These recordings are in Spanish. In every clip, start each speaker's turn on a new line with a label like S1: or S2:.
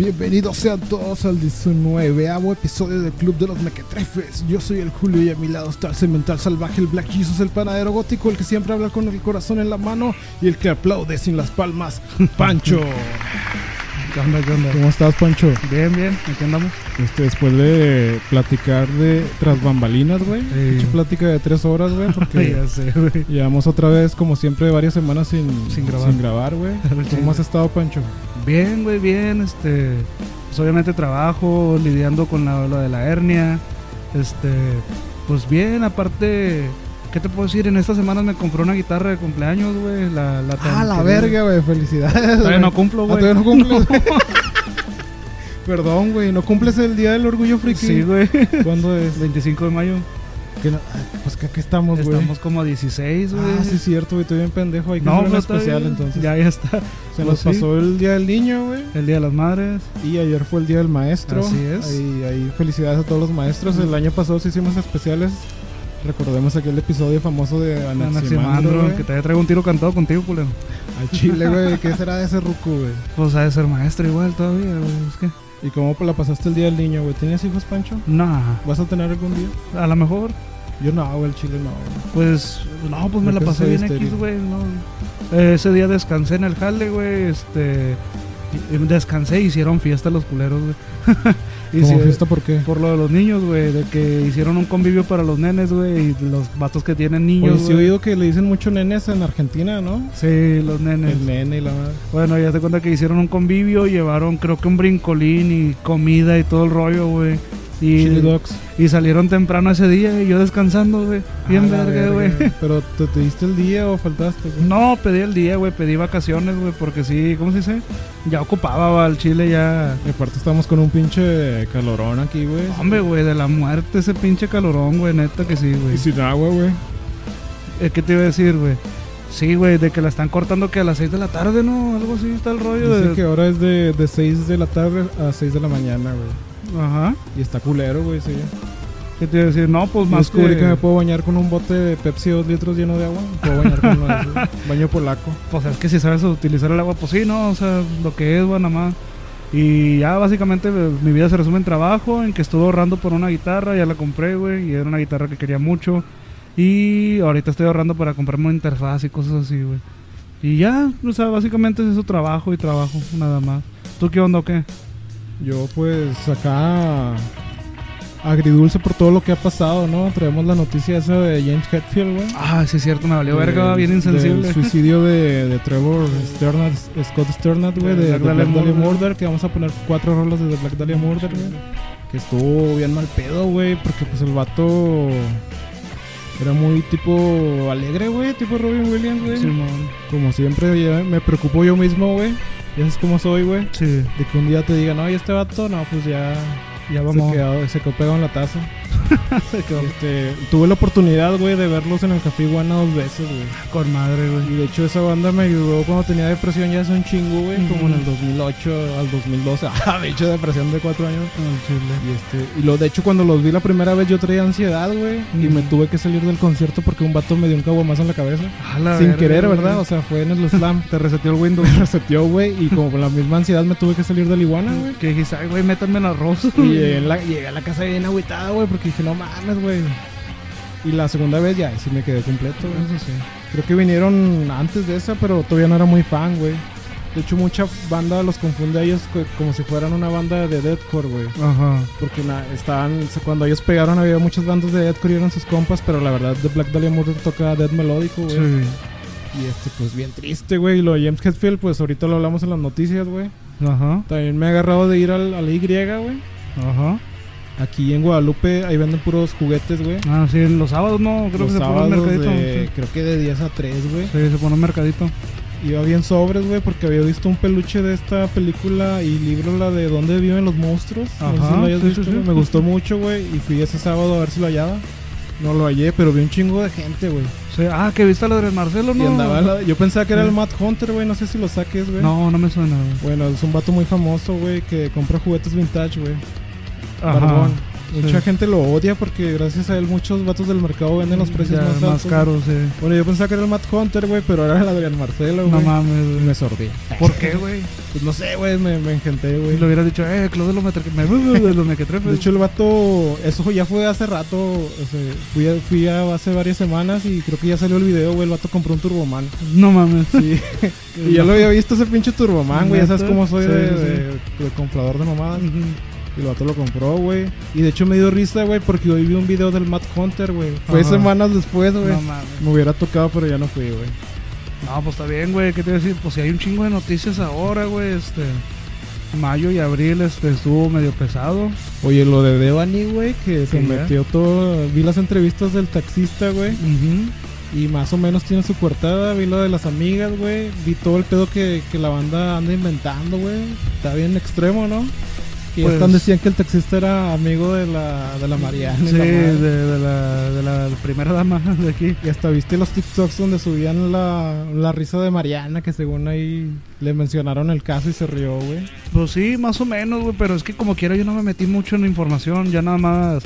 S1: Bienvenidos sean todos al 19 episodio del Club de los Mequetrefes. Yo soy el Julio y a mi lado está el cemental salvaje, el Black Jesus, el panadero gótico, el que siempre habla con el corazón en la mano y el que aplaude sin las palmas, Pancho.
S2: ¿Qué onda, qué onda?
S1: ¿Cómo estás, Pancho?
S2: Bien, bien, aquí andamos.
S1: Este, después de platicar de tras bambalinas, güey.
S2: Sí.
S1: Plática de tres horas, güey, porque
S2: ya sé, güey.
S1: llevamos otra vez, como siempre, varias semanas sin,
S2: Sin grabar.
S1: Sin grabar, güey. ¿Cómo has estado, Pancho?
S2: Bien, güey, bien. Este, pues obviamente trabajo, lidiando con la, lo de la hernia. Este, pues bien, aparte, ¿qué te puedo decir? En estas semanas me compré una guitarra de cumpleaños, güey. La, la
S1: Ah, la verga, güey. Felicidades.
S2: Todavía no cumplo,
S1: Ah,
S2: güey.
S1: todavía no cumples. Perdón, güey. ¿No cumples el día del orgullo friki?
S2: Sí, güey.
S1: ¿Cuándo es?
S2: 25 de mayo.
S1: Que no- ay, pues que aquí estamos, güey.
S2: Estamos como a 16, güey.
S1: Ah, sí, es cierto, güey. Estoy bien pendejo. Hay que hacer un
S2: pues, está
S1: especial,
S2: bien.
S1: entonces.
S2: Ya, ya está.
S1: Se
S2: pues
S1: nos
S2: sí.
S1: pasó el día del niño, güey.
S2: El Día de las Madres.
S1: Y ayer fue el día del maestro.
S2: Así es.
S1: Ahí, ahí felicidades a todos los maestros. El año pasado sí hicimos especiales. Recordemos aquel episodio famoso de Anaximandro,
S2: que te traído un tiro cantado contigo, culero.
S1: Al chile, güey. ¿Qué será de ese ruco, güey?
S2: Pues ha de ser maestro igual todavía, güey. Es que.
S1: ¿Y cómo la pasaste el día del niño, güey? ¿Tienes hijos, Pancho?
S2: Nah,
S1: ¿Vas a tener algún día?
S2: a lo mejor,
S1: Yo no, güey, el chile no. güey.
S2: pues, no, pues me la pasé bien. X, güey, no. Eh, ese día descansé en el jale, güey, este, descansé hicieron fiesta los culeros, güey.
S1: ¿Cómo
S2: Hici-
S1: fiesta por qué?
S2: Por lo de los niños, güey, de que hicieron un convivio para los nenes, güey, y los vatos que tienen niños,
S1: Oye, sí he oído que le dicen mucho nenes en Argentina, ¿no?
S2: Sí, los nenes.
S1: El nene y la madre.
S2: Bueno, ya te cuenta que hicieron un convivio, llevaron creo que un brincolín y comida y todo el rollo, güey. Y,
S1: Chili dogs.
S2: y salieron temprano ese día y yo descansando, güey. Bien
S1: Ah,
S2: verga, güey.
S1: Pero ¿te, te diste el día o faltaste? güey?
S2: No, pedí el día, güey, pedí vacaciones, güey, porque sí, ¿cómo se dice? Ya ocupaba, al chile ya...
S1: Y aparte estamos con un pinche calorón aquí, güey.
S2: Hombre, güey, de la muerte ese pinche calorón, güey, neta que sí, güey.
S1: Y sin agua, güey.
S2: Eh, ¿Qué te iba a decir, güey? Sí, güey, de que la están cortando que a las 6 de la tarde, ¿no? Algo así está el rollo
S1: Dice
S2: de...
S1: que ahora es de, de 6 de la tarde a 6 de la mañana, güey.
S2: Ajá.
S1: Y está culero, güey, sí.
S2: ¿Qué te iba a decir? No, pues más
S1: descubrí
S2: que...
S1: que me puedo bañar con un bote de Pepsi 2 litros lleno de agua. Me puedo bañar con de esos. Baño polaco.
S2: Pues es que si sabes utilizar el agua, pues sí, ¿no? O sea, lo que es, bueno, nada más. Y ya básicamente eh, mi vida se resume en trabajo, en que estuve ahorrando por una guitarra, ya la compré, güey, y era una guitarra que quería mucho. Y ahorita estoy ahorrando para comprarme una interfaz y cosas así, güey. Y ya, o sea, básicamente es eso trabajo y trabajo, nada más. ¿Tú qué onda o qué?
S1: Yo pues acá agridulce por todo lo que ha pasado, ¿no? Traemos la noticia esa de James Hetfield, güey.
S2: Ah, sí es cierto, me valió verga, bien insensible.
S1: del suicidio de, de Trevor Sternat, Scott Sternat, güey, de,
S2: Black Dahlia Murder.
S1: Murder, que vamos a poner cuatro rolas de The Black Dahlia Murder, güey. Que estuvo bien mal pedo, güey, porque pues el vato era muy tipo alegre, güey, tipo Robin Williams, güey.
S2: Simón.
S1: Como siempre, me preocupo yo mismo, güey. Ya sabes cómo soy, güey.
S2: Sí,
S1: De que un día te digan, no, y este vato, no, pues ya
S2: ya
S1: se
S2: vamos.
S1: se quedó pegado en la taza. Este, tuve la oportunidad, güey, de verlos en el Café Iguana dos veces, güey.
S2: Con madre, güey.
S1: Y de hecho esa banda me ayudó cuando tenía depresión ya hace un chingo, güey, como en el
S2: Ujú.
S1: 2008 al 2012. Ah, de hecho depresión de cuatro años.
S2: Chile.
S1: Y este, y lo de hecho cuando los vi la primera vez yo traía ansiedad, güey, y me tuve que salir del concierto porque un vato me dio un caguamazo en la cabeza.
S2: La
S1: Sin querer,
S2: güey.
S1: ¿verdad? O sea, fue en el slam.
S2: Te reseteó el Windows.
S1: Me reseteó, güey, y como con la misma ansiedad me tuve que salir del iguana, güey.
S2: Que dijiste, ay, güey, métanme en arroz.
S1: Y llegué, en la- llegué a la casa bien agüitada, güey, porque dije, no mames, güey. Y la segunda vez ya, sí me quedé completo, güey.
S2: Eso sí.
S1: Creo que vinieron antes de esa, pero todavía no era muy fan, güey. De hecho, mucha banda los confunde a ellos co- como si fueran una banda de deathcore, güey.
S2: Ajá.
S1: Porque na- estaban, cuando ellos pegaron había muchas bandas de deathcore y eran sus compas, pero la verdad, The Black Dahlia Murder toca death melódico, güey.
S2: Sí.
S1: Y este, pues bien triste, güey. Y lo de James Hetfield, pues ahorita lo hablamos en las noticias, güey.
S2: Ajá.
S1: También me he agarrado de ir al, a la Y, güey.
S2: Ajá.
S1: Aquí en Guadalupe, ahí venden puros juguetes, güey.
S2: Ah, sí, los sábados no, creo
S1: Los
S2: que se pone un mercadito.
S1: de-
S2: Sí.
S1: creo que de 10 a 3, güey.
S2: Sí, se pone un mercadito.
S1: Iba bien sobres, güey, porque había visto un peluche de esta película y libro, la de ¿Dónde viven los monstruos? No sé si
S2: Ajá,
S1: lo hayas
S2: sí,
S1: visto,
S2: sí, sí.
S1: güey. Me gustó mucho, güey, y fui ese sábado a ver si lo hallaba. No lo hallé, pero vi un chingo de gente, güey.
S2: Sí, ah, que viste la de Marcelo, ¿no?
S1: Y andaba la- Yo pensaba que era el. Matt Hunter, güey, no sé si lo saques, güey.
S2: No, no me suena, güey.
S1: Bueno, es un vato muy famoso, güey, que compra juguetes vintage, güey.
S2: Ajá.
S1: Barbón. Mucha gente lo odia porque gracias a él muchos vatos del mercado venden los precios
S2: Ya,
S1: más altos.
S2: caros, sí.
S1: Bueno, yo pensaba que era el Matt Hunter, güey, pero era el Adrián Marcelo,
S2: No
S1: güey.
S2: mames,
S1: Y
S2: güey.
S1: me sordí.
S2: ¿Por qué, güey?
S1: Pues no sé, güey, me, me engenté, güey.
S2: lo hubieras dicho, eh, de los Metre- me- de los mequetrefes.
S1: De hecho, el vato, eso ya fue hace rato, o sea, fui, a- fui a- hace varias semanas y creo que ya salió el video, güey, el vato compró un Turboman.
S2: no mames.
S1: Sí, y ya lo había visto ese pinche Turboman, güey, ya sabes cómo soy
S2: Sí,
S1: de,
S2: sí.
S1: de- de comprador de mamadas.
S2: Ujú.
S1: Y el vato lo compró, güey. Y de hecho me dio risa, güey, porque hoy vi un video del Matt Hunter, güey. Fue
S2: Ajá.
S1: semanas después, güey.
S2: No mames.
S1: Me hubiera tocado, pero ya no fui, güey.
S2: No, pues está bien, güey. ¿Qué te iba a decir? Pues si hay un chingo de noticias ahora, güey. Este. Mayo y abril este, estuvo medio pesado.
S1: Oye, lo de Devani, güey, que se
S2: Sí,
S1: metió todo. Vi las entrevistas del taxista, güey. Y más o menos tiene su coartada. Vi lo de las amigas, güey. Vi todo el pedo que, que la banda anda inventando, güey. Está bien extremo, ¿no? Que
S2: Pues-
S1: decían que el taxista era amigo de la, de la Mariana. y
S2: Sí,
S1: la
S2: de,
S1: madre.
S2: de la, de la primera dama de aquí.
S1: Y hasta viste los TikToks donde subían la, la risa de Mariana, que según ahí le mencionaron el caso y se rió, güey.
S2: Pues sí, más o menos, güey. Pero es que como quiera yo no me metí mucho en la información. Ya nada más.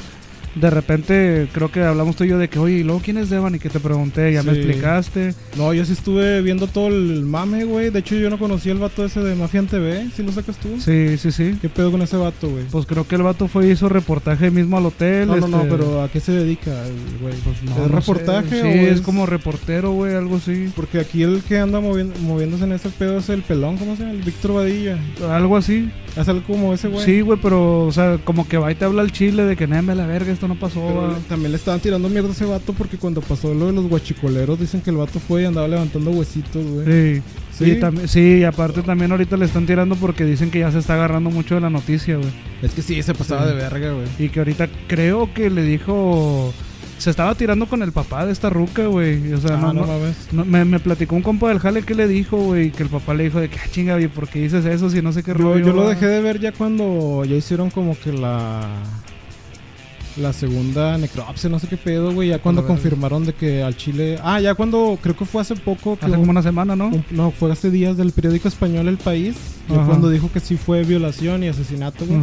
S2: De repente creo que hablamos tú y yo de que, oye, ¿y luego quién es Devan? Y que te pregunté, ya me
S1: Sí.
S2: explicaste.
S1: No, yo sí estuve viendo todo el mame, güey. De hecho, yo no conocía el vato ese de Mafia en TV. ¿Sí lo sacas tú?
S2: Sí, sí, sí.
S1: ¿Qué pedo con ese vato, güey?
S2: Pues creo que el vato fue y hizo reportaje mismo al hotel.
S1: No, no, no,
S2: este,
S1: pero ¿a qué se dedica, el güey?
S2: Pues no,
S1: ¿Es
S2: no sé.
S1: reportaje
S2: Sí,
S1: o
S2: es como reportero, güey, algo así.
S1: Porque aquí el que anda moviendo, moviéndose en ese pedo es el pelón, ¿cómo se llama? El Víctor Vadilla.
S2: Algo así.
S1: Es algo como ese, güey.
S2: Sí, güey, pero, o sea, como que va y te habla el chile de que, neme la verga, esto no pasó.
S1: Pero
S2: va".
S1: también le estaban tirando mierda a ese vato porque cuando pasó lo de los guachicoleros dicen que el vato fue y andaba levantando huesitos, güey.
S2: Sí.
S1: ¿Sí?
S2: También, sí, y aparte también ahorita le están tirando porque dicen que ya se está agarrando mucho de la noticia, güey.
S1: Es que sí, se pasaba
S2: Sí.
S1: de verga, güey.
S2: Y que ahorita creo que le dijo... Se estaba tirando con el papá de esta ruca, güey. O sea,
S1: Ah,
S2: no,
S1: no
S2: no- me, me platicó un compa del jale que le dijo, güey, que el papá le dijo de que, ah, chinga, güey, ¿por qué dices eso si no sé qué
S1: Yo,
S2: rollo?
S1: yo lo
S2: va?"
S1: dejé de ver ya cuando ya hicieron como que la la segunda necropsia, no sé qué pedo, güey, ya cuando confirmaron de que al Chile, ah, ya cuando creo que fue hace poco que
S2: Hace
S1: un-
S2: como una semana, ¿no?
S1: un- no, fue hace días del periódico español El País, ya cuando dijo que sí fue violación y asesinato, güey.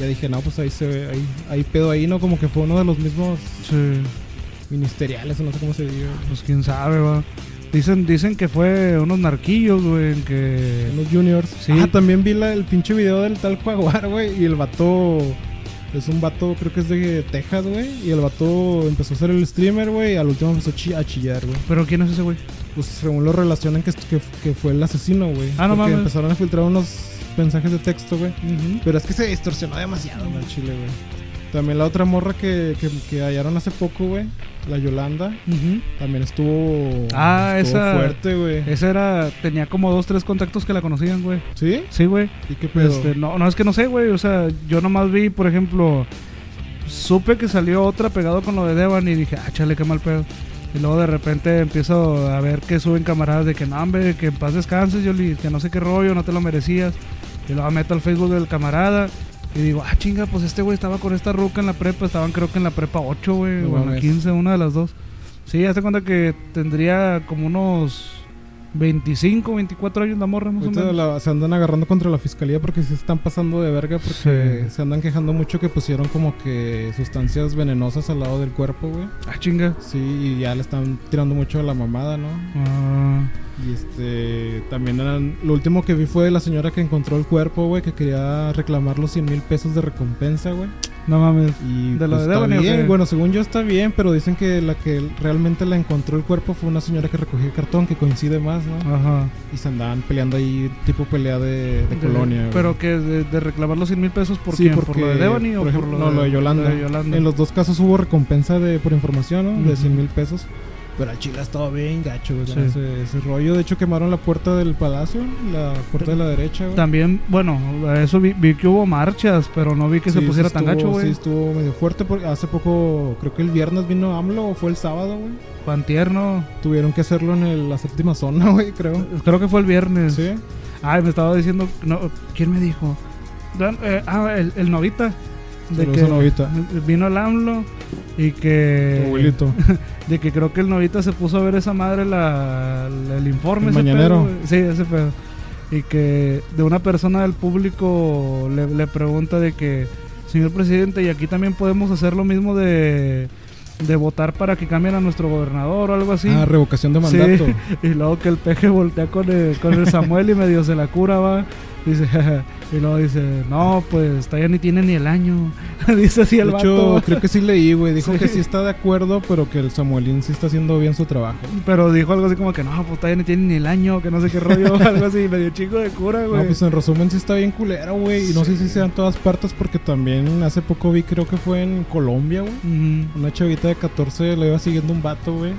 S1: Ya dije, no, pues ahí se ve, ahí, ahí pedo ahí, ¿no? Como que fue uno de los mismos
S2: Sí.
S1: ministeriales, o no sé cómo se diga.
S2: Pues quién sabe, va. Dicen, dicen que fue unos narquillos, güey, en que...
S1: Los juniors.
S2: Sí.
S1: Ah, también vi la- el pinche video del tal Jaguar, güey. Y el vato. Es un vato, creo que es de Texas, güey. Y el vato empezó a ser el streamer, güey. Y al último empezó a chi- a chillar, güey.
S2: ¿Pero quién es ese güey?
S1: Pues según lo relacionan que, que, que fue el asesino, güey.
S2: Ah, no mames.
S1: empezaron a filtrar unos mensajes de texto, güey. Pero es que se distorsionó demasiado, güey, chile, güey. También la otra morra que, que, que hallaron hace poco, güey. La Yolanda. También estuvo.
S2: Ah,
S1: estuvo
S2: esa-
S1: fuerte, güey.
S2: Esa era... Tenía como dos, tres contactos que la conocían, güey.
S1: ¿Sí?
S2: Sí, güey.
S1: ¿Y qué pedo?
S2: Este, no, no, es que no sé, güey. O sea, yo nomás vi, por ejemplo, supe que salió otra pegado con lo de Devan y dije, ah, chale, qué mal pedo. Y luego de repente empiezo a ver que suben camaradas de que no, hombre, que en paz descanses, Yoli, que no sé qué rollo, no te lo merecías. Y luego meto al Facebook del camarada y digo, ah, chinga, pues este güey estaba con esta ruca en la prepa, estaban creo que en la prepa 8, güey, o en la
S1: mames.
S2: 15, una de las dos. Sí, hazte cuenta que tendría como unos 25, 24 años la morra, más o
S1: Ahorita
S2: menos.
S1: la- se andan agarrando contra la fiscalía porque se están pasando de verga porque
S2: Sí.
S1: se andan quejando mucho que pusieron como que sustancias venenosas al lado del cuerpo, güey.
S2: Ah, chinga.
S1: Sí, y ya le están tirando mucho a la mamada, ¿no?
S2: Ah.
S1: Y este, también eran, lo último que vi fue la señora que encontró el cuerpo, güey, que quería reclamar los 100 mil pesos de recompensa, güey.
S2: No mames.
S1: Y
S2: ¿De lo
S1: pues,
S2: de
S1: está
S2: Devani
S1: bien, bueno, según yo está bien, pero dicen que la que realmente la encontró el cuerpo fue una señora que recogía cartón, que coincide más, ¿no?
S2: Ajá.
S1: Y se andaban peleando ahí, tipo pelea de, de colonia, güey.
S2: Pero que de, de reclamar los 100 mil pesos por
S1: Sí,
S2: quién?
S1: porque,
S2: ¿Por lo de Devani o
S1: por ejemplo,
S2: por lo
S1: no, lo de Yolanda.
S2: lo de Yolanda?
S1: En los dos casos hubo recompensa de por información, ¿no? De
S2: Ujú.
S1: 100 mil pesos. Pero al Chile ha estado bien gacho,
S2: Sí.
S1: ese, ese rollo. De hecho, quemaron la puerta del palacio, la puerta de la derecha, güey.
S2: También, bueno, eso vi, vi que hubo marchas, pero no vi que se
S1: Sí,
S2: pusiera
S1: sí
S2: tan gacho,
S1: Sí,
S2: güey.
S1: estuvo medio fuerte porque hace poco, creo que el viernes vino AMLO o fue el sábado, güey.
S2: Juan Tierno.
S1: Tuvieron que hacerlo en el- la séptima zona, güey, creo.
S2: Creo que fue el viernes.
S1: Sí.
S2: Ay, me estaba diciendo, no, ¿quién me dijo? Dan- eh, ah, el, el novita. De
S1: Saludos
S2: que
S1: Novita.
S2: vino el AMLO y
S1: Tu
S2: que
S1: abuelito.
S2: de que creo que el novita se puso a ver esa madre la, la- el informe
S1: El
S2: ese
S1: mañanero.
S2: pedo, sí ese pedo y que de una persona del público le, le pregunta de que señor presidente, y aquí también podemos hacer lo mismo de, de votar para que cambien a nuestro gobernador o algo así.
S1: Ah, revocación de
S2: Sí,
S1: mandato.
S2: Y luego que el peje voltea con el, con el Samuel y medio se la cura, va. Dice, y luego dice, no, pues todavía ni tiene ni el año. dice así el
S1: De hecho, creo que sí leí, güey. Dijo
S2: Sí.
S1: que sí está de acuerdo, pero que el Samuelín sí está haciendo bien su trabajo.
S2: Pero dijo algo así como que no, pues todavía ni tiene ni el año, que no sé qué rollo, algo así, medio chico de cura, güey.
S1: No, pues en resumen sí está bien culera, güey. Y no sé si sea en todas partes porque también hace poco vi, creo que fue en Colombia, güey. Una chavita de 14 le iba siguiendo un vato, güey.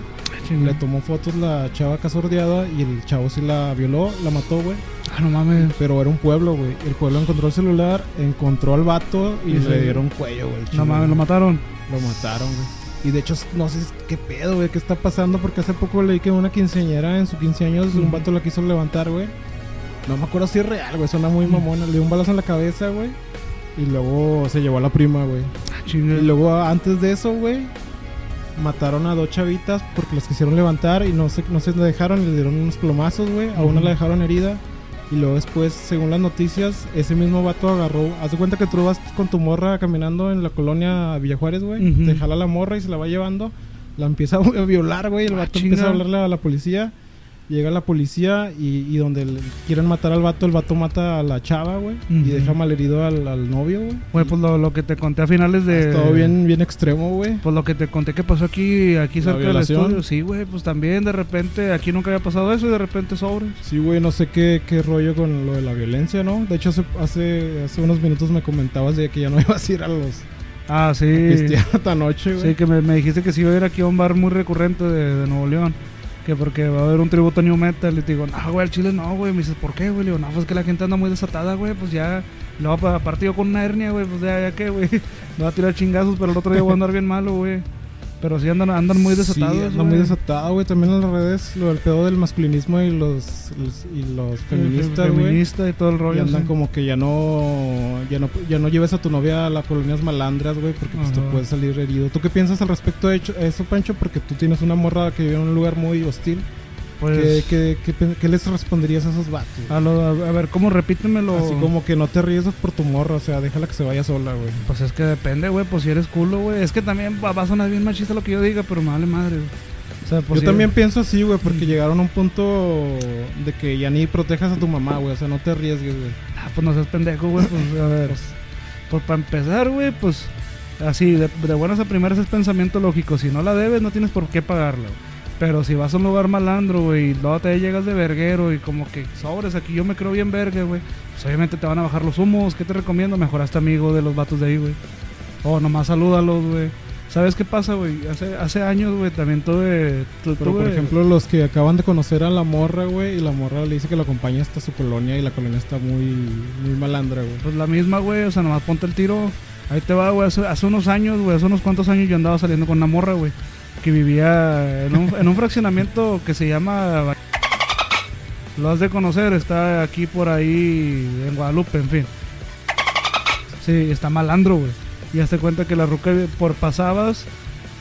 S1: Le tomó fotos la chava casordeada y el chavo sí la violó, la mató, güey.
S2: Ah, no mames.
S1: Pero era un pueblo, güey. El pueblo encontró el celular, encontró al vato y le dieron cuello, güey.
S2: No mames, lo mataron.
S1: Lo mataron, güey. Y de hecho, no sé qué pedo, güey, qué está pasando. Porque hace poco leí que una quinceañera en sus 15 años, un vato la quiso levantar, güey. No me acuerdo si es real, güey. Suena muy mamona. Le dio un balazo en la cabeza, güey. Y luego se llevó a la prima, güey.
S2: Ah.
S1: Y luego, antes de eso, güey, mataron a dos chavitas porque las quisieron levantar y no se, no se dejaron y le dieron unos plomazos, güey. A una la dejaron herida. Y luego después, según las noticias, ese mismo vato agarró. Haz de cuenta que tú vas con tu morra caminando en la colonia Villa Juárez, güey.
S2: Ujú.
S1: Te jala la morra y se la va llevando. La empieza a violar, güey. El
S2: Ah,
S1: vato empieza a hablarle a la policía. Llega la policía y, y donde le- quieren matar al vato, el vato mata a la chava, güey. Y deja malherido al, al novio, güey.
S2: Güey, pues lo, lo que te conté a finales de...
S1: Todo bien, bien extremo, güey.
S2: Pues lo que te conté que pasó aquí, aquí
S1: ¿La
S2: cerca del estudio. Sí, güey, pues también de repente, aquí nunca había pasado eso y de repente sobre.
S1: Sí, güey, no sé qué, qué rollo con lo de la violencia, ¿no? De hecho, hace, hace, hace unos minutos me comentabas de que ya no ibas a ir a los
S2: Ah, sí.
S1: a esta noche, güey.
S2: Sí, que me, me dijiste que si iba a ir aquí a un bar muy recurrente de, de Nuevo León. Que porque va a haber un tributo a New Metal. Y te digo, no, güey, al chile no, güey. Me dices, ¿por qué, güey? Le digo, no, pues que la gente anda muy desatada, güey. Pues ya. Luego, pa- aparte yo con una hernia, güey. Pues ya, ya qué, güey. Me va a tirar chingazos, pero el otro día voy a andar bien malo, güey. Pero sí andan, andan muy desatados.
S1: Sí, anda
S2: güey.
S1: muy desatado, güey. También en las redes, lo del pedo del masculinismo y los, los- y los feministas, güey.
S2: Feminista y todo el rollo.
S1: Y andan
S2: sí.
S1: como que ya no, ya no ya no lleves a tu novia a las colonias malandras, güey, porque pues, te puedes salir herido. ¿Tú qué piensas al respecto de hecho- eso, Pancho? Porque tú tienes una morra que vive en un lugar muy hostil.
S2: Pues,
S1: ¿Qué, qué, qué pen- qué les responderías a esos vatos?
S2: A, lo- a ver, ¿cómo? Repítemelo.
S1: Así como que no te arriesgas por tu morra, o sea, déjala que se vaya sola, güey.
S2: Pues es que depende, güey. Pues si eres culo, güey. Es que también va a sonar bien machista lo que yo diga, pero me vale madre, güey. O sea, pues
S1: Yo
S2: si-
S1: también pienso así, güey, porque llegaron a un punto de que ya ni protejas a tu mamá, güey, o sea, no te arriesgues, güey.
S2: Ah, pues no seas pendejo, güey. Pues a ver. Pues para empezar, güey, pues así, de, de buenas a primeras es pensamiento lógico. Si no la debes, no tienes por qué pagarla. güey. Pero si vas a un lugar malandro, güey, y luego te llegas de verguero y como que sobres, aquí yo me creo bien verga, güey. Pues obviamente te van a bajar los humos. ¿Qué te recomiendo? Mejoraste amigo de los vatos de ahí, güey. O nomás salúdalos, güey. ¿Sabes qué pasa, güey? Hace, hace años, güey, también tuve... tu-
S1: Pero, por ejemplo, los que acaban de conocer a la morra, güey, y la morra le dice que lo acompaña hasta su colonia y la colonia está muy, muy malandra, güey.
S2: Pues la misma, güey, o sea, nomás ponte el tiro. Ahí te va, güey. Hace, hace unos años, güey, hace unos cuantos años yo andaba saliendo con una morra, güey. Que vivía en un, en un fraccionamiento que se llama. Lo has de conocer, está aquí por ahí en Guadalupe, en fin. Sí, está malandro, güey. Y hazte cuenta que la ruca por pasabas.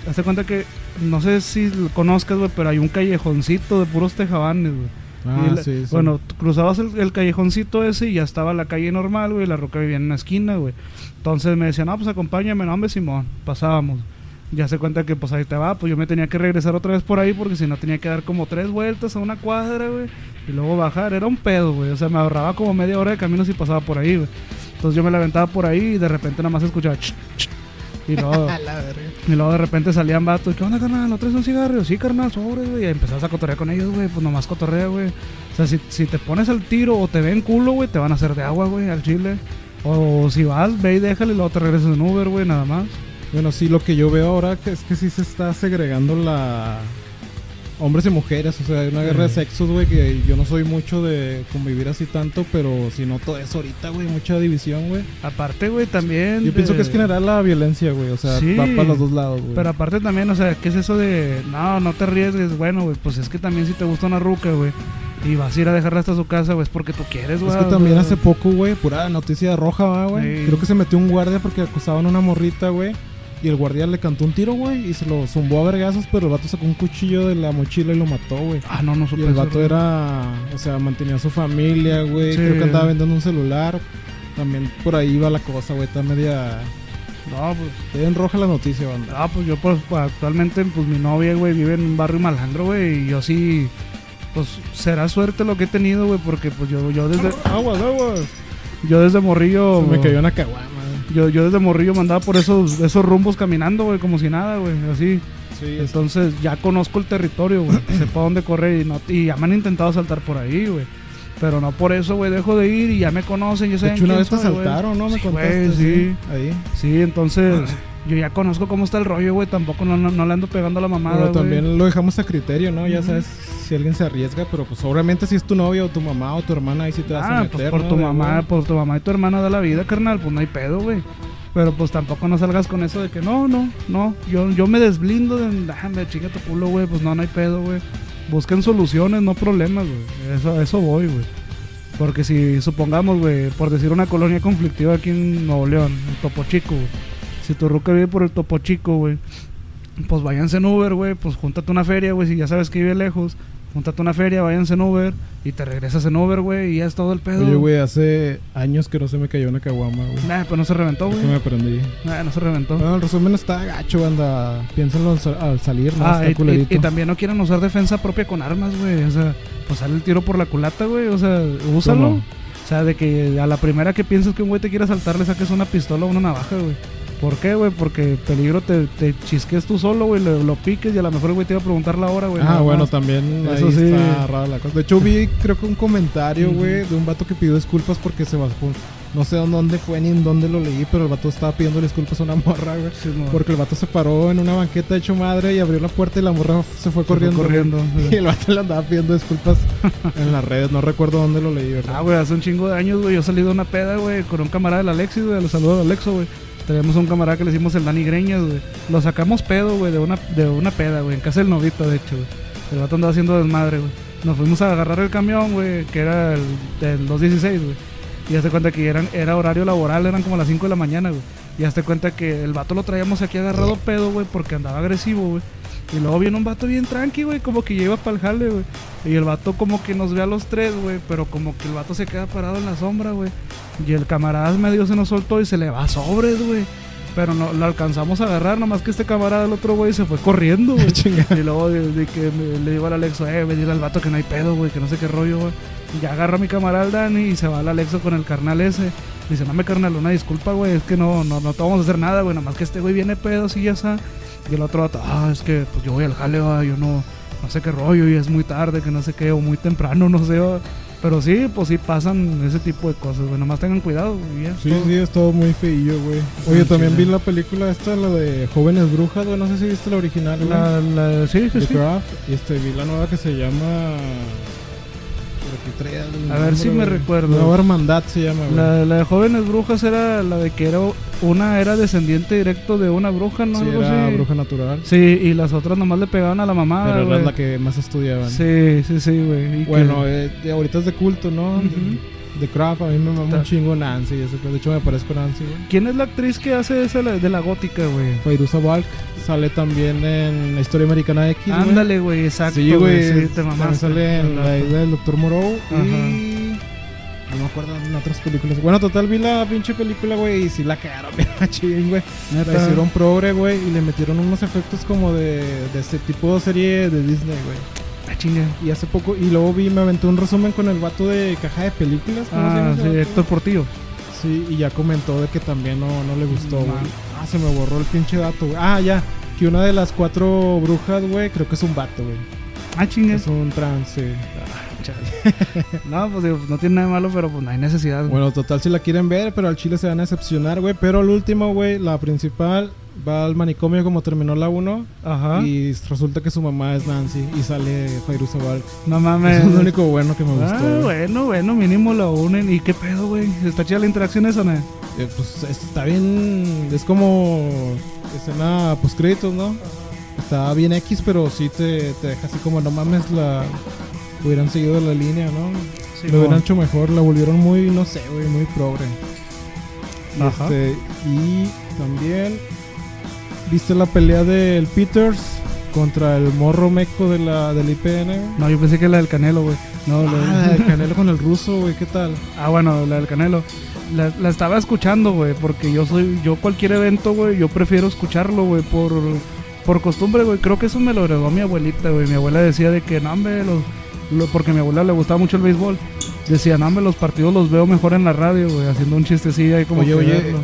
S2: Hazte cuenta que. No sé si lo conozcas, güey, pero hay un callejoncito de puros tejabanes, güey.
S1: Ah,
S2: Y la-
S1: sí, sí.
S2: Bueno, cruzabas el, el callejoncito ese y ya estaba la calle normal, güey. La roca vivía en una esquina, güey. Entonces me decían, no, pues acompáñame, no, hombre, Simón. Pasábamos. Ya se cuenta que, pues ahí te va. Pues yo me tenía que regresar otra vez por ahí porque si no tenía que dar como tres vueltas a una cuadra, güey. Y luego bajar. Era un pedo, güey. O sea, me ahorraba como media hora de camino si pasaba por ahí, güey. Entonces yo me la aventaba por ahí y de repente nada más escuchaba. "Ch, ch". Y luego, y luego de repente salían vatos. ¿Qué onda, carnal? ¿No traes un cigarro? Sí, carnal, sobre, güey. Y empezabas a cotorrear con ellos, güey. Pues nomás cotorrea, güey. O sea, si, si te pones al tiro o te ven culo, güey, te van a hacer de agua, güey, al chile. O si vas, ve y déjale y luego te regresas en Uber, güey, nada más.
S1: Bueno, sí, lo que yo veo ahora es que sí se está segregando la hombres y mujeres, o sea, hay una guerra de sexos, güey, que yo no soy mucho de convivir así tanto, pero si noto eso ahorita, güey, mucha división, güey.
S2: Aparte, güey, también.
S1: Yo pienso que es general la violencia, güey, o sea,
S2: Sí.
S1: va para los dos lados, güey.
S2: Pero aparte también, o sea, ¿qué es eso de no, no te arriesgues? Bueno, güey, pues es que también si te gusta una ruca, güey, y vas a ir a dejarla hasta su casa, güey, es porque tú quieres, güey.
S1: Es que también hace poco, güey, pura noticia roja, ¿va, güey.
S2: Sí.
S1: Creo que se metió un guardia porque acusaban a una morrita, güey. Y el guardia le cantó un tiro, güey, y se lo zumbó a vergazos, pero el vato sacó un cuchillo de la mochila y lo mató, güey.
S2: Ah, no, no
S1: Y el vato era, o sea, mantenía a su familia, güey.
S2: Sí.
S1: Creo que andaba vendiendo un celular. También por ahí iba la cosa, güey. Está media,
S2: No, pues,
S1: Te roja la noticia, banda.
S2: ah, pues yo pues, pues, actualmente, pues mi novia, güey, vive en un barrio malandro, güey, y yo sí, pues será suerte lo que he tenido, güey, porque pues yo, yo desde,
S1: Aguas, aguas.
S2: yo desde morrillo,
S1: Se me cayó una caguama.
S2: Yo, yo desde morrillo me andaba por esos, esos rumbos caminando, güey, como si nada, güey, así.
S1: Sí,
S2: Entonces ya conozco el territorio, güey. sé para dónde correr y, no, y ya me han intentado saltar por ahí, güey. Pero no por eso, güey, dejo de ir y ya me conocen, yo sé
S1: De hecho, una vez te asaltaron, ¿no? Me
S2: Sí,
S1: contaste.
S2: sí.
S1: Ahí.
S2: Sí, entonces yo ya conozco cómo está el rollo, güey. Tampoco no, no, no le ando pegando a la mamada,
S1: Pero también lo dejamos a criterio, ¿no? Ya sabes si alguien se arriesga, pero pues obviamente si es tu novia o tu mamá o tu hermana, ahí sí te vas a
S2: Ah,
S1: meter,
S2: pues por
S1: ¿no?
S2: tu mamá, por tu mamá y tu hermana da la vida, carnal, pues no hay pedo, güey. Pero pues tampoco no salgas con eso de que no, no, no, yo, yo me desblindo de, ah, me chinga tu culo, güey, pues no, no hay pedo, güey. Busquen soluciones, no problemas, güey. Eso, a eso voy, güey. Porque si supongamos, güey, por decir una colonia conflictiva aquí en Nuevo León, el Topo Chico, güey. Si tu ruca vive por el Topo Chico, güey, pues váyanse en Uber, güey, pues júntate una feria, güey, si ya sabes que vive lejos, júntate una feria, váyanse en Uber y te regresas en Uber, güey, y ya es todo el pedo.
S1: Oye, güey, hace años que no se me cayó una caguama, güey.
S2: Nah, pues no se reventó, güey.
S1: me aprendí.
S2: Nah, no se reventó.
S1: Bueno, el resumen está gacho, banda. Piénsenlo al, sa- al salir, ¿no?
S2: Ah,
S1: está
S2: y, y- también no quieran usar defensa propia con armas, güey. O sea, pues sale el tiro por la culata, güey. O sea, úsalo.
S1: ¿Cómo?
S2: O sea, de que a la primera que pienses que un güey te quiere asaltar le saques una pistola o una navaja, güey. ¿Por qué, güey? Porque peligro te, te chisques tú solo, güey, lo, lo piques y a lo mejor güey te iba a preguntar la hora, güey.
S1: Ah, bueno,
S2: más.
S1: también
S2: Eso
S1: ahí
S2: sí.
S1: está rara la cosa. De hecho, vi creo que un comentario, güey, de un vato que pidió disculpas porque se bajó. No sé dónde fue ni en dónde lo leí, pero el vato estaba pidiendo disculpas a una morra, güey.
S2: Sí, no.
S1: Porque el vato se paró en una banqueta hecho madre y abrió la puerta y la morra se fue
S2: Se fue
S1: corriendo.
S2: corriendo, sí.
S1: Y el vato le andaba pidiendo disculpas en las redes. No recuerdo dónde lo leí, ¿verdad?
S2: Ah, güey, hace un chingo de años, güey, yo salí de una peda, güey, con un camarada del Alexis, güey, lo saludo al Alexo, güey. Teníamos un camarada que le hicimos el Dani Greñas, güey. Lo sacamos pedo, güey, de una, de una peda, güey, en casa del novito, de hecho, güey. El vato andaba haciendo desmadre, güey. Nos fuimos a agarrar el camión, güey, que era el del 216, güey. Y hazte cuenta que eran, era horario laboral, eran como las 5 de la mañana, güey. Y hazte cuenta que el vato lo traíamos aquí agarrado pedo, güey, porque andaba agresivo, güey. Y luego viene un vato bien tranqui, güey, como que iba para el jale, güey. Y el vato como que nos ve a los tres, güey, pero como que el vato se queda parado en la sombra, güey. Y el camarada medio se nos soltó y se le va a sobres, güey. Pero no lo alcanzamos a agarrar, nomás que este camarada, el otro güey, se fue corriendo, güey. Y luego de, de que me- le digo al Alexo, eh, ve, dile al vato que no hay pedo, güey, que no sé qué rollo, güey. Y ya agarra a mi camarada Dani y se va al Alexo con el carnal ese. Dice, no me carnal, una disculpa, güey, es que no, no, no te vamos a hacer nada, güey, nomás que este güey viene pedo, así ya está. Y el otro vato, ah, es que pues yo voy al jale, va, yo no, no sé qué rollo, y es muy tarde, que no sé qué, o muy temprano, no sé, va. Pero sí, pues sí pasan ese tipo de cosas, güey, nomás tengan cuidado, güey.
S1: Sí,
S2: todo.
S1: sí, es todo muy feillo, güey. Oye, también vi la película esta, la de Jóvenes Brujas, güey. No sé si viste la original, güey.
S2: La, la, sí, sí,
S1: The
S2: sí.
S1: Craft. Y este, vi la nueva que se llama. Aquí traía
S2: A ver si me recuerdo.
S1: Nueva Hermandad se llama, güey.
S2: La, la de jóvenes brujas era la de que era una era descendiente directo de una bruja, ¿no?
S1: Sí,
S2: Algo
S1: era
S2: así.
S1: bruja natural.
S2: Sí, y las otras nomás le pegaban a la mamá.
S1: pero era
S2: güey.
S1: la que más estudiaban.
S2: Sí, sí, sí, güey. y que-
S1: Bueno, eh, ahorita es de culto, ¿no?
S2: Ujú.
S1: The Craft, a mí me mama un chingo Nancy. ese. De hecho, me parezco Nancy, güey.
S2: ¿Quién es la actriz que hace esa de la gótica, güey?
S1: Fairuza Balk sale también en la historia americana X. güey.
S2: Ándale, güey, exacto.
S1: Sí, güey.
S2: Sí, te
S1: también
S2: mamaste.
S1: sale en la isla del Doctor Moreau.
S2: Ajá.
S1: Y. No me acuerdo en otras películas. Bueno, total, vi la pinche película, güey. Y sí la cagaron bien machín, güey. La hicieron progre, güey. Y le metieron unos efectos como de, de ese tipo de serie de Disney, güey.
S2: Ah, chinga.
S1: Y hace poco. Y luego vi, me aventé un resumen con el vato de caja de películas. ¿cómo se llama
S2: Ah, sí? Héctor Portillo.
S1: Sí, y ya comentó de que también no, no le gustó,
S2: No.
S1: güey. Ah, se me borró el pinche dato, güey. Ah, ya. Que una de las cuatro brujas, güey, creo que es un vato, güey.
S2: Ah, chinga.
S1: Es un trans, sí.
S2: No, pues digo, no tiene nada de malo, pero pues no hay necesidad. güey.
S1: Bueno, total, si la quieren ver, pero al chile se van a decepcionar, güey. Pero el último, güey, la principal, va al manicomio como terminó la 1.
S2: Ajá.
S1: Y resulta que su mamá es Nancy y sale Fairuza Balk.
S2: No mames.
S1: Eso es lo único bueno que me gustó.
S2: Ah,
S1: güey.
S2: bueno, bueno, mínimo lo unen. ¿Y qué pedo, güey? ¿Está chida la interacción esa, no?
S1: Eh, pues está bien. Es como escena post créditos, ¿no? Está bien X, pero sí te, te deja así como no mames la. Hubieran seguido la línea, ¿no?
S2: Sí,
S1: Lo hubieran hecho mejor, la volvieron muy, no sé, güey, muy progre.
S2: Ajá.
S1: este, y también viste la pelea del Peters contra el morro meco de la, del IPN.
S2: No, yo pensé que la del Canelo, güey. No, la-
S1: Ah, el Canelo con el ruso, güey, ¿qué tal?
S2: Ah, bueno, la del Canelo. la, la estaba escuchando, güey, porque yo soy, yo cualquier evento, güey, yo prefiero escucharlo, güey, por, por costumbre, güey. Creo que eso me lo heredó mi abuelita, güey. Mi abuela decía de que, no, hombre, los, lo- porque a mi abuela le gustaba mucho el béisbol. Decía, no, hombre, los partidos los veo mejor en la radio, güey, haciendo un chistecillo ahí como
S1: Oye,
S2: que
S1: oye,
S2: verlo.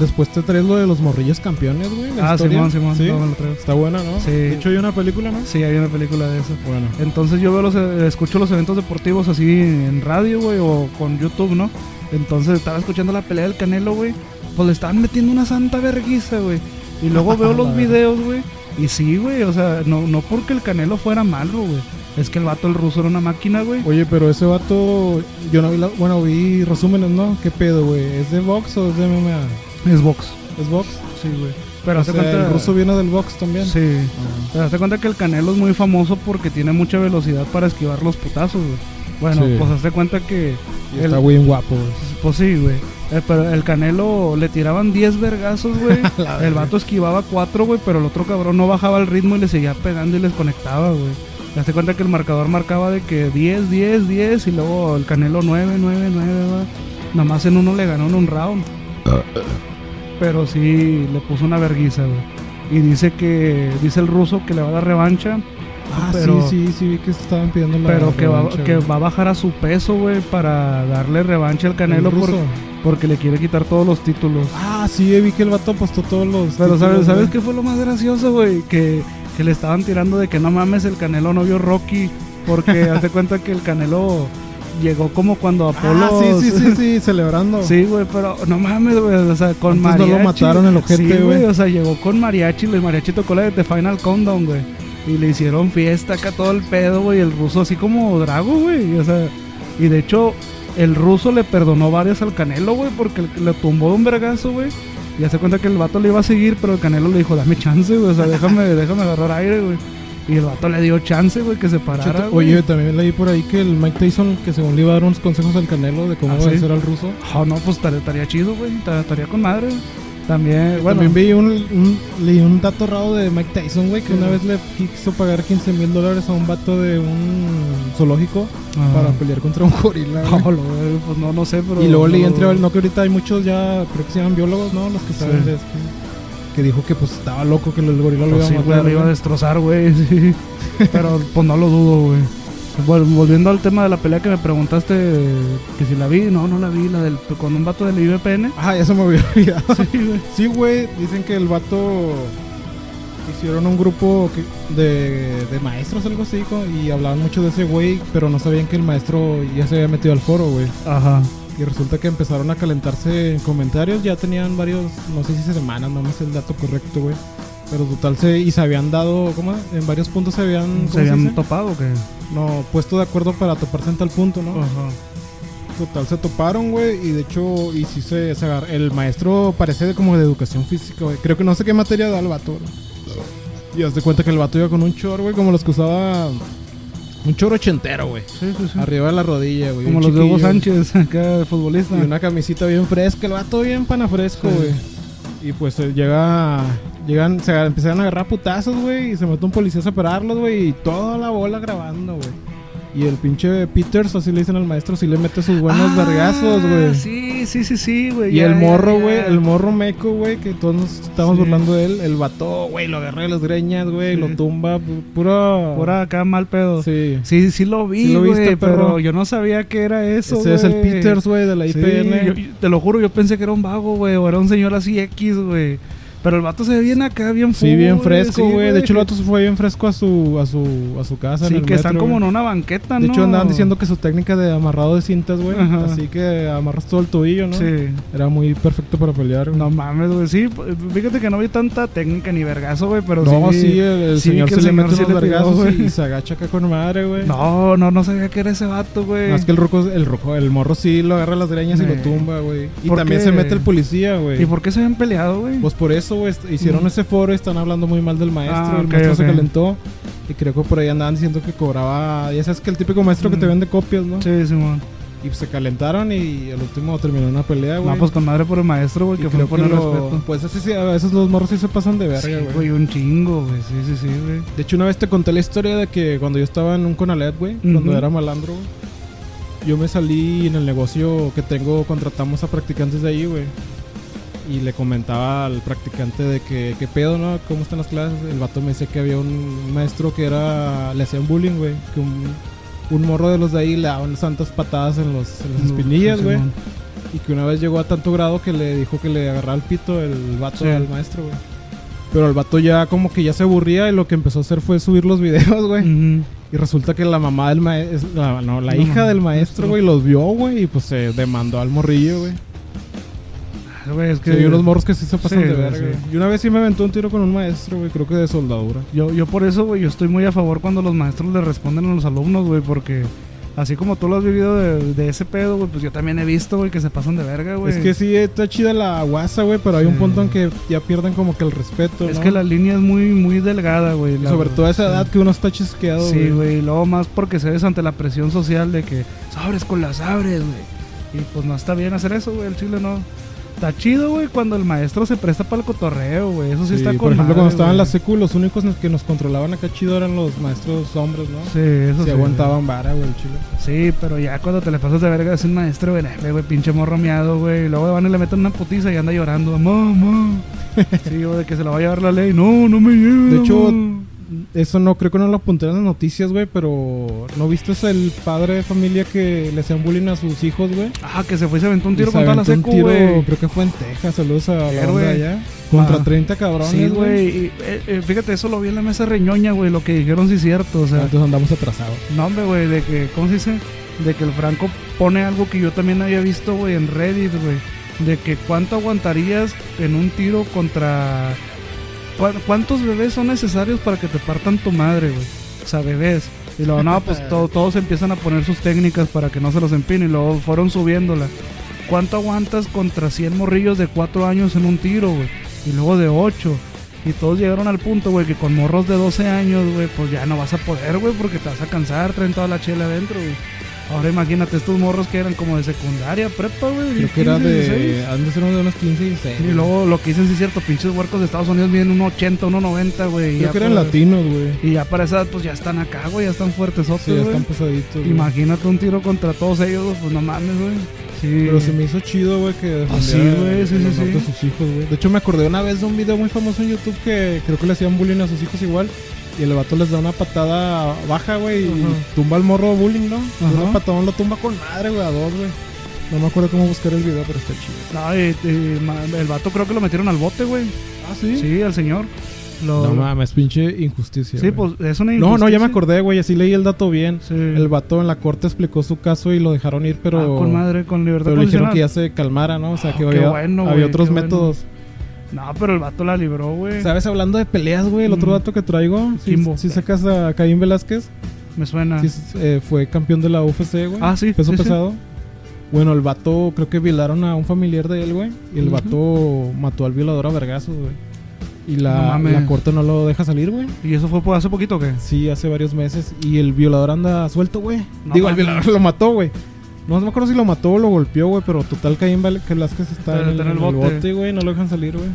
S1: Después te traes lo de los morrillos campeones, güey.
S2: Ah. Simón, Simón,
S1: Sí.
S2: no, me lo traigo.
S1: Está buena, ¿no?
S2: Sí.
S1: De hecho, hay una película, ¿no?
S2: Sí, hay una película de eso.
S1: Bueno.
S2: Entonces yo veo los, eh, escucho los eventos deportivos así en radio, güey, o con YouTube, ¿no? Entonces estaba escuchando la pelea del Canelo, güey. Pues le estaban metiendo una santa verguiza, güey. Y luego veo los videos, güey. Y sí, güey, o sea, no, no porque el Canelo fuera malo, güey. Es que el vato, el ruso, era una máquina, güey.
S1: Oye, pero ese vato, yo no vi, la, bueno, vi resúmenes, ¿no? ¿Qué pedo, güey? ¿Es de box o es de MMA?
S2: Es box.
S1: ¿Es box?
S2: Sí, güey. Pero
S1: o sea,
S2: cuenta...
S1: el ruso viene del box también.
S2: Sí.
S1: Ah.
S2: Pero hazte cuenta que el Canelo es muy famoso porque tiene mucha velocidad para esquivar los putazos, güey. Bueno,
S1: Sí.
S2: pues hazte cuenta que...
S1: Y está bien guapo, güey.
S2: Pues sí, güey. Eh, pero el Canelo le tiraban 10 vergazos, güey. El vato esquivaba 4, güey, pero el otro cabrón no bajaba el ritmo y le seguía pegando y les conectaba, güey. Te das cuenta que el marcador marcaba de que 10, 10, 10 y luego el Canelo 9, 9, 9, güey. Nomás en uno le ganó en un round. Pero sí le puso una verguiza, güey. Y dice que, dice el ruso que le va a dar revancha,
S1: Ah,
S2: Pero-
S1: sí, sí, sí, vi que estaban pidiendo la
S2: pero que, va,
S1: revancha,
S2: que
S1: güey.
S2: va a bajar a su peso, güey, para darle revancha al Canelo
S1: ¿El
S2: por- porque le quiere quitar todos los títulos.
S1: Ah, sí, vi que el vato apostó todos los.
S2: Pero
S1: títulos,
S2: ¿sabes, ¿sabes qué fue lo más gracioso, güey? Que, que le estaban tirando de que no mames, el Canelo no vio Rocky. Porque hace cuenta que el Canelo llegó como cuando Apolo.
S1: Ah, sí, sí, sí, sí, celebrando.
S2: Sí, güey, pero no mames, güey. O sea, con
S1: Antes no
S2: mariachi.
S1: lo mataron el ojete,
S2: Sí,
S1: güey.
S2: O sea, llegó con mariachi. El mariachi tocó la de The Final Countdown, güey. Y le hicieron fiesta acá todo el pedo, güey. El ruso así como Drago, güey. O sea, y de hecho, el ruso le perdonó varias al Canelo, güey, porque le- tumbó de un vergazo, güey. Y hace cuenta que el vato le iba a seguir, pero el Canelo le dijo, dame chance, güey. O sea, déjame, déjame agarrar aire, güey. Y el vato le dio chance, güey, que se parara.
S1: Oye, también leí por ahí que el Mike Tyson, que según le iba a dar unos consejos al Canelo de cómo
S2: ¿Ah, sí?
S1: vencer al ruso.
S2: Ah, no, pues estaría, chido, güey. Estaría estaría con madre. También, bueno.
S1: También vi un, un- leí un dato raro de Mike Tyson, güey, que una vez le quiso pagar 15 mil dólares a un vato de un zoológico
S2: Ah.
S1: para pelear contra un gorila.
S2: No, pues no, no sé, pero.
S1: y luego leí entre no que ahorita hay muchos ya, creo que se llaman biólogos, ¿no? Los que saben
S2: Sí.
S1: de esto. Que dijo que pues estaba loco que el gorila lo
S2: Pues
S1: iba a matar.
S2: lo iba a destrozar, güey. Pero pues no lo dudo, güey. Bueno, volviendo al tema de la pelea que me preguntaste que si la vi, no, no la vi, la del con un vato del IBPN.
S1: Ah, ya se me había olvidado.
S2: Sí, güey.
S1: Sí, güey, dicen que el vato hicieron un grupo de, de maestros, algo así, y hablaban mucho de ese güey, pero no sabían que el maestro ya se había metido al foro, güey.
S2: Ajá.
S1: Y resulta que empezaron a calentarse en comentarios, ya tenían varios, no sé si semanas, no me sé el dato correcto, güey. Pero total, se, y se habían dado, ¿cómo? En varios puntos se habían, ¿cómo
S2: ¿Se habían topado o qué?
S1: No, puesto de acuerdo para toparse en tal punto, ¿no?
S2: Ajá.
S1: Total, se toparon, güey, y de hecho, y sí se, se agar- El maestro parece de como de educación física, güey. Creo que no sé qué materia da el vato, güey. Y haz de cuenta que el vato iba con un chor, güey, como los que usaba... Un chor ochentero, güey.
S2: Sí, sí, sí.
S1: Arriba de la rodilla, güey.
S2: Como los de Hugo. Sánchez, acá futbolista.
S1: Y una camisita bien fresca, el vato bien pana fresco, güey. Y pues eh, llega... Llegan, se empezaron a agarrar putazos, güey, y se mete un policía a separarlos, güey, y toda la bola grabando, güey. Y el pinche Peters, así le dicen al maestro, sí le mete sus buenos
S2: Ah,
S1: vergazos, güey.
S2: Sí, sí, sí, sí, güey.
S1: Y
S2: ya,
S1: el morro, güey, el morro meco, güey, que todos nos estábamos
S2: Sí.
S1: burlando de él. El vato, güey, lo agarra de las greñas, güey,
S2: Sí.
S1: lo tumba, pu- pura...
S2: Pura acá mal pedo.
S1: Sí.
S2: Sí, sí lo vi,
S1: Sí lo
S2: güey,
S1: viste, perro.
S2: pero yo no sabía que era eso,
S1: Ese es el
S2: güey.
S1: Peters, güey, de la IPN.
S2: yo- te lo juro, yo pensé que era un vago, güey, o era un señor así X, güey. Pero el vato se ve bien acá, bien
S1: Sí, bien fresco,
S2: sí,
S1: güey. de hecho, el vato se fue bien fresco a su, a su, a su casa. en
S2: Sí,
S1: el
S2: que están como
S1: güey.
S2: en una banqueta,
S1: De
S2: ¿no?
S1: hecho, andaban diciendo que su técnica de amarrado de cintas, güey. Así que amarras todo el tobillo, ¿no?
S2: Sí.
S1: Era muy perfecto para pelear, güey.
S2: No mames, güey. Sí, fíjate que no vi tanta técnica ni vergazo, güey, pero
S1: No,
S2: sí.
S1: sí, el,
S2: sí
S1: señor
S2: que
S1: se
S2: el
S1: le mete unos vergazos y, y se agacha acá con madre, güey.
S2: No, no, no sabía que era ese vato, güey.
S1: No, es que el roco, el rojo, el morro sí lo agarra las greñas y lo tumba, güey. Y
S2: ¿Por
S1: también se mete el policía, güey.
S2: ¿Y por qué se habían peleado, güey?
S1: Pues por eso, güey, hicieron ese foro y están hablando muy mal del maestro.
S2: Ah,
S1: el maestro se calentó. Y creo que por ahí andaban diciendo que cobraba. Ya sabes que el típico maestro que te vende copias, ¿no?
S2: Sí, Simón.
S1: Y se calentaron y al último terminó una pelea, güey.
S2: No, pues con madre por el maestro, güey, que fue por
S1: que
S2: el
S1: lo-
S2: respeto.
S1: Pues ese sí, a veces los morros sí se pasan de verga,
S2: Sí,
S1: güey.
S2: güey, un chingo, güey. Sí, sí, sí, güey.
S1: De hecho, una vez te conté la historia de que cuando yo estaba en un Conalet, güey, cuando
S2: Ujú.
S1: era malandro, güey, yo me salí en el negocio que tengo, contratamos a practicantes de ahí, güey. Y le comentaba al practicante de que, ¿qué pedo, no? ¿Cómo están las clases? El vato me decía que había un maestro que era, le hacían bullying, güey. Que un, un morro de los de ahí le daban santas patadas en, los, en las espinillas, güey. Y que una vez llegó a tanto grado que le dijo que le agarraba el pito el vato
S2: Sí.
S1: al maestro, güey. Pero el vato ya como que ya se aburría y lo que empezó a hacer fue subir los videos, güey. Y resulta que la mamá del maestro, la, no, la hija del maestro. güey, los vio, güey, y pues se demandó al morrillo, güey.
S2: Ah, güey, es
S1: Que
S2: que
S1: hay unos morros que sí se pasan
S2: Sí,
S1: de
S2: güey,
S1: verga.
S2: sí.
S1: güey. Y una vez sí me aventó un tiro con un maestro, güey, creo que de soldadura.
S2: yo, yo por eso, güey, yo estoy muy a favor cuando los maestros le responden a los alumnos, güey, porque así como tú lo has vivido de, de ese pedo, güey, pues yo también he visto, güey, que se pasan de verga, güey.
S1: Es que sí está chida la guasa, güey, pero hay un punto en que ya pierden como que el respeto,
S2: Es
S1: ¿no?
S2: que la línea es muy, muy delgada, güey.
S1: Sobre todo a esa
S2: sí.
S1: edad que uno está chisqueado,
S2: Sí, güey, y luego más porque se ves ante la presión social de que sabres con las sabres, güey. Y pues no está bien hacer eso, güey, el chile no. Está chido, güey, cuando el maestro se presta para el cotorreo, güey. Eso sí,
S1: Sí,
S2: está con
S1: por ejemplo,
S2: madre,
S1: cuando estaba en la
S2: güey.
S1: secu, los únicos que nos controlaban acá chido eran los maestros hombres, ¿no?
S2: Sí, eso
S1: Se
S2: sí.
S1: aguantaban vara, güey, el chile.
S2: Sí, pero ya cuando te le pasas de verga es un maestro, güey, güey, pinche morro miado, güey. Y luego van y le meten una putiza y anda llorando. Mamá. Sí, güey, que se la va a llevar la ley. No, no me lleve.
S1: De hecho,
S2: mamá.
S1: Eso no, creo que no lo apunté en las noticias, güey, pero ¿no viste el padre de familia que le hacían bullying a sus hijos, güey?
S2: Ah, que se fue y se aventó un tiro
S1: Y se
S2: con toda la secu, güey.
S1: Creo que fue en Texas, saludos a la
S2: güey.
S1: allá. Contra
S2: Ah.
S1: 30 cabrones,
S2: Sí, güey. eh, eh, fíjate, eso lo vi en la mesa reñoña, güey. Lo que dijeron sí es cierto. O sea,
S1: Entonces andamos atrasados.
S2: no, hombre, güey, de que, ¿cómo se dice? De que el Franco pone algo que yo también había visto, güey, en Reddit, güey. De que cuánto aguantarías en un tiro contra. ¿Cuá- ¿Cuántos bebés son necesarios para que te partan tu madre, güey? O sea, bebés. Y luego, no, pues to- todos empiezan a poner sus técnicas para que no se los empine. Y luego fueron subiéndola. ¿Cuánto aguantas contra 100 morrillos de 4 años en un tiro, güey? Y luego de 8. Y todos llegaron al punto, güey, que con morros de 12 años, güey, pues ya no vas a poder, güey, porque te vas a cansar, traen toda la chela adentro, güey. Ahora imagínate estos morros que eran como de secundaria, prepa, güey.
S1: Creo que era
S2: 15,
S1: de.
S2: 16.
S1: Han de ser unos de unos 15 y 16.
S2: Y luego lo que dicen sí es cierto, pinches huercos de Estados Unidos miden 1.80, 1.90, güey.
S1: Creo
S2: ya
S1: que eran
S2: para-
S1: latinos, güey.
S2: Y ya para esa edad, pues ya están acá, güey, ya están fuertes,
S1: Sí, ya están pesaditos.
S2: Imagínate un tiro contra todos ellos, pues no mames, güey. Sí.
S1: Pero se me hizo chido, güey, que
S2: Ah, sí,
S1: defendiera
S2: güey, sí, sí, sí.
S1: de sus hijos, güey. De hecho, me acordé una vez de un video muy famoso en YouTube que creo que le hacían bullying a sus hijos igual. Y el vato les da una patada baja, güey, y tumba al morro bullying, ¿no?
S2: Ajá.
S1: Un patadón lo tumba con madre, güey, a dos, güey. No me acuerdo cómo buscar el video, pero está chido.
S2: No, y- el vato creo que lo metieron al bote, güey.
S1: Ah, sí.
S2: Sí, al señor. Lo-
S1: No mames, pinche injusticia.
S2: Sí,
S1: güey.
S2: pues es una
S1: No, no, ya me
S2: injusticia.
S1: acordé, güey, así leí el dato bien.
S2: Sí.
S1: El vato en la corte explicó su caso y lo dejaron ir, pero.
S2: Ah, con madre, con libertad
S1: Pero le dijeron que ya se calmara, ¿no? O sea,
S2: Ah,
S1: que
S2: qué
S1: había,
S2: bueno,
S1: había otros
S2: bueno. No, pero el vato la libró, güey.
S1: ¿Sabes? Hablando de peleas, güey, el otro
S2: Mm.
S1: dato que traigo. Si
S2: Kimbo.
S1: sacas a Caín Velázquez,
S2: Me suena.
S1: eh, fue campeón de la UFC, güey.
S2: Ah, sí,
S1: Peso
S2: sí, sí.
S1: pesado. Bueno, el vato, creo que violaron a un familiar de él, güey. Y el vato mató al violador a vergazos, güey. Y
S2: No
S1: la, la corte no lo deja salir, güey.
S2: ¿Y eso fue hace poquito o qué?
S1: Sí, hace varios meses. Y el violador anda suelto, güey.
S2: No
S1: Digo, el violador lo mató, güey. No me acuerdo si lo mató o lo golpeó, güey. Pero total, Caín Vel- Velázquez está
S2: Está-
S1: en el,
S2: está en el bote.
S1: güey. No lo dejan salir, güey.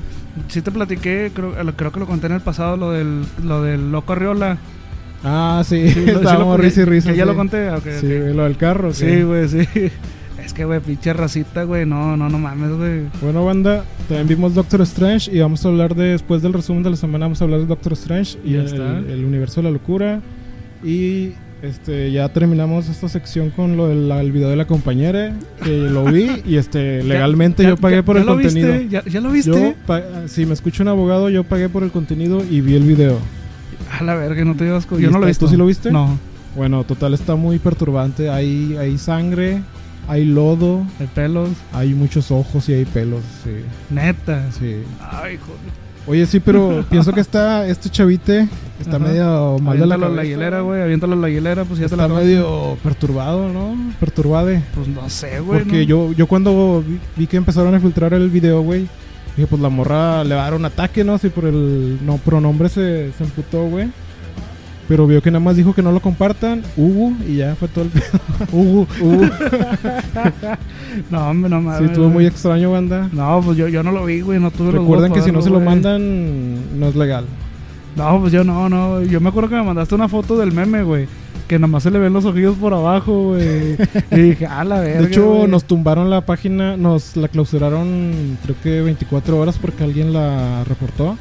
S2: Sí te platiqué, creo, creo que lo conté en el pasado, lo del, lo del loco Arriola.
S1: Ah, sí.
S2: Sí, sí
S1: Estábamos risa y risa.
S2: que ya
S1: sí.
S2: lo conté. ok,
S1: Sí,
S2: ok.
S1: güey, lo del carro.
S2: Sí, güey, sí. Es que, güey, pinche racita, güey. No, no, no mames, güey.
S1: Bueno, banda, también vimos Doctor Strange y vamos a hablar de, después del resumen de la semana, vamos a hablar de Doctor Strange y el,
S2: está.
S1: el universo de la locura. Y este ya terminamos esta sección con lo del el video de la compañera, que lo vi y este legalmente
S2: Ya-
S1: yo pagué
S2: ya-
S1: por
S2: ya
S1: el
S2: lo
S1: contenido.
S2: Viste? ¿Ya, ¿Ya lo viste?
S1: Yo, si me escucha un abogado, yo pagué por el contenido y vi el video.
S2: A la verga, no te.
S1: ¿Y
S2: Yo no lo he visto.
S1: tú sí lo viste?
S2: No.
S1: Bueno, total está muy perturbante. Hay, hay sangre, hay lodo,
S2: De pelos.
S1: hay muchos ojos y hay pelos. Sí,
S2: Neta.
S1: sí.
S2: Ay, joder.
S1: Oye, sí, pero pienso que está este chavite está
S2: Ajá.
S1: medio mal de la cabeza.
S2: la hielera, güey. Aviéntalo a la hielera, pues ya te la
S1: Está medio perturbado, ¿no? Perturbade.
S2: Pues no sé, güey.
S1: Porque
S2: ¿no?
S1: yo, yo cuando vi, vi que empezaron a filtrar el video, güey, dije, pues la morra le va a dar un ataque, ¿no? Si por el no pronombre se, se emputó, güey. Pero vio que nada más dijo que no lo compartan, Hugo, y ya fue todo el. Hugo, Hugo.
S2: No, hombre, no mames.
S1: Sí, estuvo muy extraño, banda.
S2: No, pues yo, yo no lo vi, güey. No tuve
S1: Recuerden que si no se lo
S2: güey.
S1: mandan, no es legal.
S2: No, pues yo no, no. Yo me acuerdo que me mandaste una foto del meme, güey. Que nomás se le ven los ojillos por abajo, güey. y dije, ah, la verga.
S1: De hecho,
S2: güey".
S1: nos tumbaron la página, nos la clausuraron creo que 24 horas porque alguien la reportó,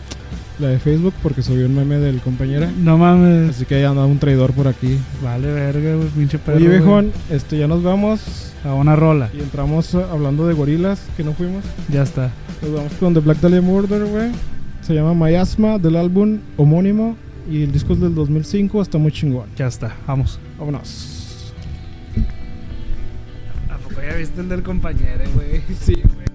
S1: la de Facebook, porque subió un meme del compañero.
S2: No mames.
S1: Así que ahí anda un traidor por aquí.
S2: Vale, verga, güey, pinche perro.
S1: Oye,
S2: güey.
S1: viejón, este, ya nos vamos
S2: A una rola.
S1: y entramos hablando de gorilas, que no fuimos.
S2: Ya está.
S1: Nos vamos con The Black Dahlia Murder, güey. Se llama Miasma, del álbum homónimo. Y el disco es del 2005, está muy chingón.
S2: Ya está. Vamos.
S1: Vámonos.
S2: ¿A poco ya viste el del compañero, güey?
S1: Sí,
S3: Thank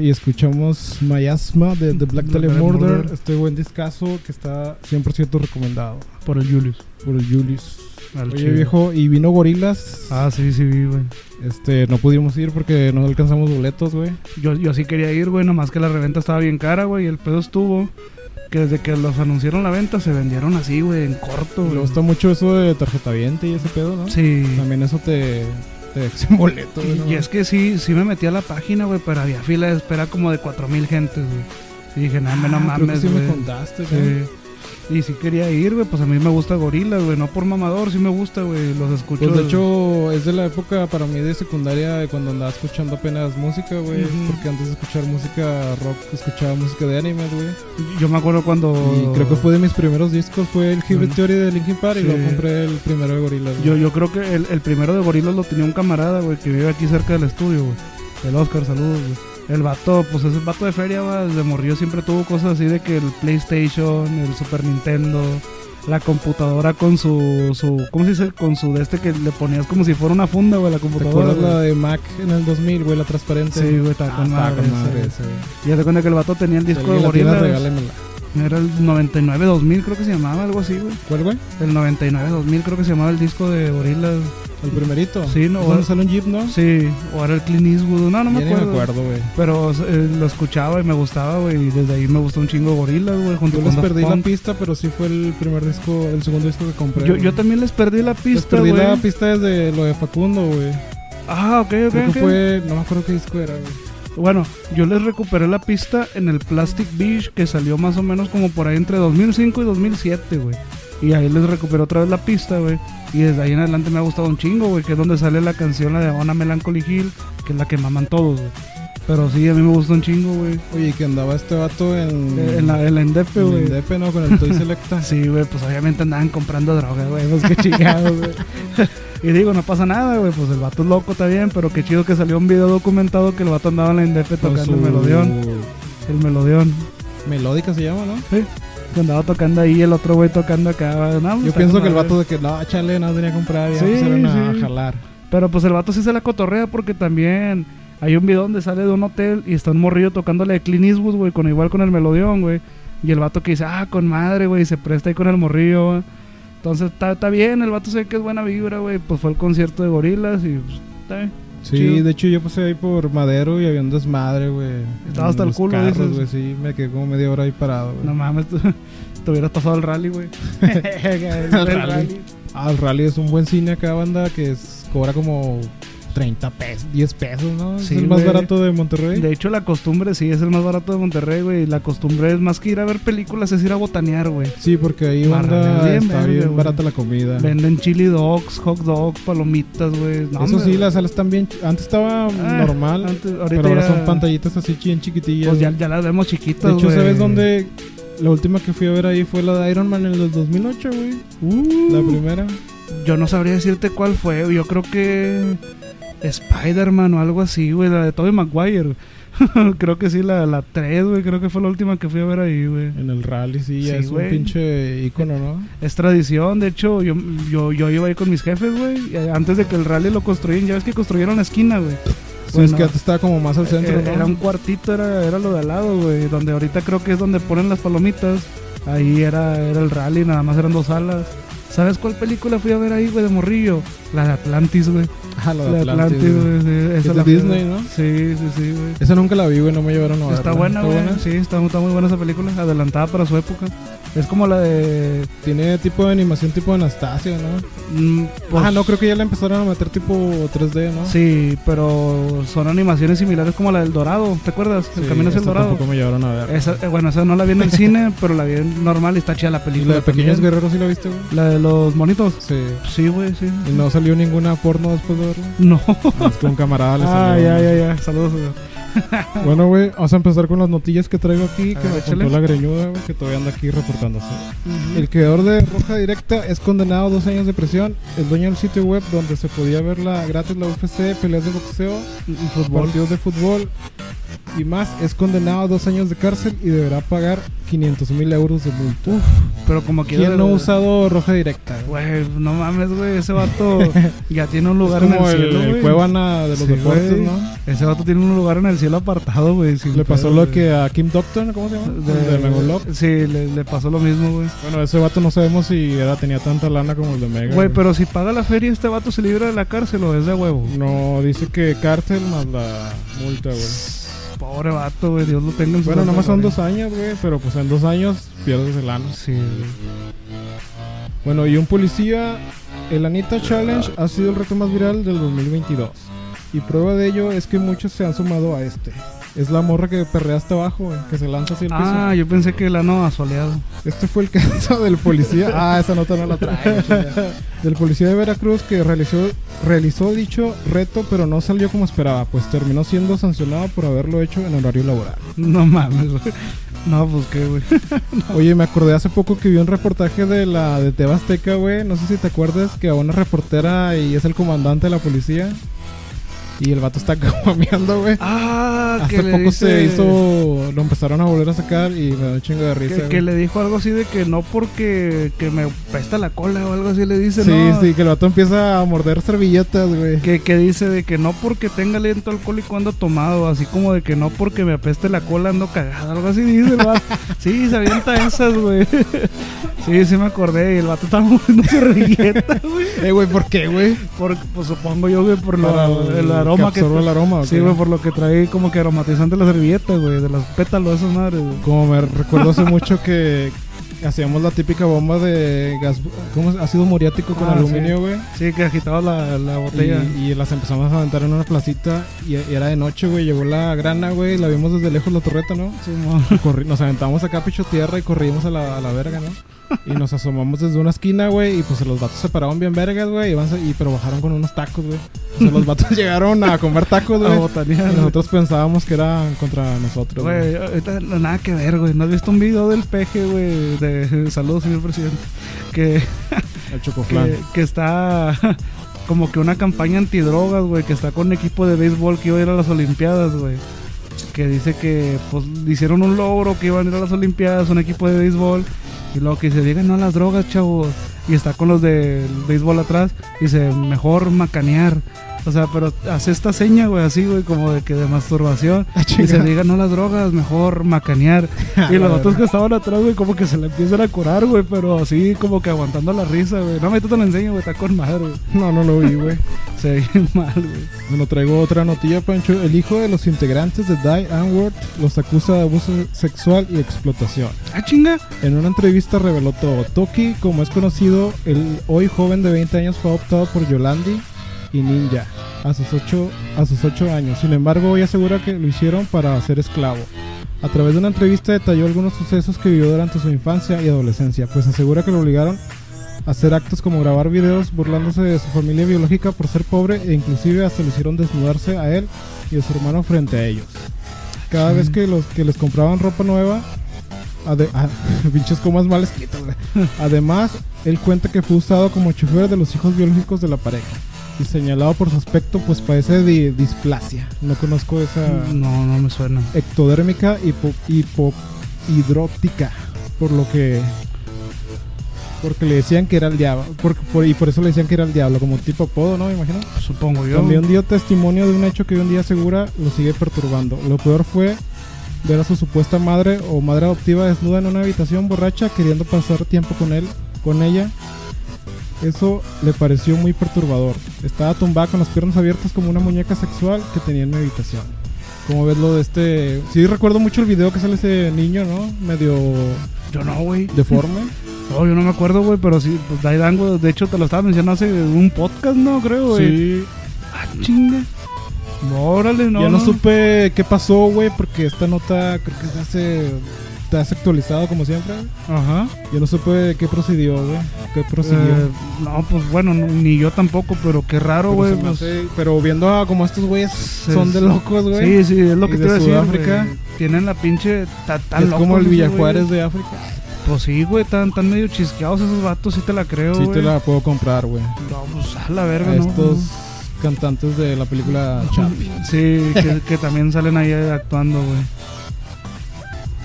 S1: Y escuchamos Mayasma de The Black
S2: Black
S1: Murder.
S2: Murder.
S1: Este buen discazo que está 100% recomendado
S2: Por el Julius.
S1: por el Julius.
S2: al
S1: Oye,
S2: chido.
S1: viejo, y vino Gorilas.
S2: Ah, sí, sí, vi, güey.
S1: Este, no pudimos ir porque no alcanzamos boletos, güey.
S2: Yo, yo sí quería ir, güey, nomás que la reventa estaba bien cara, güey. Y el pedo estuvo que desde que los anunciaron la venta se vendieron así, güey, en corto,
S1: Me gusta mucho eso de tarjeta viente y ese pedo, ¿no?
S2: Sí.
S1: También eso te, te deja sin boleto, güey.
S2: Y, es que sí, sí me metí a la página, güey, pero había fila de espera como de 4000 gentes, güey. Y dije, no, no
S1: Ah, creo que
S2: mames,
S1: sí me contaste, güey.
S2: Sí. Y sí quería ir, güey, pues a mí me gusta Gorilas, güey, no por mamador, sí me gusta, güey, los escucho.
S1: Pues de hecho es de la época para mí de secundaria de cuando andaba escuchando apenas música, güey. Porque antes de escuchar música rock escuchaba música de anime, güey.
S2: yo me acuerdo cuando...
S1: Y creo que fue de mis primeros discos, fue el Hybrid
S2: Bueno.
S1: Theory de Linkin Park y luego compré el primero de Gorillaz. güey.
S2: Yo, yo creo que el, el primero de Gorilas lo tenía un camarada, güey, que vive aquí cerca del estudio, güey. El Oscar, saludos, güey. El vato, pues ese vato de feria, güey, desde morrió siempre tuvo cosas así de que el PlayStation, el Super Nintendo, la computadora con su, su ¿cómo se dice? Con su de este que le ponías como si fuera una funda, güey, la
S1: ¿Te
S2: computadora.
S1: la de Mac en el 2000, güey, la transparente?
S2: Sí, güey, estaba
S1: Ah,
S2: con madre,
S1: con madre
S2: sí. Y haz de cuenta que el vato tenía el disco de
S1: alguien la tiene,
S2: Gorilas.
S1: regálemela.
S2: Era el 99-2000, creo que se llamaba, algo así, güey.
S1: ¿Cuál, güey?
S2: El 99-2000, creo que se llamaba el disco de Gorilas.
S1: El primerito.
S2: Sí, no,
S1: ¿Es
S2: güey.
S1: donde sale un Jeep, no?
S2: Sí, o era el Clint Eastwood, no, no me
S1: Ya ni
S2: acuerdo.
S1: me acuerdo, güey.
S2: Pero eh, lo escuchaba y me gustaba, güey. Y desde ahí me gustó un chingo Gorilas, güey. Junto
S1: Yo
S2: con
S1: les perdí la pista, pero sí fue el primer disco, el segundo disco que compré.
S2: Yo, yo también les perdí la
S1: Les
S2: pista,
S1: perdí
S2: güey.
S1: la pista desde lo de Facundo, güey.
S2: Ah, ok, ok,
S1: Creo
S2: ok.
S1: que fue, no me acuerdo qué disco era, güey.
S2: Bueno, yo les recuperé la pista en el Plastic Beach que salió más o menos como por ahí entre 2005 y 2007, güey. Y ahí les recuperé otra vez la pista, güey. Y desde ahí en adelante me ha gustado un chingo, güey. Que es donde sale la canción, la de Ona Melancholy Hill, que es la que maman todos, güey. Pero sí, a mí me gusta un chingo, güey.
S1: Oye, que andaba este vato en.
S2: Eh, En la, en la Indepe,
S1: en
S2: güey.
S1: Indepe, ¿no? Con el Toy Selecta.
S2: Sí, güey, pues obviamente andaban comprando droga, güey, pues qué chingados, güey. y digo, no pasa nada, güey, pues el vato es loco, está bien, pero qué chido que salió un video documentado que el vato andaba en la Indepe tocando el melodión, el melodión.
S1: Melódica se llama, ¿no?
S2: Sí, andaba tocando ahí, el otro güey tocando acá, no, pues,
S1: Yo pienso que el vato de que no, chale, no tenía que comprar, ya
S2: Sí,
S1: empezaron a
S2: sí.
S1: jalar.
S2: Pero pues el vato sí se la cotorrea porque también hay un video donde sale de un hotel y está un morrillo tocándole de Clint Eastwood, güey, con igual con el melodión, güey. Y el vato que dice, ah, con madre, güey, y se presta ahí con el morrillo. Entonces está, está bien, el vato sé que es buena vibra, güey. Pues fue el concierto de gorilas y pues, está bien.
S1: Sí,
S2: Chido.
S1: de hecho yo pasé ahí por Madero y había un desmadre, güey.
S2: Estaba hasta el culo,
S1: carros, güey, sí, me quedé como media hora ahí parado, güey.
S2: No mames, tú- te hubieras pasado el rally, güey. el
S1: Al
S2: rally.
S1: rally. Ah, el Rally es un buen cine acá, banda, que es, cobra como 30 pesos, 10 pesos, ¿no?
S2: Sí,
S1: es el más
S2: güey.
S1: barato de Monterrey.
S2: De hecho, la costumbre sí es el más barato de Monterrey, güey. La costumbre es más que ir a ver películas, es ir a botanear, güey.
S1: Sí, porque ahí está bien
S2: güey.
S1: barata la comida.
S2: Venden chili dogs, hot dogs, palomitas, güey. No,
S1: Eso
S2: hombre,
S1: sí, las salas están bien. Antes estaba
S2: Ah,
S1: normal,
S2: antes-
S1: pero ahora
S2: ya-
S1: son pantallitas así bien chiquitillas.
S2: Pues ya,
S1: güey.
S2: ya las vemos chiquitas,
S1: de hecho,
S2: güey.
S1: ¿sabes dónde? La última que fui a ver ahí fue la de Iron Man en el 2008, güey.
S2: Uh,
S1: La primera.
S2: yo no sabría decirte cuál fue. Yo creo que Spider-Man o algo así, güey. La de Tobey Maguire. creo que sí, la, la 3, güey. Creo que fue la última que fui a ver ahí, güey.
S1: En el rally, sí, ya
S2: Sí,
S1: es un pinche icono, ¿no?
S2: Es tradición, de hecho, yo, yo, yo iba ahí con mis jefes, güey. Antes de que el rally lo construyeran, ya ves que construyeron la esquina, güey.
S1: Sí,
S2: Bueno,
S1: es que antes estaba como más al centro,
S2: Eh,
S1: ¿no?
S2: Era un cuartito, era, era lo de al lado, güey. Donde ahorita creo que es donde ponen las palomitas. Ahí era, era el rally, nada más eran dos salas. ¿Sabes cuál película fui a ver ahí, güey, de morrillo? La de Atlantis, güey.
S1: Ah, la de Atlantis,
S2: Atlantis,
S1: güey.
S2: güey. sí, esa
S1: Es
S2: la
S1: Disney. ¿no?
S2: Sí, sí, sí, güey.
S1: Esa nunca la vi, güey, no me llevaron a verla.
S2: Está buena, güey. Sí, está, está muy buena esa película. Adelantada para su época. Es como la de.
S1: Tiene tipo de animación tipo Anastasia, ¿no?
S2: mm, pues,
S1: ah, no, creo que ya la empezaron a meter tipo 3D, ¿no?
S2: Sí, pero son animaciones similares como la del Dorado. ¿Te acuerdas? El
S1: Sí,
S2: camino hacia el Dorado.
S1: Tampoco me llevaron a ver.
S2: Esa, eh, bueno, esa no la vi en el cine, pero la vi en normal y está chida la
S1: ¿Y
S2: película.
S1: la de Pequeños
S2: también.
S1: Guerreros sí la viste, güey?
S2: La de los monitos.
S1: Sí.
S2: Sí, güey, sí.
S1: ¿Y no salió ninguna porno después de verla?
S2: No.
S1: Ah, es que un camarada le
S2: Ah,
S1: salió.
S2: ya, ya, ya. Saludos. güey.
S1: Bueno, güey, vamos a empezar con las notillas que traigo aquí, que me contó la greñuda, güey, que todavía anda aquí reportándose. El creador de Roja Directa es condenado a dos años de prisión. El dueño del sitio web donde se podía ver la, gratis la UFC, peleas de boxeo,
S2: Y fútbol.
S1: partidos de fútbol y más es condenado a dos años de cárcel y deberá pagar 500 mil euros de multa.
S2: Pero como quiera.
S1: ¿Quién no ha usado Roja Directa?
S2: Güey, no mames, güey. Ese vato ya tiene un
S1: Es
S2: lugar en
S1: como
S2: el
S1: el,
S2: cielo,
S1: el
S2: güey.
S1: Cuevana de los
S2: Sí,
S1: deportes,
S2: güey.
S1: ¿no?
S2: Ese vato tiene un lugar en el el cielo apartado, güey.
S1: Le pasó lo que a Kim Doctor, ¿cómo se llama? De, Megalock.
S2: Sí, le, le pasó lo mismo, güey.
S1: Bueno, ese vato no sabemos si era, tenía tanta lana como el de Mega.
S2: Güey, pero si paga la feria, este vato se libra de la cárcel o es de huevo.
S1: No, dice que cárcel más la multa, güey.
S2: Pobre vato, güey. Dios lo tenga en su
S1: Bueno, nomás son dos años, güey, pero pues en dos años pierdes el ano.
S2: Sí.
S1: Bueno, y un policía, el Anita Challenge ha sido el reto más viral del 2022. Y prueba de ello es que muchos se han sumado a este. Es la morra que perrea hasta abajo, güey, que se lanza hacia el piso.
S2: Ah, yo pensé que el ano asoleado.
S1: Este fue el caso del policía. Ah, esa nota no la trae. del policía de Veracruz que realizó, realizó dicho reto, pero no salió como esperaba, pues terminó siendo sancionado por haberlo hecho en horario laboral.
S2: No mames, güey. No, pues qué, güey.
S1: Oye, me acordé hace poco que vi un reportaje de la de Tebasteca, güey. No sé si te acuerdas que a una reportera y es el comandante de la policía. Y el vato está caguameando, güey.
S2: Ah,
S1: Hace
S2: que le
S1: poco
S2: dice-
S1: se hizo. Lo empezaron a volver a sacar y me da un chingo de risa.
S2: Que, le dijo algo así de que no porque que me pesta la cola o algo así le dice,
S1: Sí,
S2: ¿no?
S1: sí, que el vato empieza a morder servilletas, güey.
S2: Que, que dice de que no porque tenga aliento alcohólico ando tomado, así como de que no porque me apeste la cola ando cagado, algo así dice el vato. Sí, se avienta esas, güey. Sí, sí me acordé, y el vato estaba moviendo servilleta, güey.
S1: Eh, güey, ¿por qué, güey?
S2: Por, pues supongo yo, güey, por lo- el, aroma que...
S1: absorba el aroma, ¿o
S2: Sí, güey, por lo que trae como que aromatizante la servilleta, güey, de las pétalos esas madres, güey.
S1: Como me recuerdo hace mucho que hacíamos la típica bomba de gas, ¿cómo es? ácido muriático con
S2: Ah,
S1: aluminio, güey.
S2: Sí, que agitaba la, la botella.
S1: Y, y las empezamos a aventar en una placita y, y era de noche, güey. Llegó la grana, güey. La vimos desde lejos la torreta, ¿no?
S2: Sí,
S1: nos aventamos acá a picho tierra y corrimos a la, a la verga, ¿no? Y nos asomamos desde una esquina, güey. Y pues los vatos se pararon bien vergas, güey. Y, pero bajaron con unos tacos, güey. O sea, los vatos llegaron a comer tacos, güey.
S2: botanear,
S1: Y
S2: güey.
S1: nosotros pensábamos que eran contra nosotros, güey.
S2: Güey, ahorita no, nada que ver, güey. ¿No has visto un video del peje, güey? De saludos, señor presidente. Que,
S1: El chocoflan.
S2: que, que está como que una campaña antidrogas, güey. Que está con un equipo de béisbol que iba a ir a las Olimpiadas, güey. Que dice que pues hicieron un logro que iban a ir a las Olimpiadas, un equipo de béisbol. Y luego que se digan no a las drogas, chavos. Y está con los del béisbol atrás. Dice, mejor macanear. O sea, pero hace esta seña, güey, así, güey, como de que de masturbación.
S1: Ah,
S2: Y se digan no las drogas, mejor macanear. y los otros que estaban atrás, güey, como que se le empiezan a curar, güey, pero así como que aguantando la risa, güey. No, me te lo enseño, güey, está con madre, güey.
S1: No, no lo vi, güey.
S2: Se ve bien mal, güey.
S1: Bueno, traigo otra notilla, Pancho. El hijo de los integrantes de Die Antwoord los acusa de abuso sexual y explotación.
S2: Ah, chinga.
S1: En una entrevista reveló todo. Toki, como es conocido, el hoy joven de 20 años fue adoptado por Yolandi y Ninja a sus 8, a sus 8 años. Sin embargo, hoy asegura que lo hicieron para ser esclavo. A través de una entrevista detalló algunos sucesos que vivió durante su infancia y adolescencia, pues asegura que lo obligaron a hacer actos como grabar videos burlándose de su familia biológica por ser pobre e inclusive hasta lo hicieron desnudarse a él y a su hermano frente a ellos. Cada vez que los que les compraban ropa nueva, ade- ah, pinches comas mal escritas. Además, él cuenta que fue usado como chofer de los hijos biológicos de la pareja y señalado por su aspecto, pues padece de displasia. No conozco esa
S2: No, no me suena.
S1: ectodérmica hipo, hipohidróptica, por lo que porque le decían que era el diablo, por, por- y por eso le decían que era el diablo, como tipo apodo, ¿no? Me imagino.
S2: Supongo yo.
S1: También dio testimonio de un hecho que hoy en día asegura lo sigue perturbando. Lo peor fue ver a su supuesta madre o madre adoptiva desnuda en una habitación borracha queriendo pasar tiempo con él, con ella. Eso le pareció muy perturbador. Estaba tumbada con las piernas abiertas como una muñeca sexual que tenía en mi habitación. Como ves lo de este... Sí recuerdo mucho el video que sale ese niño, ¿no? Medio
S2: Yo no, güey.
S1: deforme.
S2: No, yo no me acuerdo, güey, pero sí, pues Daidango, de hecho te lo estaba mencionando hace un podcast, ¿no? Creo, güey.
S1: Sí.
S2: Ah, chinga. No, órale, no.
S1: ya no, supe qué pasó, güey, porque esta nota creo que se hace... Has actualizado como siempre.
S2: Ajá.
S1: Yo no supe qué procedió, güey. ¿Qué prosiguió?
S2: Eh, no, pues bueno, no- ni yo tampoco, pero qué raro,
S1: pero,
S2: güey.
S1: me
S2: pues,
S1: pero viendo a como estos güeyes son de locos, güey.
S2: Sí, sí, es lo que
S1: de
S2: te iba a decir. Güey. Tienen la pinche. ta- tan
S1: es como el Villajuárez de África.
S2: Pues sí, güey, están tan medio chisqueados esos vatos, sí te la creo,
S1: Sí te la puedo comprar, güey.
S2: No, pues a la verga,
S1: A
S2: ¿no?
S1: estos cantantes de la película Chapi.
S2: Sí, que, que también salen ahí actuando, güey.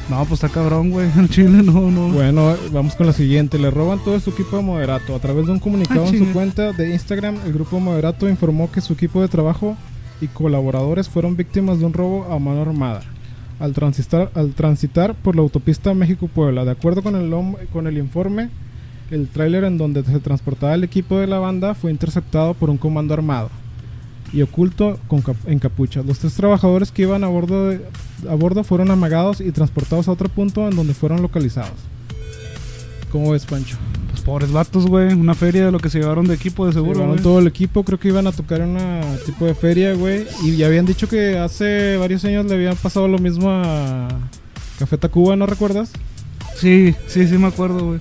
S2: No, pues está cabrón, güey. En Chile no, no.
S1: Bueno, vamos con la siguiente. Le roban todo su equipo de Moderato. A través de un comunicado
S2: Ah,
S1: en su cuenta de Instagram, el grupo Moderato informó que su equipo de trabajo y colaboradores fueron víctimas de un robo a mano armada al transitar, al transitar por la autopista México-Puebla. De acuerdo con el, con el informe, el tráiler en donde se transportaba el equipo de la banda fue interceptado por un comando armado y oculto con cap- en capuchas. Los tres trabajadores que iban a bordo, de- a bordo fueron amagados y transportados a otro punto en donde fueron localizados. ¿Cómo ves, Pancho?
S2: Pues pobres vatos, güey. Una feria de lo que se llevaron de equipo de seguro,
S1: Llevaron
S2: güey.
S1: todo el equipo, creo que iban a tocar en una tipo de feria, güey. Y ya habían dicho que hace varios años le habían pasado lo mismo a Café Tacuba, ¿no recuerdas?
S2: Sí, sí, sí me acuerdo, güey.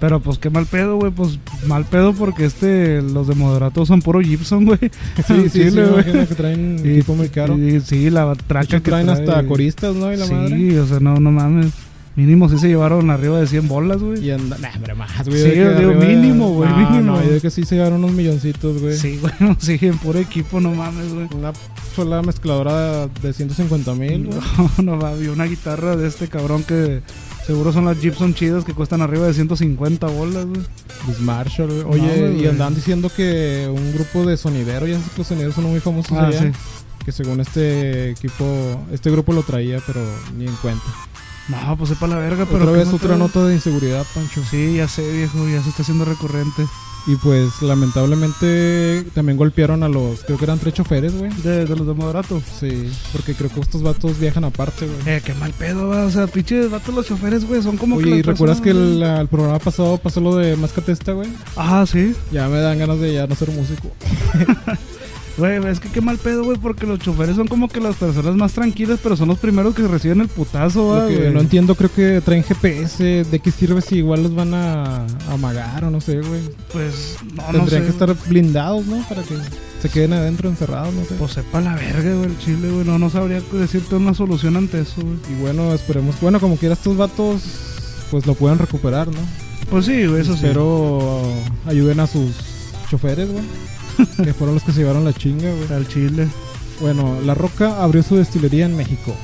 S2: Pero pues qué mal pedo, güey. Pues mal pedo porque este, los de Moderato son puro Gibson, güey.
S1: Sí, sí, sí,
S2: Chile,
S1: imagino que traen equipo muy caro. De
S2: y- sí, la traca
S1: hecho,
S2: que
S1: traen
S2: trae-
S1: hasta coristas, ¿no? Y la
S2: sí,
S1: madre.
S2: o sea, no, no mames. Mínimo sí se llevaron arriba de 100 bolas, güey.
S1: Y anda, nah, más, güey.
S2: Sí,
S1: de
S2: yo digo, mínimo, güey,
S1: No,
S2: mínimo.
S1: No, yo que sí se llevaron unos milloncitos, güey.
S2: Sí, güey, sí, en puro equipo, no mames, güey.
S1: Una sola mezcladora de 150 mil, güey.
S2: No, no vi una guitarra de este cabrón que seguro son las Gibson chidas que cuestan arriba de 150 bolas, güey.
S1: Pues Marshall, güey. Oye, y andaban diciendo que un grupo de sonideros, ya sabes que los sonideros son muy famosos
S2: Ah,
S1: allá.
S2: sí.
S1: Que según este equipo, este grupo lo traía, pero ni en cuenta.
S2: No, pues sepa la verga, pero.
S1: otra
S2: ¿qué
S1: vez
S2: no
S1: otra nota de inseguridad, Pancho.
S2: Sí, ya sé, viejo, ya se está haciendo recurrente.
S1: Y pues lamentablemente también golpearon a los, creo que eran tres choferes, güey.
S2: De, de los de Moderato.
S1: Sí, porque creo que estos vatos viajan aparte, güey.
S2: Eh, qué mal pedo, va. O sea, pinches vatos los choferes, güey, son como que.
S1: Oye, ¿y
S2: las
S1: recuerdas que el programa pasado pasó lo de Mascatesta, güey?
S2: Ah, sí.
S1: Ya me dan ganas de ya no ser músico.
S2: Güey, es que qué mal pedo, güey, porque los choferes son como que las personas más tranquilas, pero son los primeros que reciben el putazo,
S1: Lo que
S2: güey.
S1: no entiendo, creo que traen GPS. ¿De qué sirve si igual los van a amagar o no sé, güey?
S2: Pues, no, no
S1: Tendrían
S2: sé.
S1: que estar blindados, ¿no? Para que se queden adentro encerrados, no sé.
S2: Pues sepa la verga, güey, el chile, güey. No, no sabría decirte una solución ante eso, güey.
S1: Y bueno, esperemos. Bueno, como quiera, estos vatos, pues lo puedan recuperar, ¿no?
S2: Pues sí, güey, eso sí.
S1: Pero ayuden a sus choferes, güey. que fueron los que se llevaron la chinga, güey.
S2: Al chile.
S1: Bueno, La Roca abrió su destilería en México.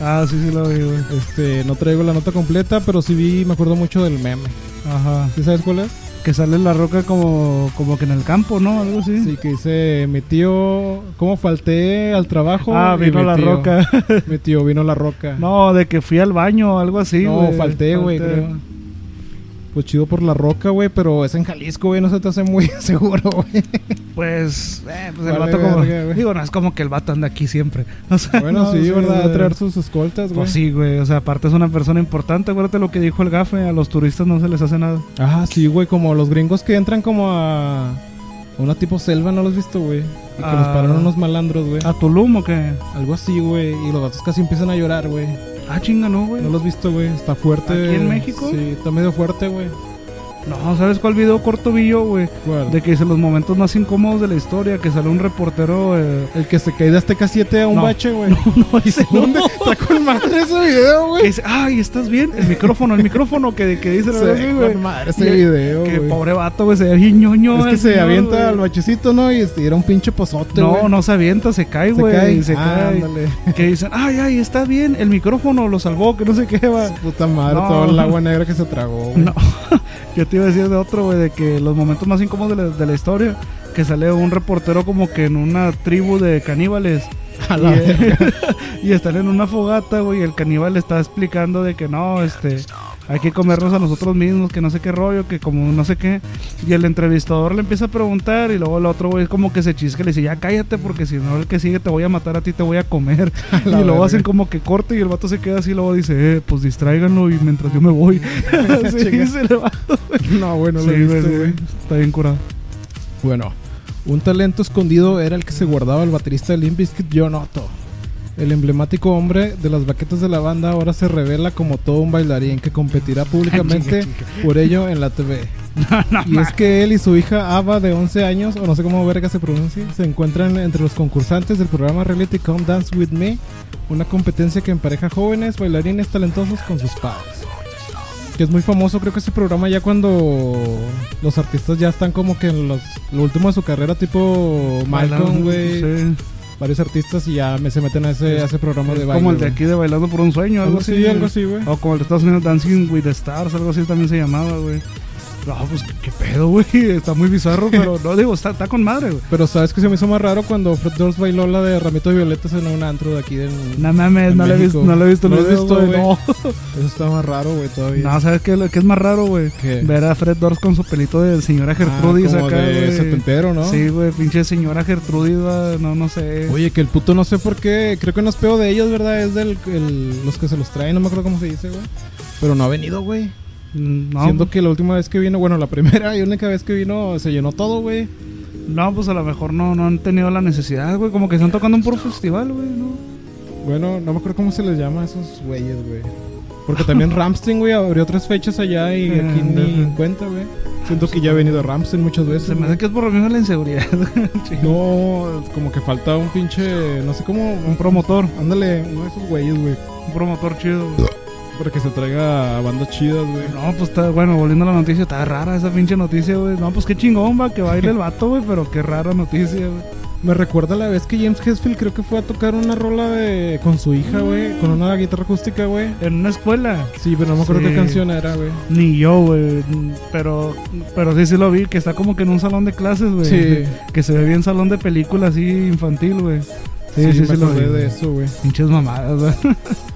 S2: Ah, sí, sí lo vi, güey.
S1: Este, no traigo la nota completa, pero sí vi, me acuerdo mucho del meme.
S2: Ajá.
S1: ¿Sí sabes cuál es?
S2: Que sale la roca como, como que en el campo, ¿no? Algo así.
S1: Sí, que dice, mi tío, ¿cómo falté al trabajo?
S2: Ah, vino la
S1: tío-
S2: roca.
S1: Mi tío vino la roca.
S2: no, de que fui al baño o algo así,
S1: No,
S2: güey.
S1: falté, güey, creo. Pues chido por la roca, güey, pero es en Jalisco, güey, no se te hace muy seguro, güey.
S2: Pues, eh, pues el
S1: Vale
S2: vato como...
S1: verga.
S2: Digo, no es como que el vato anda aquí siempre. O sea,
S1: Bueno,
S2: no,
S1: sí, ¿verdad? A traer sus escoltas, güey.
S2: Pues sí, güey. O sea, aparte es una persona importante. Acuérdate lo que dijo el gafe. A los turistas no se les hace nada.
S1: Ah, sí, güey, como los gringos que entran como a a una tipo selva, ¿no lo has visto, güey? Y que los
S2: Ah.
S1: pararon unos malandros, güey.
S2: ¿A Tulum o qué?
S1: Algo así, güey. Y los gatos casi empiezan a llorar, güey.
S2: Ah, chinga, no, güey.
S1: ¿No lo has visto, güey? Está fuerte.
S2: ¿Aquí en México?
S1: Sí, está medio fuerte, güey.
S2: No, ¿sabes cuál video corto vi yo, güey?
S1: ¿Cuál?
S2: De que dice los momentos más incómodos de la historia. Que sale un reportero. Eh,
S1: El que se cae de Azteca 7 a un
S2: No.
S1: bache, güey.
S2: no, dice,
S1: ¿Dónde? Está con madre ese video, güey.
S2: dice, ay, ¿estás bien? El micrófono, el micrófono que, que dice,
S1: Se
S2: ¿verdad?
S1: ve con madre ese
S2: Y-
S1: video,
S2: Que pobre vato, güey, se ve bien ñoño.
S1: Es que se
S2: señor,
S1: avienta
S2: güey.
S1: al bachecito, ¿no? Y este, era un pinche pozote.
S2: No, no se avienta, se cae, güey. Se
S1: Ah,
S2: cae.
S1: ándale.
S2: Que dicen, ay, ay, está bien, el micrófono lo salvó, que no sé qué va.
S1: Puta madre,
S2: No.
S1: todo el agua negra que se tragó, güey.
S2: No, yo te iba a decir de otro, güey, de que los momentos más incómodos de la, de la historia, que sale un reportero como que en una tribu de caníbales.
S1: A
S2: Y,
S1: la
S2: eh, y están en una fogata, güey, y el caníbal está explicando de que no, este, hay que comernos a nosotros mismos, que no sé qué rollo, que como no sé qué. Y el entrevistador le empieza a preguntar y luego el otro güey como que se chisca y le dice, ya cállate porque si no el que sigue te voy a matar a ti, te voy a comer. y luego
S1: verga.
S2: hacen como que corte y el vato se queda así y luego dice, eh, pues distráiganlo y mientras yo me voy. así dice el vato.
S1: No, güey, no lo
S2: Sí,
S1: visto, güey.
S2: Está bien curado.
S1: Bueno, un talento escondido era el que se guardaba el baterista de Limp Bizkit, John Otto. El emblemático hombre de las baquetas de la banda ahora se revela como todo un bailarín que competirá públicamente por ello en la TV. y es que él y su hija Ava, de 11 años, o no sé cómo verga se pronuncia, se encuentran entre los concursantes del programa Reality Come Dance With Me, una competencia que empareja jóvenes bailarines talentosos con sus padres. Que es muy famoso, creo que ese programa ya cuando los artistas ya están como que en los, lo último de su carrera, tipo Malcolm, güey,
S2: Sí.
S1: Varios artistas y ya me, se meten a ese, a ese programa de baile.
S2: Como el de aquí de Bailando por un Sueño, algo
S1: Algo
S2: así.
S1: así, algo así, güey.
S2: O como el de Estados Unidos Dancing with the Stars, algo así también se llamaba, güey. No, pues qué, pedo, güey. Está muy bizarro, pero no digo, está, está con madre, güey.
S1: Pero sabes que se me hizo más raro cuando Fred Durst bailó la de Ramito de Violetas en un antro de aquí de
S2: No mames, no lo he visto, no lo he visto,
S1: ¿No lo
S2: video,
S1: visto,
S2: güey? No.
S1: Eso está más raro, güey, todavía.
S2: No, ¿sabes qué, qué es más raro, güey? Ver a Fred Dorst con su pelito de señora
S1: Ah,
S2: Gertrudis
S1: como
S2: acá,
S1: de setentero, ¿no?
S2: Sí, güey, pinche señora Gertrudis, no, no sé.
S1: Oye, que el puto no sé por qué, creo que no es pedo de ellos, ¿verdad? Es del el- los que se los traen, no me acuerdo cómo se dice, güey. Pero no ha venido, güey.
S2: No,
S1: Siendo que la última vez que vino, bueno, la primera y única vez que vino se llenó todo, güey.
S2: no, pues a lo mejor no, no han tenido la necesidad, güey. Como que están tocando un puro festival, güey, ¿no?
S1: Bueno, no me acuerdo cómo se les llama a esos güeyes, güey. Porque también Ramstein, güey, abrió otras fechas allá y
S2: Eh,
S1: aquí ni
S2: ajá.
S1: en cuenta, güey. Siento que ya ha venido Ramstein muchas veces.
S2: Se me
S1: güey.
S2: hace que es por lo mismo la inseguridad. Sí.
S1: No, como que falta un pinche, no sé cómo,
S2: Un promotor,
S1: Ándale, uno de esos güeyes, güey.
S2: un promotor chido. güey.
S1: Para que se traiga a bandas chidas, güey.
S2: No, pues está, bueno, volviendo a la noticia, está rara esa pinche noticia, güey. No, pues qué chingón, va, que baile el vato, güey, pero qué rara noticia, güey.
S1: Me recuerda la vez que James Hetfield creo que fue a tocar una rola de con su hija, güey, con una guitarra acústica, güey.
S2: En una escuela.
S1: Sí, pero no me acuerdo
S2: Sí.
S1: qué canción era, güey.
S2: Ni yo, güey. Pero, pero sí, sí lo vi, que está como que en un salón de clases, güey.
S1: Sí.
S2: Que se ve bien salón de película así infantil, güey. Sí,
S1: Sí,
S2: sí,
S1: me
S2: sí, lo vi.
S1: de eso, güey.
S2: Pinches mamadas, güey.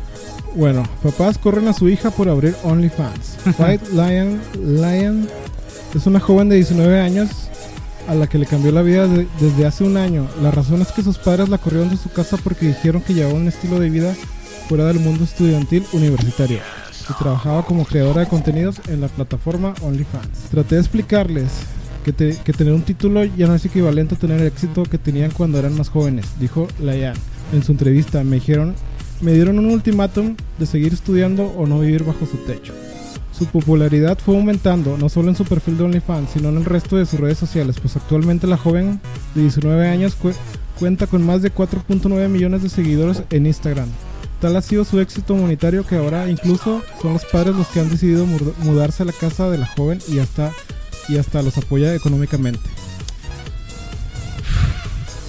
S1: Bueno, papás corren a su hija por abrir OnlyFans. Fight Lion, Lion es una joven de 19 años a la que le cambió la vida de- desde hace un año. La razón es que sus padres la corrieron de su casa porque dijeron que llevaba un estilo de vida fuera del mundo estudiantil universitario y trabajaba como creadora de contenidos en la plataforma OnlyFans. Traté de explicarles que, te- que tener un título ya no es equivalente a tener el éxito que tenían cuando eran más jóvenes, dijo Layan en su entrevista. Me dijeron me dieron un ultimátum de seguir estudiando o no vivir bajo su techo. Su popularidad fue aumentando, no solo en su perfil de OnlyFans, sino en el resto de sus redes sociales, pues actualmente la joven de 19 años cu- cuenta con más de 4.9 millones de seguidores en Instagram. Tal ha sido su éxito monetario que ahora incluso son los padres los que han decidido mud- mudarse a la casa de la joven y hasta, y hasta los apoya económicamente.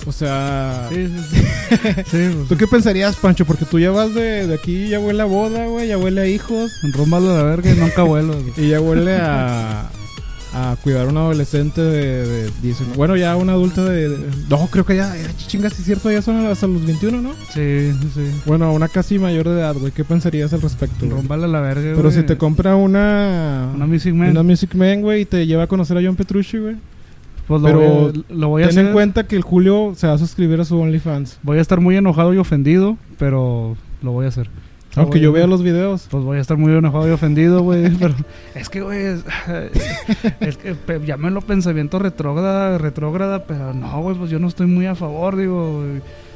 S1: O sea,
S2: Sí, sí, sí. sí,
S1: ¿Tú qué pensarías, Pancho? Porque tú ya vas de, de aquí, ya huele a boda, güey, ya huele a hijos
S2: pues, rómbalo a la verga y nunca vuelo.
S1: y ya huele a, a cuidar a un adolescente de, de 19. Bueno, ya una adulta de, de- No, creo que ya, chingas, es cierto, ya son hasta los 21, ¿no?
S2: Sí, sí, sí.
S1: Bueno, una casi mayor de edad, güey. ¿Qué pensarías al respecto? güey?
S2: Rómbalo a la verga,
S1: Pero
S2: güey.
S1: si te compra una.
S2: Una Music Man.
S1: Una Music Man, güey, y te lleva a conocer a John Petrucci, güey.
S2: Pues lo,
S1: pero
S2: voy, a- lo voy a
S1: Ten
S2: hacer.
S1: en cuenta que el Julio se va a suscribir a su OnlyFans.
S2: Voy a estar muy enojado y ofendido, pero lo voy a hacer.
S1: Aunque yo vea los videos.
S2: Pues voy a estar muy enojado y ofendido, güey. Pero es que, güey, es, es que pe- llámenlo pensamiento retrógrada, retrógrada, pero no, güey, pues yo no estoy muy a favor, digo.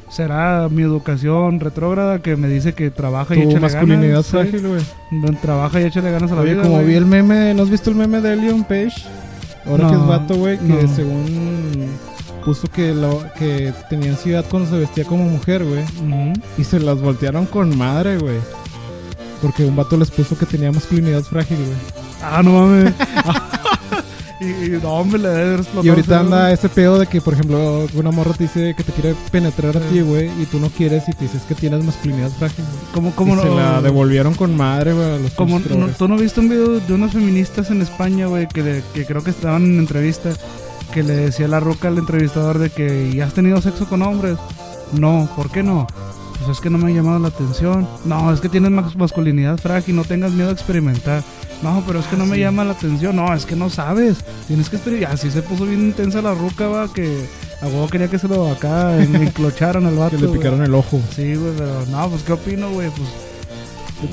S2: Será mi educación retrógrada que me dice que trabaja y échale
S1: masculinidad
S2: ganas.
S1: frágil, güey.
S2: Trabaja y échale ganas a la
S1: Oye,
S2: vida.
S1: como vi el meme, ¿no has visto el meme de Leon Page? Ahora
S2: No,
S1: que es vato, güey, que
S2: no.
S1: según puso que, lo, que tenía ansiedad cuando se vestía como mujer, güey.
S2: Ujú.
S1: Y se las voltearon con madre, güey. Porque un vato les puso que tenía masculinidad frágil, güey.
S2: Ah, no mames. y, y no, hombre, le debe haber explotado
S1: Y ahorita anda ese pedo de que, por ejemplo, una morra te dice que te quiere penetrar a ti, güey, y tú no quieres y te dices que tienes masculinidad frágil.
S2: ¿Cómo,
S1: Y
S2: cómo
S1: se
S2: no?
S1: la devolvieron con madre, güey, a los pinches
S2: no, tú no viste un video de unas feministas en España, güey, que, le- que creo que estaban en entrevista, que le decía la roca al entrevistador de que ¿y has tenido sexo con hombres? No, ¿por qué no? Pues es que no me ha llamado la atención. No, es que tienes mas- masculinidad frágil, no tengas miedo a experimentar. No, pero es que no me llama la atención. No, es que no sabes. Tienes que experimentar. Así se puso bien intensa la ruca, va, que a huevo quería que se lo acá enclocharan al vato.
S1: Que le picaron el ojo.
S2: Sí, güey, pero no, pues qué opino, güey, pues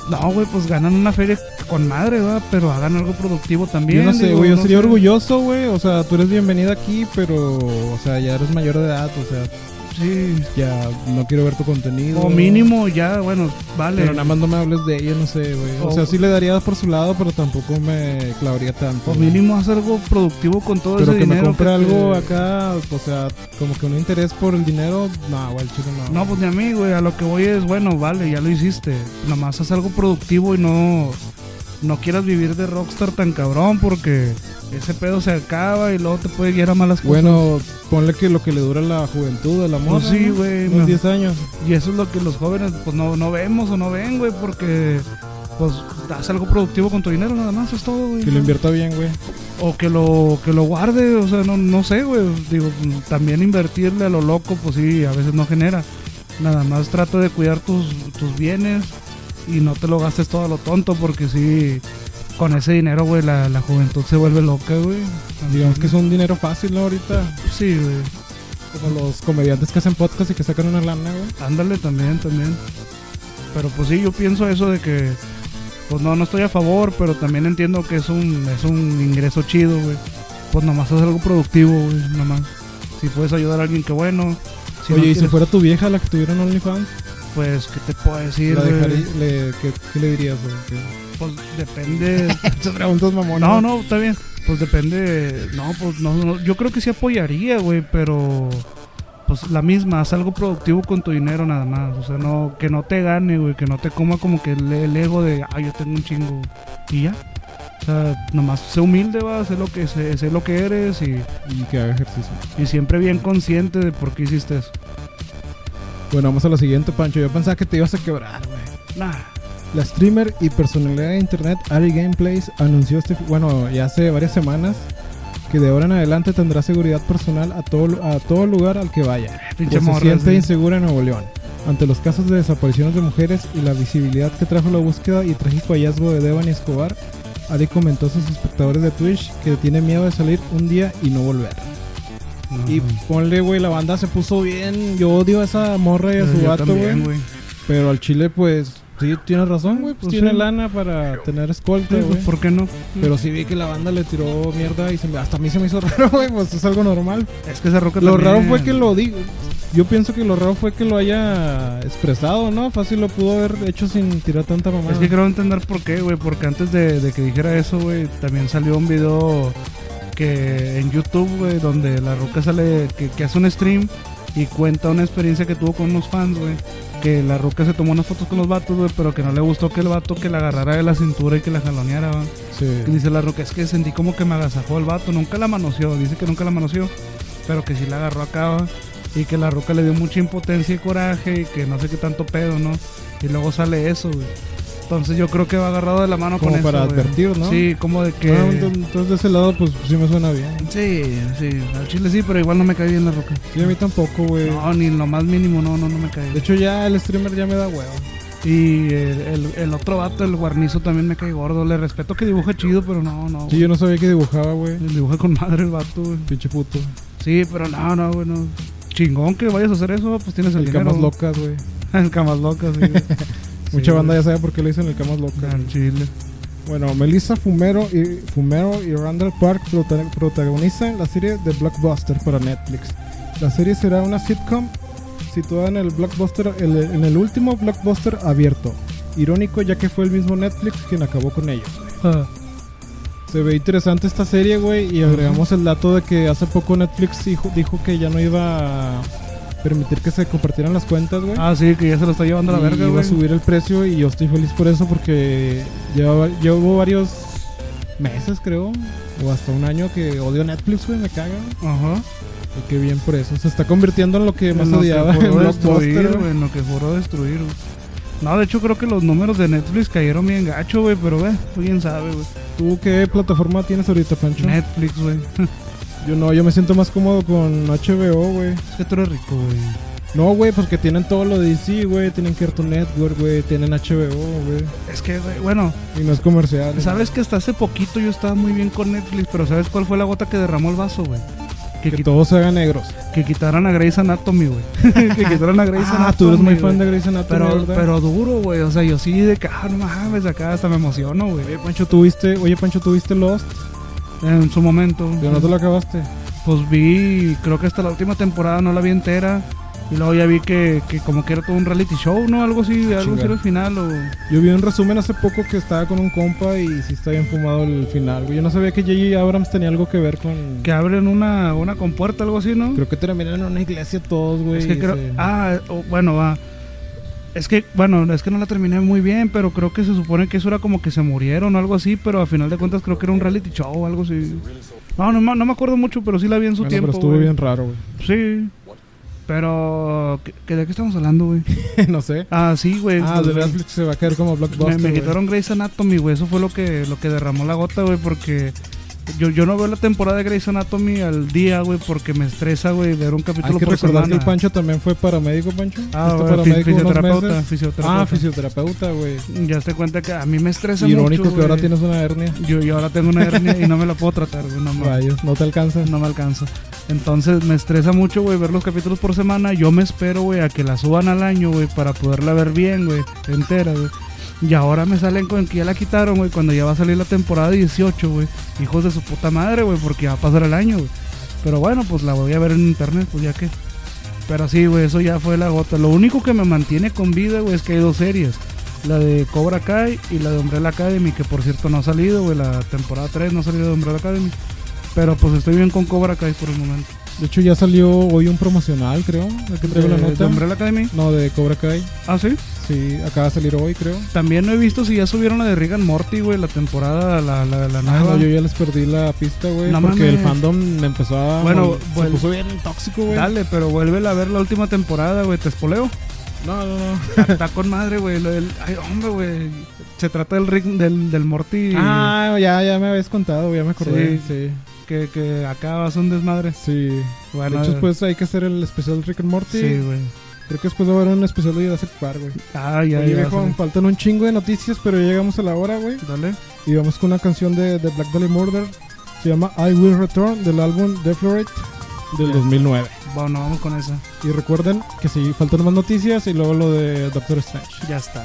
S2: no, güey, pues ganan una feria con madre, ¿verdad? Pero hagan algo productivo también.
S1: Yo no sé, güey, yo
S2: no
S1: sería
S2: sé.
S1: orgulloso, güey. O sea, tú eres bienvenida aquí, pero, o sea, ya eres mayor de edad, o sea,
S2: Sí.
S1: ya no quiero ver tu contenido.
S2: O mínimo ya, bueno, vale.
S1: Pero nada más no me hables de ella, no sé, güey. O
S2: O-
S1: sea, sí le daría por su lado, pero tampoco me clavaría tanto.
S2: O mínimo haz algo productivo con todo
S1: Pero
S2: ese
S1: que me
S2: dinero.
S1: compre
S2: te-
S1: algo acá, o sea, como que un interés por el dinero, no, güey, el chile no.
S2: No, pues ni a mí, güey. A lo que voy es, bueno, vale, ya lo hiciste. Nomás haz algo productivo y no. No quieras vivir de rockstar tan cabrón porque ese pedo se acaba y luego te puede guiar a malas cosas.
S1: Bueno, ponle que lo que le dura la juventud, el amor.
S2: Pues sí, güey,
S1: Unos
S2: no.
S1: 10 años.
S2: Y eso es lo que los jóvenes pues no, no vemos o no ven, güey, porque pues haz algo productivo con tu dinero, nada más, es todo, güey.
S1: Que lo invierta bien, güey.
S2: O que lo, que lo guarde, o sea, no, no sé, güey. Digo, también invertirle a lo loco, pues sí, a veces no genera. Nada más trata de cuidar tus, tus bienes y no te lo gastes todo a lo tonto, porque sí, con ese dinero, güey, la, la juventud se vuelve loca, güey.
S1: Digamos que es un dinero fácil, ¿no? Ahorita.
S2: Sí, güey.
S1: Como los comediantes que hacen podcast y que sacan una lana, güey.
S2: Ándale también, también. Pero pues sí, yo pienso eso de que, pues no, no estoy a favor, pero también entiendo que es un, es un ingreso chido, güey. Pues nomás es algo productivo, güey, nomás. Si puedes ayudar a alguien, que bueno. Si no
S1: Oye, ¿y si fuera tu vieja la que tuviera en OnlyFans?
S2: Pues, ¿qué te puedo decir,
S1: ¿La
S2: güey?
S1: dejarí- le- ¿qué, qué le dirías, güey? ¿Qué-
S2: Pues depende...
S1: Preguntas, mamón.
S2: No, no, está bien. Pues depende. No, pues no, no, yo creo que sí apoyaría, güey, pero pues la misma, haz algo productivo con tu dinero nada más. O sea, no, que no te gane, güey, que no te coma como que el, el ego de, ah, yo tengo un chingo. Y ya. O sea, nomás sé humilde, va, sé lo que, sé, sé lo que eres y,
S1: Y que haga ejercicio.
S2: y siempre bien consciente de por qué hiciste eso.
S1: Bueno, vamos a la siguiente, Pancho. Yo pensaba que te ibas a quebrar, güey.
S2: Nah,
S1: La streamer y personalidad de internet Ari Gameplays anunció este, bueno, ya hace varias semanas que de ahora en adelante tendrá seguridad personal a todo, a todo lugar al que vaya.
S2: pinche
S1: Pues se siente
S2: sí.
S1: insegura en Nuevo León. Ante los casos de desapariciones de mujeres y la visibilidad que trajo la búsqueda y trágico hallazgo de Devani Escobar, Ari comentó a sus espectadores de Twitch que tiene miedo de salir un día y no volver. Y ponle, güey, la banda se puso bien. Yo odio a esa morra y a su
S2: también,
S1: güey. Pero al chile, pues, sí, tienes razón, güey. Pues,
S2: Pues
S1: tiene
S2: sí.
S1: lana para tener escolta,
S2: Sí,
S1: güey.
S2: pues, ¿Por qué no?
S1: Pero sí vi que la banda le tiró mierda y se me- hasta a mí se me hizo raro, güey. Pues es algo normal.
S2: Es que esa roca
S1: Lo
S2: también-
S1: raro fue que lo digo. Yo pienso que lo raro fue que lo haya expresado, ¿no? Fácil lo pudo haber hecho sin tirar tanta mamada.
S2: Es que creo entender por qué, güey. Porque antes de, de que dijera eso, güey, también salió un video que en YouTube, güey, donde la ruca sale, que, que hace un stream y cuenta una experiencia que tuvo con unos fans, güey. Que la ruca se tomó unas fotos con los vatos, güey, pero que no le gustó que el vato que la agarrara de la cintura y que la jaloneara, güey.
S1: Sí.
S2: Y dice la ruca, es que sentí como que me agasajó el vato, nunca la manoseó, dice que nunca la manoseó, pero que sí la agarró acá, va, y que la ruca le dio mucha impotencia y coraje y que no sé qué tanto pedo, ¿no? Y luego sale eso, güey. Entonces yo creo que va agarrado de la mano
S1: Como
S2: con
S1: para
S2: eso, güey.
S1: advertir, ¿no?
S2: Sí, como de que...
S1: Ah, entonces de ese lado, pues sí me suena bien.
S2: Sí, sí, al chile sí, pero igual no me cae bien la roca.
S1: Sí, a mí tampoco, güey.
S2: No, ni lo más mínimo, no, no, no me cae
S1: De hecho, ya el streamer ya me da huevo.
S2: Y el, el- el otro vato, el guarnizo, también me cae gordo. Le respeto que dibuja chido, pero no, no.
S1: Sí, yo no sabía que dibujaba, güey.
S2: Dibuja con madre el vato, güey.
S1: Pinche puto.
S2: Sí, pero no, no, güey, no. Chingón que vayas a hacer eso, pues tienes el,
S1: El
S2: dinero.
S1: camas locas, güey.
S2: el camas locas, sí. güey.
S1: Mucha banda ya sabe por qué le dicen el camas locas.
S2: Al chile.
S1: Bueno, Melissa Fumero y, Fumero y Randall Park prota- protagonizan la serie The Blockbuster para Netflix. La serie será una sitcom situada en el blockbuster, el- en el último blockbuster abierto. Irónico ya que fue el mismo Netflix quien acabó con ellos.
S2: Ah,
S1: Se ve interesante esta serie, güey, y agregamos el dato de que hace poco Netflix dijo, dijo que ya no iba a permitir que se compartieran las cuentas, güey.
S2: Ah, sí, que ya se lo está llevando a la
S1: Y
S2: verga,
S1: iba a
S2: güey.
S1: subir el precio y yo estoy feliz por eso porque llevaba, llevo varios meses, creo, o hasta un año que odio Netflix, güey, me caga.
S2: Ajá.
S1: Y qué bien por eso. Se está convirtiendo en lo que más
S2: En lo que
S1: odiaba en
S2: juró destruir, güey.
S1: güey.
S2: En lo que juró destruir, güey. No, de hecho creo que los números de Netflix cayeron bien gacho, güey, pero güey, quién sabe, güey.
S1: ¿Tú qué plataforma tienes ahorita, Pancho?
S2: Netflix, güey.
S1: Yo no, yo me siento más cómodo con HBO, güey.
S2: Es que tú eres rico, güey.
S1: No, güey, porque tienen todo lo de DC, güey. Tienen Cartoon Network, güey. Tienen HBO, güey.
S2: Es que, güey, bueno,
S1: Y no es comercial.
S2: sabes que hasta hace poquito yo estaba muy bien con Netflix, pero ¿sabes cuál fue la gota que derramó el vaso, güey? Que,
S1: todos se hagan negros.
S2: que quitaran a Grey's Anatomy, güey. que quitaran a Grey's Anatomy.
S1: Ah, tú eres muy fan de Grey's Anatomy,
S2: Pero,
S1: ¿verdad?
S2: pero duro, güey. O sea, yo sí de que, ah, no mames, acá hasta me emociono, güey.
S1: Oye, Pancho, ¿tuviste, oye, Pancho, ¿tuviste Lost?
S2: En su momento.
S1: Pero no te lo acabaste.
S2: Pues vi, creo que hasta la última temporada no la vi entera. Y luego ya vi que, que como que era todo un reality show, ¿no? Algo así, algo así el final. O...
S1: Yo vi un resumen hace poco que estaba con un compa y sí está bien fumado el final. Yo no sabía que J.J. Abrams tenía algo que ver con...
S2: Que abren una, una compuerta, algo así, ¿no?
S1: Creo que terminan en una iglesia todos, güey.
S2: es que creo... Ah, bueno, va. Es que, bueno, es que no la terminé muy bien, pero creo que se supone que eso era como que se murieron o algo así, pero a final de cuentas creo que era un reality show o algo así. No, no, me- no me acuerdo mucho, pero sí la vi en su
S1: Bueno,
S2: tiempo.
S1: pero estuvo bien raro, güey.
S2: Sí. Pero, ¿qué- qué- ¿de qué estamos hablando, güey?
S1: no sé.
S2: Ah, sí, güey.
S1: Ah, de Netflix se va a caer como
S2: me,
S1: blockbuster.
S2: me
S1: güey.
S2: quitaron Grey's Anatomy, güey. Eso fue lo que, lo que derramó la gota, güey, porque yo, yo no veo la temporada de Grey's Anatomy al día, güey, porque me estresa, güey, ver un
S1: Hay
S2: capítulo
S1: que
S2: por
S1: recordar que el Pancho también fue paramédico, Pancho.
S2: Ah, güey, fi-
S1: paramédico
S2: fisioterapeuta, fisioterapeuta.
S1: Ah, fisioterapeuta, güey.
S2: Ya te cuenta que a mí me estresa
S1: Irónico
S2: mucho,
S1: que ahora tienes una hernia.
S2: Yo, yo ahora tengo una hernia y no me la puedo tratar, güey, no, me-
S1: Rayos, no te alcanza.
S2: no me alcanza. Entonces me estresa mucho, güey, ver los capítulos por semana. Yo me espero, güey, a que la suban al año, güey, para poderla ver bien, güey, entera, güey. Y ahora me salen con que ya la quitaron, güey, cuando ya va a salir la temporada 18, güey. Hijos de su puta madre, güey, porque va a pasar el año, güey. Pero bueno, pues la voy a ver en internet, pues ya que. Pero sí, güey, eso ya fue la gota. Lo único que me mantiene con vida, güey, es que hay dos series. La de Cobra Kai y la de Umbrella Academy, que por cierto no ha salido, güey. La temporada 3 no ha salido de Umbrella Academy. Pero pues estoy bien con Cobra Kai por el momento.
S1: De hecho, ya salió hoy un promocional, creo. ¿De qué traigo la
S2: ¿De- de
S1: nota?
S2: Umbrella Academy?
S1: No, de Cobra Kai.
S2: Ah, sí.
S1: Sí, acaba de salir hoy, creo.
S2: También no he visto si ya subieron la de and Morty, güey, la temporada, la, la, la
S1: Ah,
S2: nueva.
S1: no, yo ya les perdí la pista, güey.
S2: No
S1: porque
S2: mames.
S1: el fandom me empezó a.
S2: Bueno,
S1: se puso bien tóxico, güey.
S2: Dale, pero vuélvela a ver la última temporada, güey, te espoleo.
S1: No, no, no.
S2: Está, con madre, güey. Ay, hombre, güey. Se trata del del, del Morty
S1: Ah, ya, ya me habías contado, ya me acordé. Sí,
S2: que, que acá va a un desmadre.
S1: sí.
S2: Bueno,
S1: de hecho, después hay que hacer el especial Rick and Morty.
S2: Sí, güey.
S1: Creo que después va a haber un especial de Jurassic Park, güey.
S2: Ah, ya,
S1: Oye,
S2: ya.
S1: viejo, faltan un chingo de noticias, pero ya llegamos a la hora, güey.
S2: Dale.
S1: Y vamos con una canción de, de Black Dahlia Murder. Se llama I Will Return del álbum Deflorate del
S2: Ya.
S1: 2009.
S2: Bueno, vamos con esa.
S1: Y recuerden que sí, faltan más noticias y luego lo de Doctor Strange.
S2: Ya está.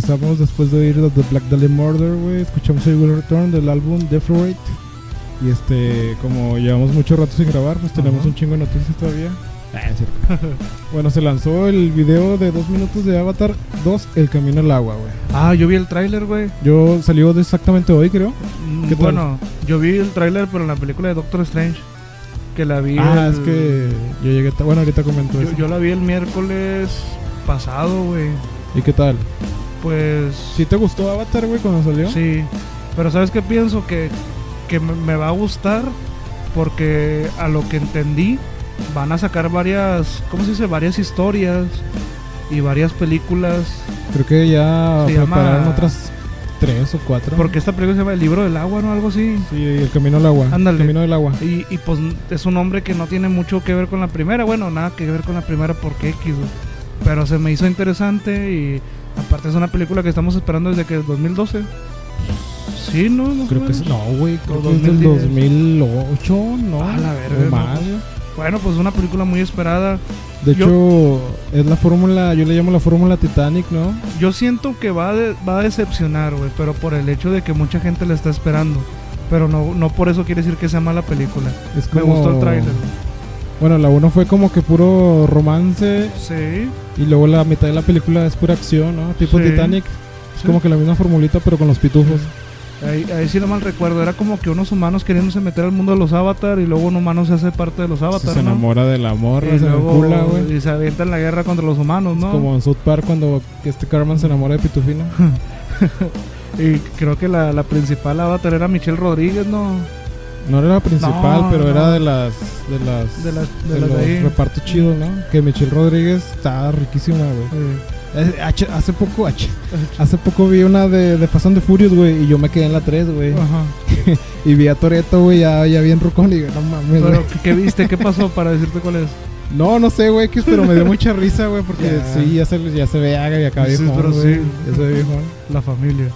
S1: Regresamos después de oír The Black Dahlia Murder, güey. Escuchamos el Will Return del álbum Deflorate. Y este, como llevamos mucho rato sin grabar, pues tenemos
S2: Ajá.
S1: un chingo de noticias todavía. Ah, es cierto. bueno, se lanzó el video de dos minutos de Avatar 2, El Camino al Agua, güey.
S2: Ah, yo vi el tráiler, güey.
S1: Yo salió de exactamente hoy, creo.
S2: Mm,
S1: ¿Qué tal?
S2: bueno, yo vi el tráiler, pero en la película de Doctor Strange. Que la vi.
S1: Ah,
S2: el-
S1: es que yo llegué. Bueno, ahorita comento
S2: Yo,
S1: eso.
S2: yo la vi el miércoles pasado, güey.
S1: ¿Y qué tal?
S2: Pues.
S1: ¿Sí te gustó Avatar, güey, cuando salió?
S2: Sí, pero ¿sabes qué pienso? Que, que me, va a gustar porque a lo que entendí van a sacar varias, ¿cómo se dice? Varias historias y varias películas.
S1: Creo que ya
S2: Se
S1: prepararon
S2: llama-
S1: otras tres o cuatro.
S2: Porque esta película se llama El libro del agua, ¿no? Algo así.
S1: Sí, El Camino al Agua.
S2: Ándale.
S1: El Camino del Agua.
S2: Y, y, pues es un nombre que no tiene mucho que ver con la primera. Bueno, nada que ver con la primera porque X. Pero se me hizo interesante y aparte es una película que estamos esperando desde que 2012. Sí, ¿no? Más o
S1: Creo que es. No, güey. Creo que es del
S2: 2010.
S1: 2008, ¿no?
S2: Ah, la verga, no,
S1: más.
S2: Bueno, pues una película muy esperada.
S1: De
S2: Yo-
S1: hecho, es la fórmula. Yo le llamo la fórmula Titanic, ¿no?
S2: Yo siento que va a, de- va a decepcionar, güey, pero por el hecho de que mucha gente la está esperando. Pero no, no por eso quiere decir que sea mala película.
S1: Es
S2: Me
S1: como-
S2: gustó el tráiler.
S1: Bueno, la 1 fue como que puro romance.
S2: Sí.
S1: Y luego la mitad de la película es pura acción, ¿no? Tipo
S2: Sí.
S1: Titanic. Es
S2: Sí.
S1: como que la misma formulita, pero con los pitufos.
S2: Ahí, ahí sí no mal recuerdo. Era como que unos humanos queriéndose meter al mundo de los avatar y luego un humano se hace parte de los avatar,
S1: se
S2: ¿no?
S1: enamora de la morra,
S2: y
S1: se encula, güey.
S2: y se avienta en la guerra contra los humanos, ¿no?
S1: Como en South Park cuando este Carmen se enamora de Pitufina.
S2: Y creo que la, la principal avatar era Michelle Rodríguez, ¿no?
S1: No era la principal,
S2: No,
S1: pero
S2: no.
S1: era de las de las
S2: De las de,
S1: de
S2: las
S1: los
S2: de
S1: repartos chidos, ¿no? Que Michelle Rodríguez está riquísima, güey.
S2: Sí.
S1: Hace poco, H- hace poco vi una de, de Fast the Furious, güey, y yo me quedé en la 3, güey.
S2: Ajá.
S1: Y vi a Toreto, güey, ya, ya bien rucón y digo, no mames,
S2: Pero. ¿qué, viste? ¿Qué pasó para decirte cuál es?
S1: No, no sé, güey, que- pero me dio mucha risa, güey, porque sí, ya se, ya se ve haga y acá
S2: Sí,
S1: viejón,
S2: pero sí.
S1: Ya se ve viejón.
S2: La familia.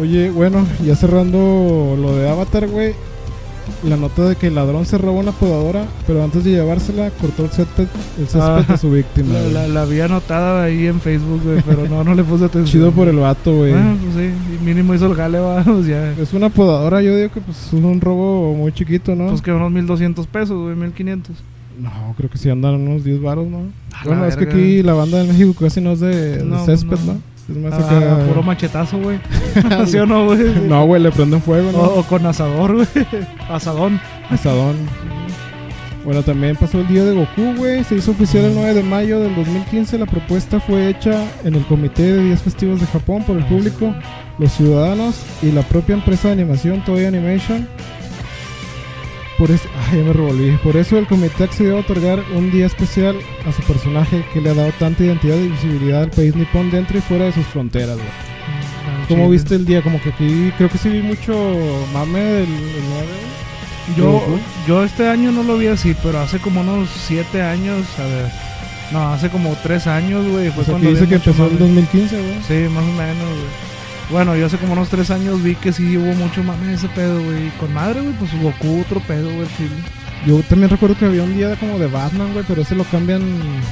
S1: Oye, bueno, ya cerrando lo de Avatar, güey. La nota de que el ladrón se robó una podadora, pero antes de llevársela cortó el césped, el césped
S2: Ah,
S1: de su víctima.
S2: La, la, la vi anotada ahí en Facebook, güey, pero no, no le puse atención.
S1: Chido por el vato, güey.
S2: Ah, pues sí, y mínimo hizo el gale, va, pues ya.
S1: Es una podadora, yo digo que pues es un robo muy chiquito, ¿no?
S2: Pues que unos 1200 pesos, güey, 1500.
S1: No, creo que sí andan unos 10 baros, ¿no?
S2: A
S1: Bueno, es que aquí la banda de México casi no es de, de
S2: No,
S1: césped,
S2: no.
S1: ¿no? Es más
S2: Ah,
S1: acá...
S2: puro machetazo, güey. ¿Sí o no, güey?
S1: No, güey, le prenden fuego, ¿no?
S2: O, o con asador, güey. Asadón.
S1: Asadón. Bueno, también pasó el día de Goku, güey. Se hizo oficial el 9 de mayo del 2015. La propuesta fue hecha en el Comité de Días Festivos de Japón por el público, los ciudadanos y la propia empresa de animación Toei Animation. Por eso, ay, ya me revolví. Por eso el comité accedió a otorgar un día especial a su personaje que le ha dado tanta identidad y visibilidad al país nipón dentro y fuera de sus fronteras, güey. ¿Cómo
S2: Chile.
S1: viste el día? Como que aquí creo que sí vi mucho mame del, del 9.
S2: Yo, yo este año no lo vi así, pero hace como unos 7 años, a ver. No, hace como 3 años, güey. Fue
S1: O sea,
S2: cuando
S1: aquí dice
S2: vi
S1: que empezó en
S2: mame.
S1: 2015, güey.
S2: Sí, más o menos, güey. Bueno, yo hace como unos 3 años vi que sí hubo mucho mame ese pedo, güey. Con madre, güey, pues Goku otro pedo, güey, chile.
S1: Yo también recuerdo que había un día como de Batman, güey, pero ese lo cambian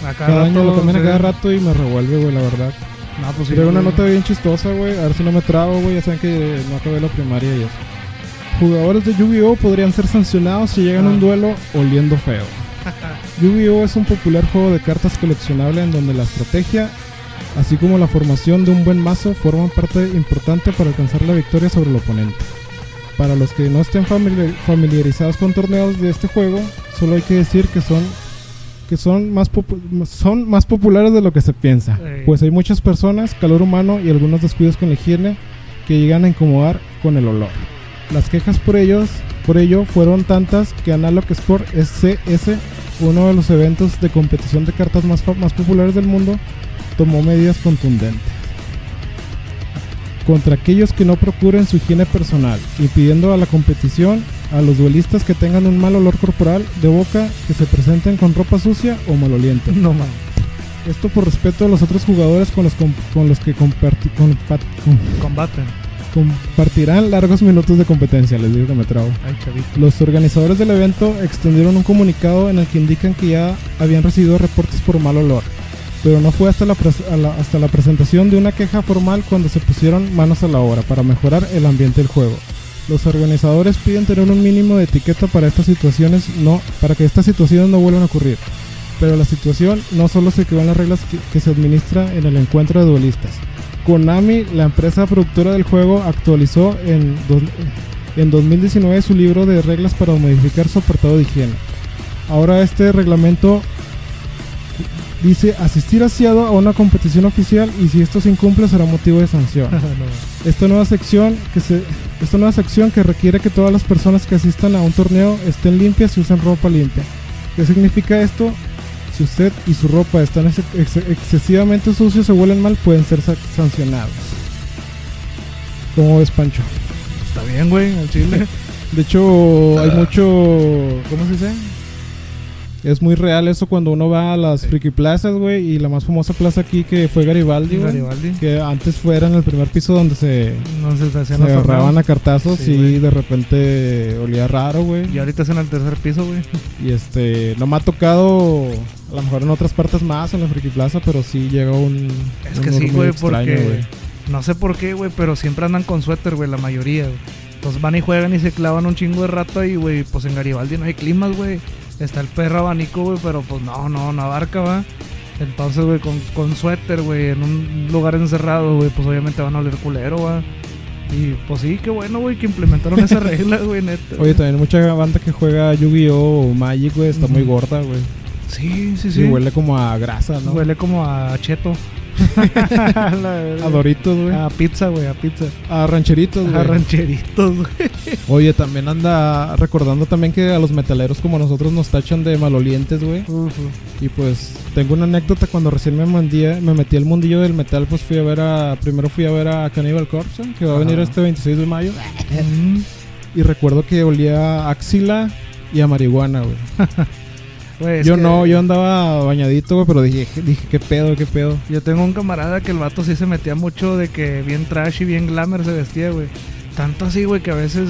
S2: A
S1: cada, año, lo cambian a cada rato y me revuelve, güey, la verdad.
S2: No, pues sí.
S1: Pero una nota bien chistosa, güey, a ver si no me trabo, güey, ya saben que no acabé la primaria y eso. Jugadores de Yu-Gi-Oh podrían ser sancionados si llegan a un
S2: Ah.
S1: duelo oliendo feo. Yu-Gi-Oh es un popular juego de cartas coleccionable en donde la estrategia, así como la formación de un buen mazo, forman parte importante para alcanzar la victoria sobre el oponente. Para los que no estén familiar- familiarizados con torneos de este juego, solo hay que decir que son que son más son más populares de lo que se piensa, pues hay muchas personas, calor humano y algunos descuidos con la higiene que llegan a incomodar con el olor. Las quejas por ellos, por ello fueron tantas que Analog Sport SCS, uno de los eventos de competición de cartas más, populares del mundo, tomó medidas contundentes contra aquellos que no procuren su higiene personal, impidiendo a la competición a los duelistas que tengan un mal olor corporal de boca, que se presenten con ropa sucia o maloliente.
S2: No.
S1: Esto por respeto a los otros jugadores con los, con los que
S2: Combaten.
S1: Compartirán largos minutos de competencia, les digo que me trago.
S2: Ay.
S1: Los organizadores del evento extendieron un comunicado en el que indican que ya habían recibido reportes por mal olor, pero no fue hasta la, la- hasta la presentación de una queja formal cuando se pusieron manos a la obra para mejorar el ambiente del juego. Los organizadores piden tener un mínimo de etiqueta para estas situaciones, no, para que estas situaciones no vuelvan a ocurrir. Pero la situación no solo se quedó en las reglas que, que se administra en el encuentro de duelistas. Konami, la empresa productora del juego, actualizó en, dos- en 2019 su libro de reglas para modificar su apartado de higiene. Ahora este reglamento dice asistir asiado a una competición oficial y si esto se incumple será motivo de sanción.
S2: No.
S1: Esta nueva sección que se esta nueva sección que requiere que todas las personas que asistan a un torneo estén limpias y usen ropa limpia. ¿Qué significa esto? Si usted y su ropa están ex- ex- excesivamente sucios o huelen mal, pueden ser sa- sancionados. ¿Cómo ves, Pancho?
S2: Está bien, güey, al chile.
S1: De hecho, hay mucho. ¿Cómo se dice? Es muy real eso cuando uno va a las
S2: Sí.
S1: friki plazas, güey. Y la más famosa plaza aquí que fue Garibaldi, güey.
S2: Garibaldi.
S1: Que antes fuera en el primer piso donde se,
S2: No se
S1: se agarraban a cartazos
S2: Sí,
S1: y de repente olía raro, güey.
S2: Y ahorita es en el tercer piso, güey.
S1: Y este, no me ha tocado, a lo mejor en otras partes más, en la Friki Plaza, pero sí llega un.
S2: Es
S1: un
S2: que sí, güey, porque no sé por qué, güey, pero siempre andan con suéter, güey, la mayoría, güey. Entonces van y juegan y se clavan un chingo de rato ahí, güey. Pues en Garibaldi no hay climas, güey. Está el perro abanico, güey, pero pues no, no, no abarca, va. Entonces, güey, con, con suéter, güey, en un lugar encerrado, güey, pues obviamente van a oler culero, va. Y pues sí, qué bueno, güey, que implementaron esa regla, güey, neta.
S1: Oye, también mucha banda que juega Yu-Gi-Oh! o Magic, güey, está muy gorda, güey.
S2: Sí, sí, sí.
S1: Y huele como a grasa, ¿no?
S2: Huele como a cheto.
S1: A Doritos, güey.
S2: A pizza, güey, a pizza.
S1: A rancheritos,
S2: A
S1: güey.
S2: rancheritos, güey.
S1: Oye, también anda recordando también que a los metaleros como nosotros nos tachan de malolientes, güey.
S2: Uf,
S1: Y pues tengo una anécdota cuando recién me, mandía- me metí al mundillo del metal, pues fui a ver a primero fui a ver a Cannibal Corpse, que va a venir este 26 de mayo y recuerdo que olía a axila y a marihuana, güey. Yo
S2: que
S1: no, yo andaba bañadito, güey, pero dije, dije, qué pedo, qué pedo.
S2: Yo tengo un camarada que el vato sí se metía mucho de que bien trash y bien glamour se vestía, güey. Tanto así, güey, que a veces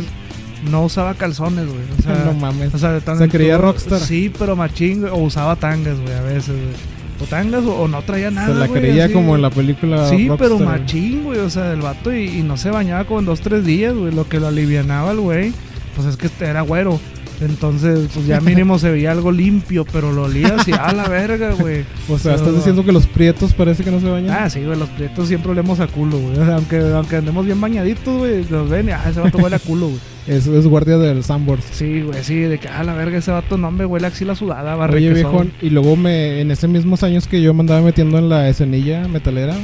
S2: no usaba calzones, güey. O sea,
S1: no mames.
S2: o sea, de tan
S1: Se creía rockstar.
S2: Sí, pero machín, güey. O usaba tangas, güey, a veces, güey. O tangas o, o no traía nada,
S1: Se la
S2: güey,
S1: creía
S2: así,
S1: como en la película.
S2: Sí,
S1: Rockstar,
S2: pero machín, güey. O sea, el vato y, y no se bañaba como en dos, tres días, güey. Lo que lo alivianaba el güey, pues es que era güero. Entonces, pues ya mínimo se veía algo limpio, pero lo olía así a la verga, güey.
S1: O sea,
S2: Pero-
S1: estás diciendo que los prietos parece que no se bañan.
S2: Ah, sí, güey, los prietos siempre olemos a culo, güey. O sea, aunque, aunque andemos bien bañaditos, güey, nos ven y, ah, ese vato huele a culo, güey.
S1: Eso es guardia del Sandboard.
S2: Sí, güey, sí, de que, ah, la verga, ese vato no me huele a axila sudada, barre
S1: Oye,
S2: son.
S1: y luego me, en ese mismos años que yo me andaba metiendo en la escenilla metalera,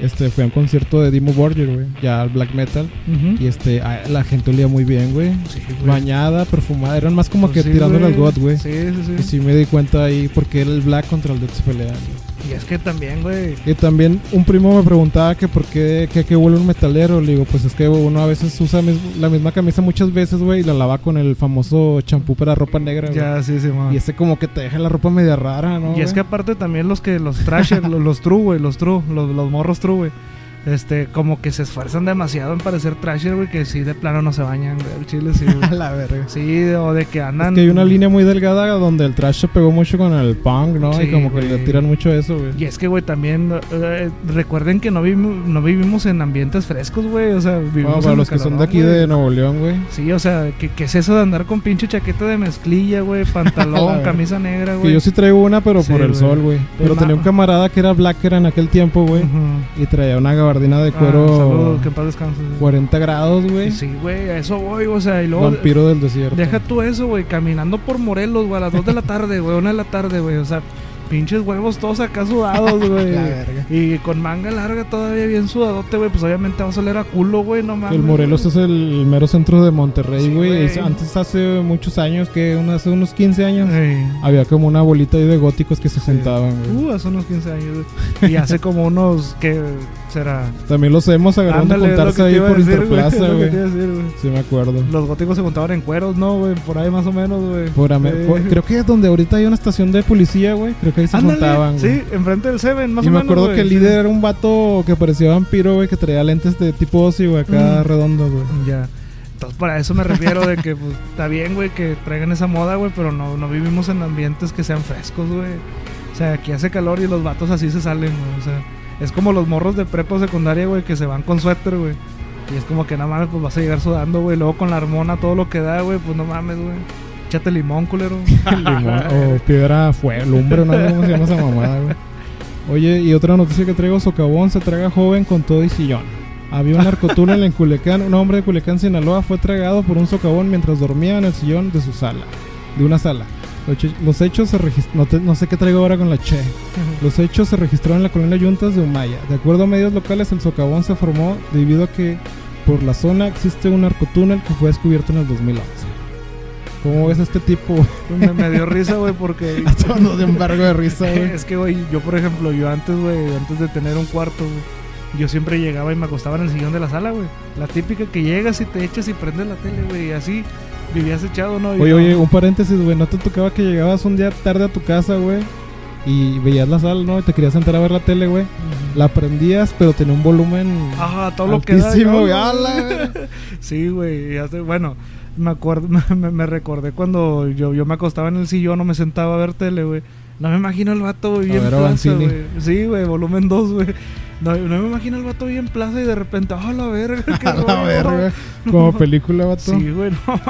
S1: este, fui a un concierto de Dimo Borgir, güey, ya al black metal, y este, a- la gente olía muy bien, güey,
S2: Sí,
S1: bañada, perfumada, eran más como
S2: Pues
S1: que
S2: sí,
S1: tirándole al god, güey.
S2: Sí, sí, sí.
S1: Y sí me di cuenta ahí porque era el black contra el death se pelean.
S2: Y es que también, güey.
S1: Y también un primo me preguntaba que por qué, que, que huele un metalero. Le digo, pues es que uno a veces usa mis- la misma camisa muchas veces, güey, y la lava con el famoso champú para ropa negra.
S2: Ya, sí, sí, man.
S1: Y ese como que te deja la ropa media rara, ¿no?
S2: Y es que aparte también los que los trasher, los, los true, güey, los true, los, los morros true, güey. Este, como que se esfuerzan demasiado en parecer trasher, güey, que sí de plano no se bañan, güey. El chile sí,
S1: A
S2: güey.
S1: la verga.
S2: Sí, o de que andan.
S1: Es que hay una línea muy delgada donde el trash se pegó mucho con el punk, ¿no?
S2: Sí,
S1: y como que le tiran mucho eso, güey.
S2: Y es que, güey, también eh, recuerden que no vivimos, no vivimos en ambientes frescos, güey. O sea, vivimos
S1: Bueno, para
S2: en
S1: los que son de aquí
S2: güey.
S1: de Nuevo León, güey.
S2: Sí, o sea, ¿qué, qué es eso de andar con pinche chaqueta de mezclilla, güey? Pantalón, camisa negra,
S1: Que
S2: güey.
S1: yo sí traigo una, pero
S2: Sí,
S1: por el
S2: güey.
S1: sol, güey. Pero tenía un camarada que era blacker en aquel tiempo, güey.
S2: Ujú.
S1: Y traía una gabardina de
S2: Ah,
S1: cuero
S2: saludos, que en paz descanse.
S1: 40 grados, güey.
S2: Sí, güey, a eso voy, o sea, y luego.
S1: Vampiro del desierto.
S2: Deja tú eso, güey, caminando por Morelos, güey, a las 2 de la tarde, güey, 1 de la tarde, güey, o sea, pinches huevos todos acá sudados, güey. Y con manga larga todavía bien sudadote, güey. Pues obviamente va a oler a culo, güey, no mames.
S1: El Morelos es el mero centro de Monterrey, güey.
S2: güey.
S1: Es- Antes, hace muchos años, que hace unos 15 años, había como una bolita ahí de góticos que se juntaban, güey.
S2: Uh, hace unos 15 años, güey. Y hace como unos, ¿qué será?
S1: También los hemos
S2: es lo
S1: juntarse
S2: que
S1: ahí
S2: a
S1: por
S2: decir,
S1: Interplaza,
S2: que
S1: güey.
S2: a.
S1: Sí, me acuerdo.
S2: Los góticos se juntaban en cueros, ¿no, güey? Por ahí más o menos, güey.
S1: Por- creo que es donde ahorita hay una estación de policía, güey. Creo que ahí se
S2: Ándale,
S1: juntaban, güey.
S2: Sí, enfrente del Seven, más
S1: y
S2: o
S1: me
S2: menos.
S1: acuerdo
S2: güey,
S1: que el
S2: sí.
S1: líder era un vato que parecía vampiro, güey, que traía lentes de tipo ocio, güey, acá
S2: Mm.
S1: redondos, güey.
S2: Ya. Entonces, para eso me refiero de que, pues, está bien, güey, que traigan esa moda, güey, pero no, no vivimos en ambientes que sean frescos, güey. O sea, aquí hace calor y los vatos así se salen, güey. O sea, es como los morros de prepa o secundaria, güey, que se van con suéter, güey. Y es como que nada más, pues vas a llegar sudando, güey. Luego con la hormona, todo lo que da, güey, pues no mames, güey. Échate limón, culero.
S1: Limón, o piedra fue, lumbre, no sé cómo se llama esa mamada, güey. Oye, y otra noticia que traigo, Socavón se traga joven con todo y sillón. Había un narcotúnel en Culiacán, un hombre de Culiacán, Sinaloa, fue tragado por un socavón mientras dormía en el sillón de su sala, de una sala. Los hechos se registraron, no, te- no sé qué traigo ahora con la che. Los hechos se registraron en la colonia Yuntas de Humaya. De acuerdo a medios locales, el socavón se formó debido a que por la zona existe un narcotúnel que fue descubierto en el 2011. ¿Cómo ves a este tipo?
S2: me, me dio risa, güey, porque...
S1: Todo de embargo de risa, güey.
S2: es que, güey, yo, por ejemplo, yo antes, güey, antes de tener un cuarto, güey, yo siempre llegaba y me acostaba en el sillón de la sala, güey. La típica que llegas y te echas y prendes la tele, güey, y así vivías echado, ¿no?
S1: Oye, oye, un paréntesis, güey. ¿No te tocaba que llegabas un día tarde a tu casa, güey? Y veías la sala, ¿no? Y te querías sentar a ver la tele, güey. La prendías, pero tenía un volumen
S2: Ajá, todo lo que da. Sí, güey. Bueno, me acuerdo, me, me recordé cuando yo, yo me acostaba en el sillón o me sentaba a ver tele, güey. No me imagino el vato güey, bien plaza, güey. Sí, güey, volumen 2, güey. No, no me imagino el vato bien plaza y de repente, ¡ah, la verga! qué
S1: A la
S2: rollo".
S1: verga. Como película, vato.
S2: Sí, güey, no.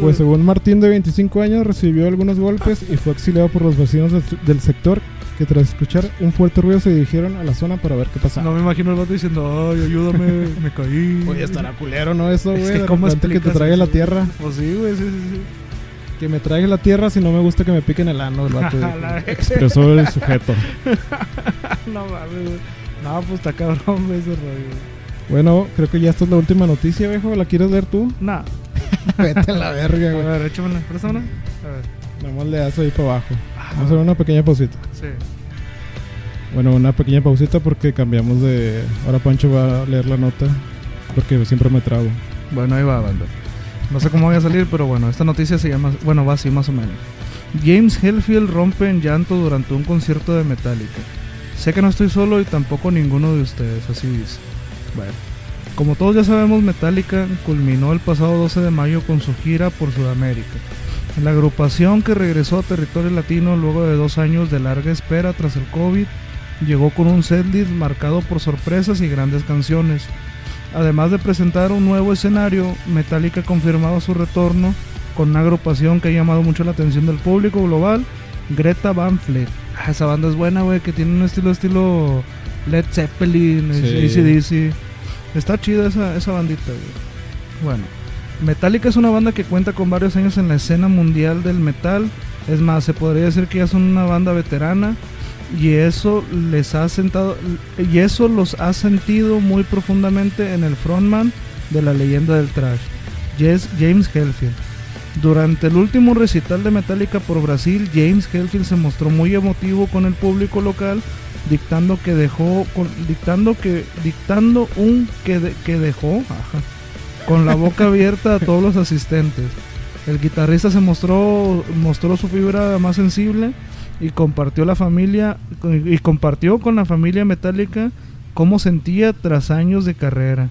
S1: Pues según Martín, de 25 años, recibió algunos golpes y fue auxiliado por los vecinos del, del sector que tras escuchar un fuerte ruido se dirigieron a la zona para ver qué pasaba.
S2: No me imagino el vato diciendo, ay, ayúdame, me caí.
S1: Oye, estará culero, ¿no? Eso, güey.
S2: Es que ¿cómo
S1: que te traiga la tierra.
S2: Pues sí, güey, sí, sí, sí.
S1: Que me traiga la tierra si no me gusta que me piquen el ano, el vato.
S2: A.
S1: Expresó el sujeto.
S2: no mames, güey. No, pues está cabrón, güey, ese rollo.
S1: Bueno, creo que ya esta es la última noticia, viejo. ¿La quieres leer tú?
S2: Nah.
S1: Vete a la verga,
S2: A
S1: güey.
S2: ver, échamela, préstamela. A ver.
S1: Nada más le das ahí para abajo. Vamos a hacer una pequeña pausita.
S2: Sí.
S1: Bueno, una pequeña pausita porque cambiamos de... Ahora Pancho va a leer la nota porque siempre me trago.
S2: Bueno, ahí va, banda. No sé cómo voy a salir, pero bueno, esta noticia se llama. Bueno, va así más o menos. James Hetfield rompe en llanto durante un concierto de Metallica. Sé que no estoy solo y tampoco ninguno de ustedes, así dice. Bueno, como todos ya sabemos, Metallica culminó el pasado 12 de mayo con su gira por Sudamérica. La agrupación que regresó a territorio latino luego de dos años de larga espera tras el COVID llegó con un setlist marcado por sorpresas y grandes canciones. Además de presentar un nuevo escenario, Metallica confirmaba su retorno con una agrupación que ha llamado mucho la atención del público global, Greta Van Fleet. Ah, esa banda es buena, güey, que tiene un estilo estilo Led Zeppelin,
S1: Sí.
S2: ACDC. Está chida esa, esa bandita, güey. Bueno, Metallica es una banda que cuenta con varios años en la escena mundial del metal. Es más, se podría decir que ya son una banda veterana y eso les ha sentado y eso los ha sentido muy profundamente en el frontman de la leyenda del trash, James Hetfield. Durante el último recital de Metallica por Brasil, James Hetfield se mostró muy emotivo con el público local, dictando que dejó dictando que dictando un que, que dejó con la boca abierta a todos los asistentes. El guitarrista se mostró mostró su fibra más sensible y compartió la familia y compartió con la familia metálica cómo sentía tras años de carrera.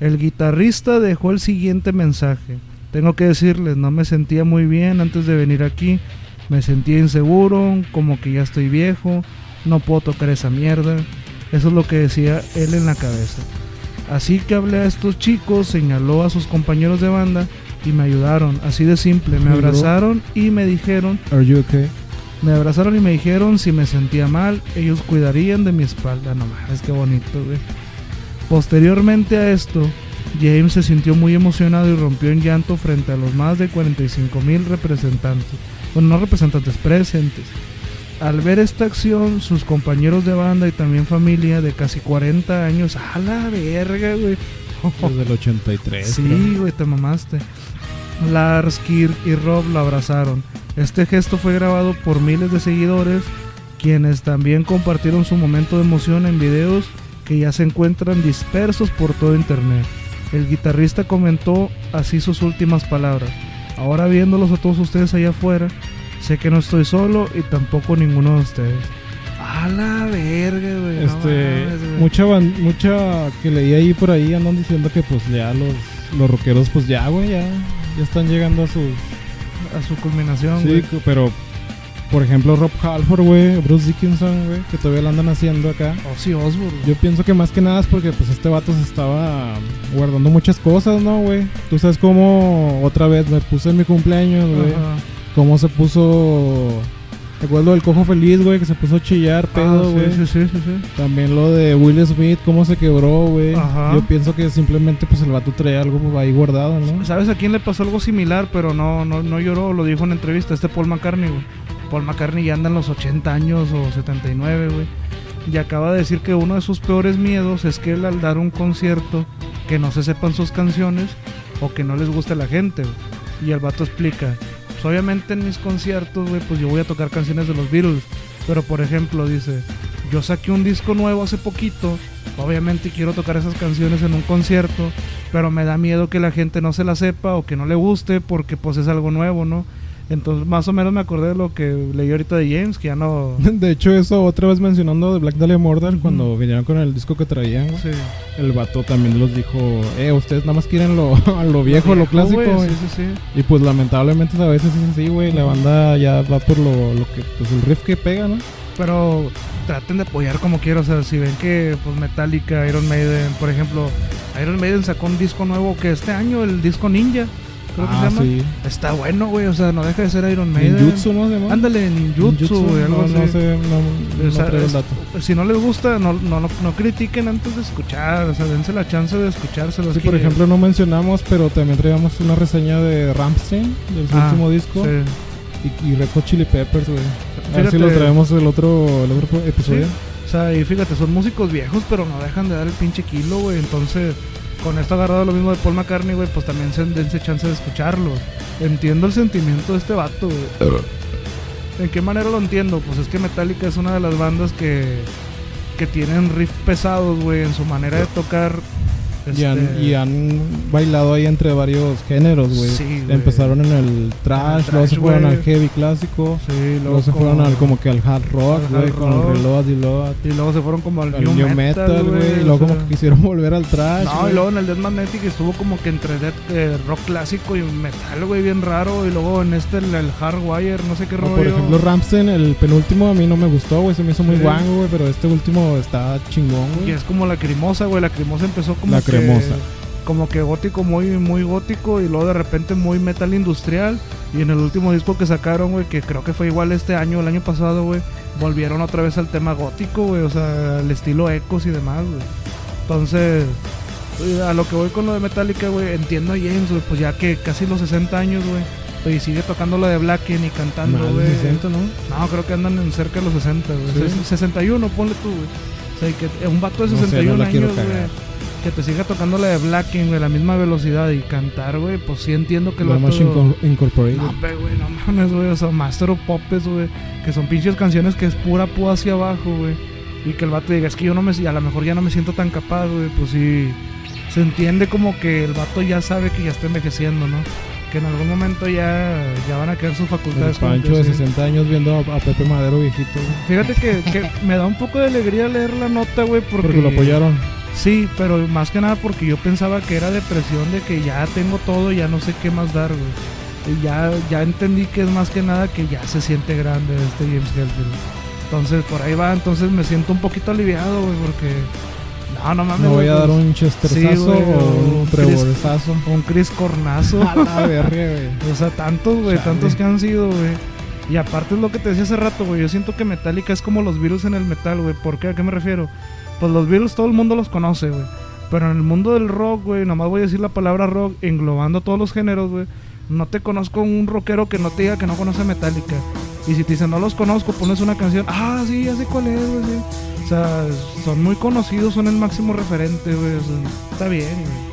S2: El guitarrista dejó el siguiente mensaje. Tengo que decirles, no me sentía muy bien antes de venir aquí. Me sentía inseguro, como que ya estoy viejo, no puedo tocar esa mierda. Eso es lo que decía él en la cabeza. Así que hablé a estos chicos, señaló a sus compañeros de banda y me ayudaron, así de simple. Me abrazaron y me dijeron,
S1: Are you okay?
S2: me abrazaron y me dijeron si me sentía mal, ellos cuidarían de mi espalda. No mames, qué bonito, güey. Posteriormente a esto, James se sintió muy emocionado y rompió en llanto frente a los más de 45 mil representantes. Bueno, no representantes, presentes. Al ver esta acción, sus compañeros de banda y también familia de casi 40 años, a la verga, güey.
S1: Desde el 83.
S2: Sí, güey, te mamaste. Lars, Kirk y Rob lo abrazaron. Este gesto fue grabado por miles de seguidores, quienes también compartieron su momento de emoción en videos que ya se encuentran dispersos por todo internet. El guitarrista comentó así sus últimas palabras. Ahora viéndolos a todos ustedes allá afuera, sé que no estoy solo y tampoco ninguno de ustedes. A la verga, güey. no
S1: Este,
S2: mames,
S1: mucha, ban- mucha que leí ahí por ahí andan diciendo que pues ya los, los rockeros pues ya, güey, ya, ya están llegando a sus...
S2: a su culminación,
S1: Sí,
S2: güey.
S1: cu- pero por ejemplo Rob Halford, güey, Bruce Dickinson, güey, que todavía lo andan haciendo acá.
S2: Ozzy Osbourne.
S1: Yo pienso que más que nada es porque pues este vato se estaba guardando muchas cosas, ¿no, güey? Tú sabes cómo otra vez me puse en mi cumpleaños, güey.
S2: Ajá.
S1: Cómo se puso... ¿Te acuerdas lo del cojo feliz, güey? Que se puso a chillar, pedo,
S2: Ah,
S1: güey.
S2: sí, sí, sí, sí, sí.
S1: También lo de Will Smith, cómo se quebró, güey.
S2: Ajá.
S1: Yo pienso que simplemente pues el vato traía algo ahí guardado, ¿no?
S2: ¿Sabes a quién le pasó algo similar, pero no, no, no lloró? Lo dijo en entrevista, este Paul McCartney, güey. Paul McCartney ya anda en los 80 años o 79, güey. Y acaba de decir que uno de sus peores miedos es que él al dar un concierto que no se sepan sus canciones o que no les guste a la gente, güey. Y el vato explica, pues obviamente en mis conciertos, güey, pues yo voy a tocar canciones de los Beatles. Pero por ejemplo, dice, yo saqué un disco nuevo hace poquito, obviamente quiero tocar esas canciones en un concierto, pero me da miedo que la gente no se la sepa o que no le guste porque pues es algo nuevo, ¿no? Entonces más o menos me acordé de lo que leí ahorita de James, que ya no...
S1: De hecho, eso otra vez mencionando de Black Dahlia Murder, cuando vinieron con el disco que traían,
S2: Sí.
S1: el vato también los dijo, eh, ustedes nada más quieren lo, lo viejo, lo, clásico,
S2: güey. Sí, sí, sí.
S1: Y pues lamentablemente a veces es así, güey, la banda ya va por lo, lo que, pues el riff que pega, ¿no?
S2: Pero traten de apoyar como quiera, o sea, si ven que pues Metallica, Iron Maiden, por ejemplo, Iron Maiden sacó un disco nuevo que este año, el disco Ninja, creo que
S1: ah,
S2: se llama.
S1: sí.
S2: Está bueno, güey, o sea, no deja de ser Iron Maiden.
S1: Ninjutsu, ¿no? Se llama?
S2: Ándale, ninjutsu, güey, algo
S1: no, no
S2: así.
S1: sé, no,
S2: O sea,
S1: el dato.
S2: si no les gusta, no, no, no, critiquen antes de escuchar, o sea, dense la chance de escuchárselo.
S1: Sí,
S2: que-
S1: por ejemplo, no mencionamos, pero también traíamos una reseña de Rammstein, del
S2: Ah,
S1: último disco,
S2: sí.
S1: y, y Red Hot Chili Peppers, güey. A ver si lo traemos el otro, el otro episodio.
S2: O sea, y fíjate, son músicos viejos, pero no dejan de dar el pinche kilo, güey. Entonces, con esto agarrado lo mismo de Paul McCartney, güey, pues también se dense chance de escucharlo. Entiendo el sentimiento de este vato, güey. ¿En qué manera lo entiendo? Pues es que Metallica es una de las bandas que, que tienen riff pesados, güey, en su manera de tocar.
S1: Y, han,
S2: este,
S1: y han bailado ahí entre varios géneros, güey.
S2: Sí.
S1: Empezaron en el trash, luego se fueron
S2: güey.
S1: al heavy clásico,
S2: Sí,
S1: luego se fueron al como que al hard rock, güey, con el reload y load,
S2: Y luego se fueron como al,
S1: al
S2: new,
S1: metal, güey, y luego como
S2: sea.
S1: que quisieron volver al trash.
S2: No,
S1: güey.
S2: y luego en el Death Magnetic estuvo como que entre death, eh, rock clásico y metal, güey, bien raro. Y luego en este, el, el Hardwire, no sé qué rollo.
S1: por ejemplo, Ramstein, el penúltimo a mí no me gustó, güey, se me hizo muy
S2: Sí.
S1: guango, güey, pero este último está chingón,
S2: Y
S1: güey.
S2: es como la cremosa, güey. La cremosa empezó como
S1: La
S2: que-
S1: Cremosa.
S2: Como que gótico, muy, muy gótico. Y luego de repente muy metal industrial. Y en el último disco que sacaron, güey, que creo que fue igual este año, el año pasado, güey. Volvieron otra vez al tema gótico, güey. O sea, al estilo ecos y demás, güey. Entonces, eh, a lo que voy con lo de Metallica, güey, entiendo a James, güey, pues ya que casi los 60 años, güey. Y sigue tocando la de Blacken y cantando, güey.
S1: de 60, ¿no?
S2: No, creo que andan en cerca de los 60, güey.
S1: Sí.
S2: Ses- 61, ponle tú, güey. O sea, y que un vato de
S1: No sé,
S2: 61
S1: no la quiero
S2: años, güey. Que te siga tocando la de Blacking, güey, la misma velocidad y cantar, güey, pues sí entiendo que el vato...
S1: Machine Incor- Incorporated.
S2: No, güey, no mames, güey, o sea, Master of Puppets, güey, que son pinches canciones que es pura púa hacia abajo, güey. Y que el vato diga, es que yo no me, a lo mejor ya no me siento tan capaz, güey, pues sí, se entiende como que el vato ya sabe que ya está envejeciendo, ¿no? Que en algún momento ya, ya van a caer sus
S1: el
S2: facultades. como
S1: Pancho de
S2: sí.
S1: 60 años viendo a, a Pepe Madero viejito, güey.
S2: Fíjate que, que me da un poco de alegría leer la nota, güey, porque...
S1: Porque lo apoyaron.
S2: Sí, pero más que nada porque yo pensaba que era depresión de que ya tengo todo, ya no sé qué más dar, güey. Y ya, ya entendí que es más que nada que ya se siente grande este James Hetfield. Entonces, por ahí va, entonces me siento un poquito aliviado, güey, porque... No, no mames,
S1: Me voy a dar
S2: pues,
S1: un Chesterzazo
S2: sí, güey,
S1: o un Trevorzazo.
S2: Un Chris Cornazo.
S1: A la verga, güey.
S2: O sea, tantos, güey, tantos que han sido, güey. Y aparte es lo que te decía hace rato, güey. Yo siento que Metallica es como los virus en el metal, güey. ¿Por qué? ¿A qué me refiero? Pues los virus todo el mundo los conoce, güey. Pero en el mundo del rock, güey, nomás voy a decir la palabra rock, englobando todos los géneros, güey. No te conozco un rockero que no te diga que no conoce Metallica. Y si te dicen, no los conozco, pones una canción, ah, sí, ya sé cuál es, güey. sí". O sea, son muy conocidos, son el máximo referente, güey. está bien, güey.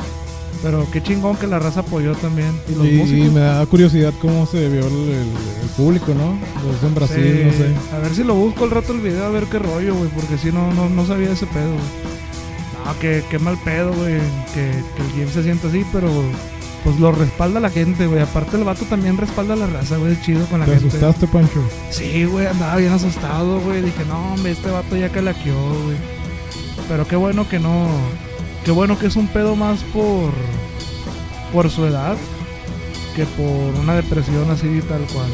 S2: Pero qué chingón que la raza apoyó también. Y los
S1: Y,
S2: músicos.
S1: me da curiosidad cómo se vio el, el- el público, ¿no? Los en Brasil,
S2: Sí,
S1: no sé.
S2: A ver si lo busco el rato el video, a ver qué rollo, güey. Porque si no, no, no sabía ese pedo, güey. No, que qué mal pedo, güey. Que, que el game se sienta así, pero pues lo respalda la gente, güey. Aparte el vato también respalda a la raza, güey. Es chido con la
S1: ¿Te
S2: gente.
S1: asustaste, Pancho?
S2: Sí, güey, andaba bien asustado, güey. Dije, no, hombre, este vato ya calaqueó, güey. Pero qué bueno que no. Qué bueno que es un pedo más por. por su edad que por una depresión así tal cual.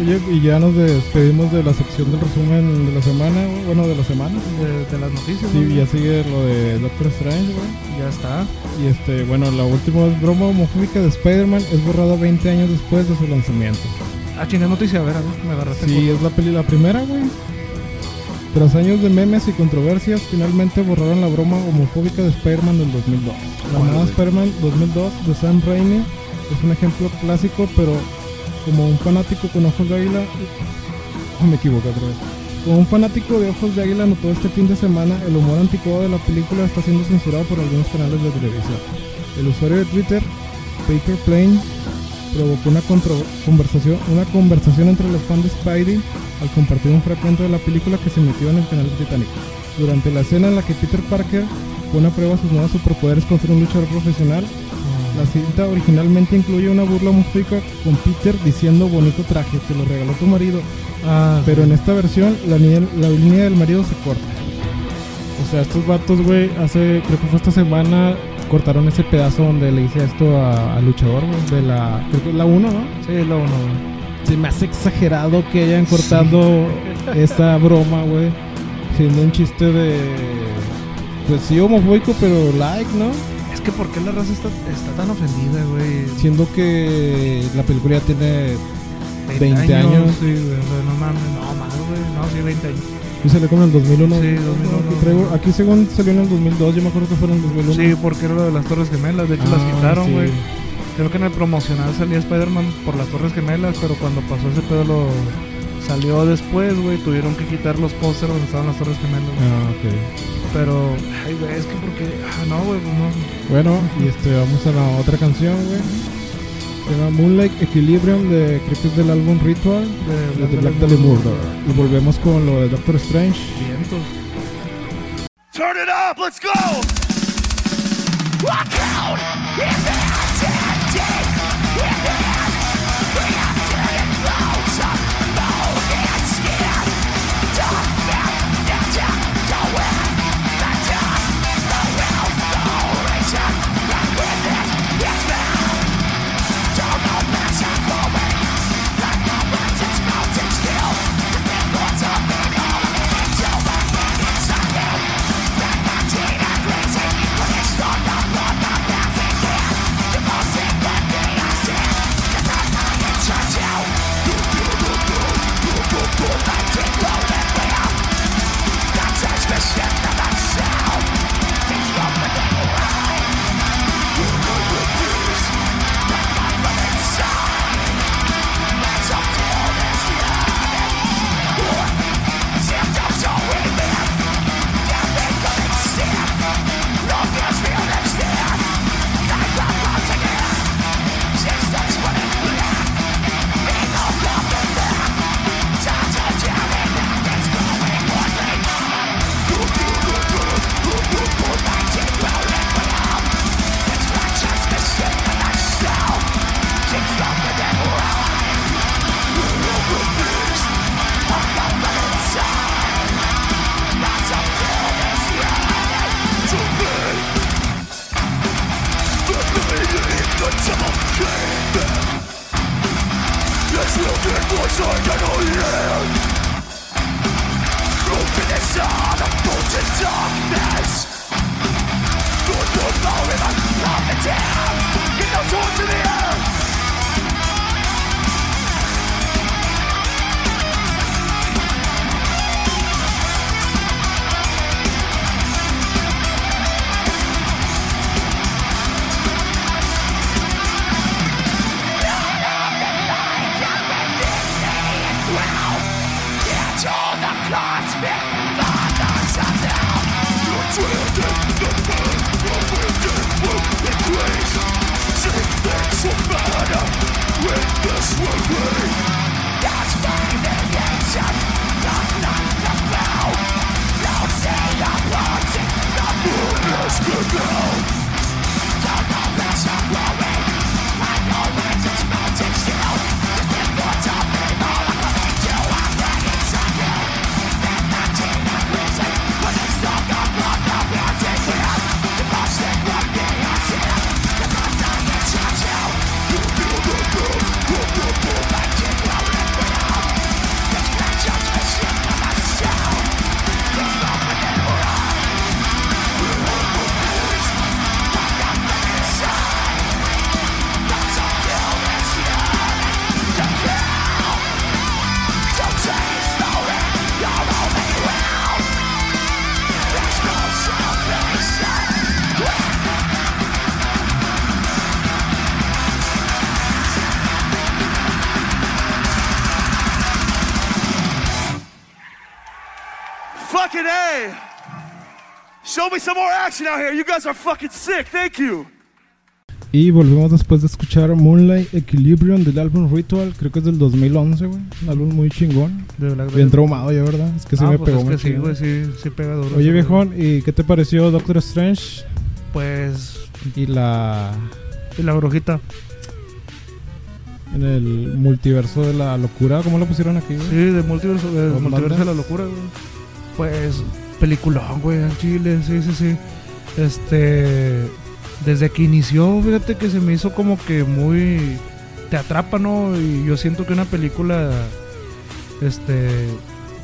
S1: Oye, y ya nos despedimos de la sección del resumen de la semana. Bueno, de la semana.
S2: De, de las noticias,
S1: Sí,
S2: güey.
S1: ya sigue lo de Doctor Strange, güey.
S2: Ya está.
S1: Y este, bueno, la última broma homofóbica de Spider-Man es borrada 20 años después de su lanzamiento.
S2: Ah, chingada noticia, a ver, a ver, me agarraste.
S1: Sí, es la peli la primera, güey. Tras años de memes y controversias, finalmente borraron la broma homofóbica de Spider-Man del 2002. La
S2: ¿Cuál,
S1: nueva? Spider-Man 2002 de Sam Raimi es un ejemplo clásico, pero como un fanático con ojos de águila... Oh, me equivoqué otra vez. Como un fanático de ojos de águila notó este fin de semana, el humor anticuado de la película está siendo censurado por algunos canales de televisión. El usuario de Twitter, Paper Plane, provocó una conversación, una conversación entre los fans de Spidey al compartir un fragmento de la película que se emitió en el canal británico. Durante la escena en la que Peter Parker pone a prueba sus nuevos superpoderes contra un luchador profesional, la cinta originalmente incluye una burla homofóbica con Peter diciendo bonito traje, te lo regaló tu marido,
S2: Ah,
S1: pero en esta versión la, línea- la línea del marido se corta. O sea, estos vatos, güey, hace, creo que fue esta semana, cortaron ese pedazo donde le hice esto al luchador, güey, de la, creo que es la 1, ¿no?
S2: Sí, es lo uno, güey.
S1: Se me hace exagerado que hayan cortado esa broma, güey. Siendo un chiste de. Pues sí, homofóbico, pero like, ¿no?
S2: Es que ¿por qué la raza está, está tan ofendida, güey?
S1: Siendo que la película ya tiene 20 años.
S2: Sí, güey, no mames, no más, güey. No, sí, 20 años.
S1: Y salió como en el 2001.
S2: Sí,
S1: ¿no?
S2: 2001.
S1: Aquí, traigo- aquí según salió en el 2002, yo me acuerdo que fue en el 2001.
S2: Sí, porque era lo de las Torres Gemelas. De hecho, las
S1: Ah,
S2: quitaron,
S1: sí.
S2: Creo que en el promocional salía Spider-Man por las Torres Gemelas, pero cuando pasó ese pedo lo salió después, güey. Tuvieron que quitar los pósters donde estaban las Torres Gemelas.
S1: Ah, ok.
S2: Pero, ay, güey, es que porque. Ah, no, güey, no.
S1: Bueno, y este, vamos a la otra canción, güey. Se llama Moonlight Equilibrium, de, creo que es del álbum Ritual, de, de Black Dahlia Murder. Y volvemos con lo de Doctor Strange.
S2: Vientos.
S3: Turn it up, let's go! Rock out! Action out here. You guys are fucking sick. Thank you.
S1: Y volvemos después de escuchar Moonlight Equilibrium del álbum Ritual, creo que es del 2011, güey. Un álbum muy chingón.
S2: De Black
S1: Bien traumado ya, ¿verdad? Es que sí
S2: Ah,
S1: me
S2: pues
S1: pegó
S2: es que
S1: mucho.
S2: sí, güey, sí, sí pega duro.
S1: Oye, viejón, ¿y qué te pareció Doctor Strange.
S2: Pues.
S1: y la
S2: Y la brujita.
S1: en el multiverso de la locura? ¿Cómo lo pusieron aquí, güey?
S2: Sí, de multiverso, de multiverso de la locura, güey. Pues, peliculón, güey, en Chile, sí, sí, sí. Este. Desde que inició, fíjate que se me hizo como que muy. Te atrapa, ¿no? Y yo siento que una película. Este.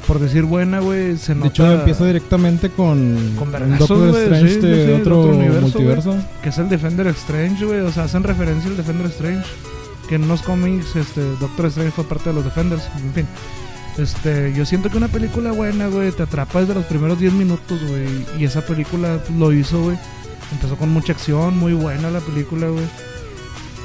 S2: Por decir buena, güey, se nota.
S1: De hecho, empieza directamente con,
S2: Con
S1: Doctor
S2: güey,
S1: Strange
S2: sí,
S1: de
S2: sí,
S1: otro,
S2: otro universo,
S1: multiverso.
S2: que es el Defender Strange, güey. O sea, hacen referencia al Defender Strange. Que en unos cómics, este, Doctor Strange fue parte de los Defenders. En fin. Este, yo siento que una película buena, güey, te atrapa desde los primeros 10 minutos, güey. Y esa película lo hizo, güey. Empezó con mucha acción, muy buena la película, güey.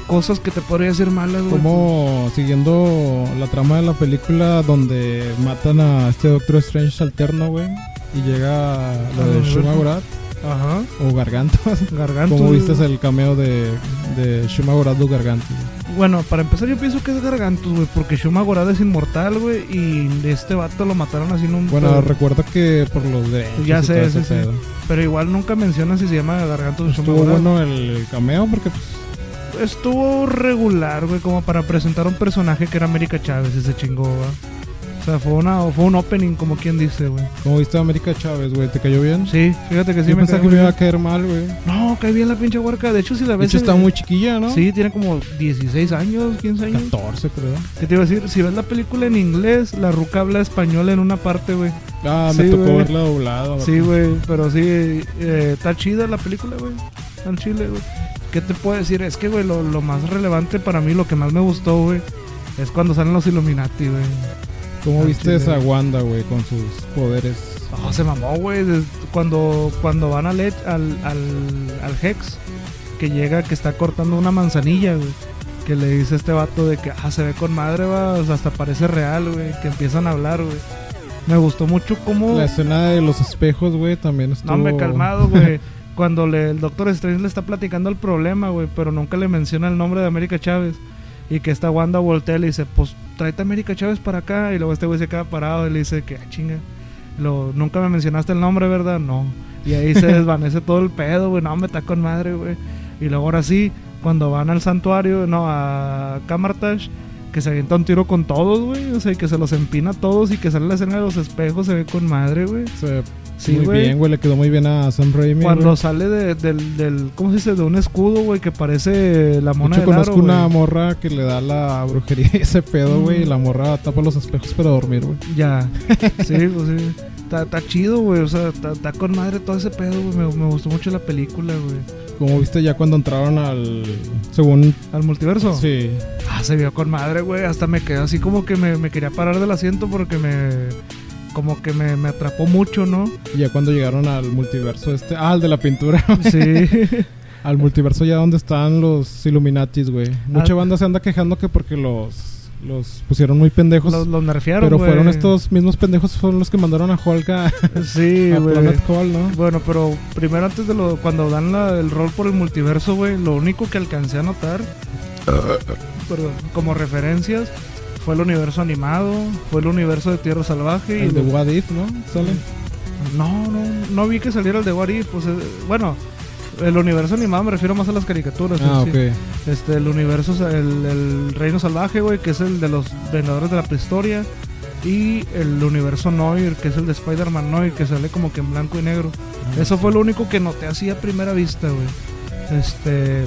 S2: Cosas que te podría decir malas, güey.
S1: Como siguiendo la trama de la película donde matan a este Doctor Strange alterno, güey. Y llega lo de
S2: Ah,
S1: Shuma Gorath
S2: Ajá.
S1: o Gargantos.
S2: Gargantos.
S1: ¿Cómo viste el cameo de, de Shuma Gorath o Gargantos?
S2: Bueno, para empezar yo pienso que es Gargantos, güey, porque Shuma Gorath es inmortal, güey, y este vato lo mataron así en un...
S1: Bueno,
S2: pero,
S1: recuerda que por los derechos
S2: Ya sé,
S1: ese
S2: sí,
S1: pedo.
S2: pero igual nunca mencionan si se llama Gargantos o Shuma
S1: bueno el cameo porque pues,
S2: Estuvo regular, güey, como para presentar un personaje que era América Chávez y se chingó, ¿va? O sea, fue, una, fue un opening, como quien dice, güey.
S1: ¿cómo viste a América Chávez, güey? ¿Te cayó bien?
S2: Sí, fíjate que sí
S1: Yo
S2: me
S1: pensaba
S2: cae
S1: que me iba a caer mal, güey.
S2: No, cae bien la pinche huarca. De hecho, si la
S1: De
S2: ves...
S1: hecho está muy chiquilla, ¿no?
S2: Sí, tiene como 16 años, 15 años.
S1: 14, creo.
S2: ¿Qué te iba a decir? Si ves la película en inglés, la ruca habla español en una parte, güey.
S1: Ah, me tocó verla doblada.
S2: Sí, güey, pero sí, eh, está chida la película, güey. Está en Chile, güey. ¿Qué te puedo decir? Es que, güey, lo, lo más relevante para mí, lo que más me gustó, güey, es cuando salen los Illuminati, güey.
S1: ¿Cómo
S2: Ah,
S1: viste esa Wanda, güey, con sus poderes?
S2: No, se mamó, güey. Cuando, cuando van al, al, al, al Hex, que llega, que está cortando una manzanilla, güey. Que le dice este vato de que, ah, se ve con madre, va. O sea, hasta parece real, güey. Que empiezan a hablar, güey. Me gustó mucho cómo.
S1: La escena de los espejos, güey, también estuvo...
S2: No, me calmado, güey. Cuando le, el Doctor Strange le está platicando el problema, güey, pero nunca le menciona el nombre de América Chávez. Y que esta Wanda voltea y le dice, pues tráete a América Chávez para acá. Y luego este güey se queda parado y le dice que, ah, chinga. Lo, nunca me mencionaste el nombre, ¿verdad? No. Y ahí se desvanece todo el pedo, güey. No, me está con madre, güey. Y luego ahora sí, cuando van al santuario, no, a Camartage, que se avienta un tiro con todos, güey. O sea, y que se los empina a todos y que sale la escena de los espejos, se ve con madre, güey.
S1: Se-
S2: Sí,
S1: muy bien, güey, le quedó muy bien a Sam Raimi,
S2: Cuando sale de- del, del, ¿cómo se dice? De un escudo, güey, que parece la
S1: De
S2: mona
S1: hecho,
S2: del aro,
S1: conozco una morra que le da la brujería y ese pedo, güey,
S2: Mm.
S1: y la morra tapa los espejos para dormir, güey.
S2: Ya. Sí, pues sí. Está, está chido, güey. O sea, está, está con madre todo ese pedo, güey. Me, me gustó mucho la película, güey.
S1: Como viste ya cuando entraron al... Según...
S2: ¿Al multiverso?
S1: Sí.
S2: Ah, se vio con madre, güey. Hasta me quedé así como que me, me quería parar del asiento porque me... Como que me, me atrapó mucho, ¿no?
S1: Ya cuando llegaron al multiverso este... Ah, al de la pintura.
S2: Sí.
S1: al multiverso ya donde están los Illuminatis, güey. Mucha
S2: Ah.
S1: banda se anda quejando que porque los... los pusieron muy pendejos.
S2: Los, los nerfearon,
S1: pero fueron estos mismos pendejos fueron los que mandaron a Hulk a,
S2: Sí,
S1: a. Planet Hall, ¿no?
S2: Bueno, pero primero antes de lo cuando dan la- el rol por el multiverso, güey, lo único que alcancé a notar, perdón, como referencias, fue el universo animado, fue el universo de Tierra Salvaje y
S1: El de
S2: lo-
S1: What If, ¿no? Sale.
S2: no, no, no vi que saliera el de What If, pues eh, bueno, el universo animado me refiero más a las caricaturas.
S1: Ah,
S2: sí. Este, el universo, el, el reino salvaje, güey, que es el de los Vengadores de la Prehistoria. Y el universo Noir, que es el de Spider-Man Noir, que sale como que en blanco y negro. Eso fue lo único que noté así a primera vista, güey. Este.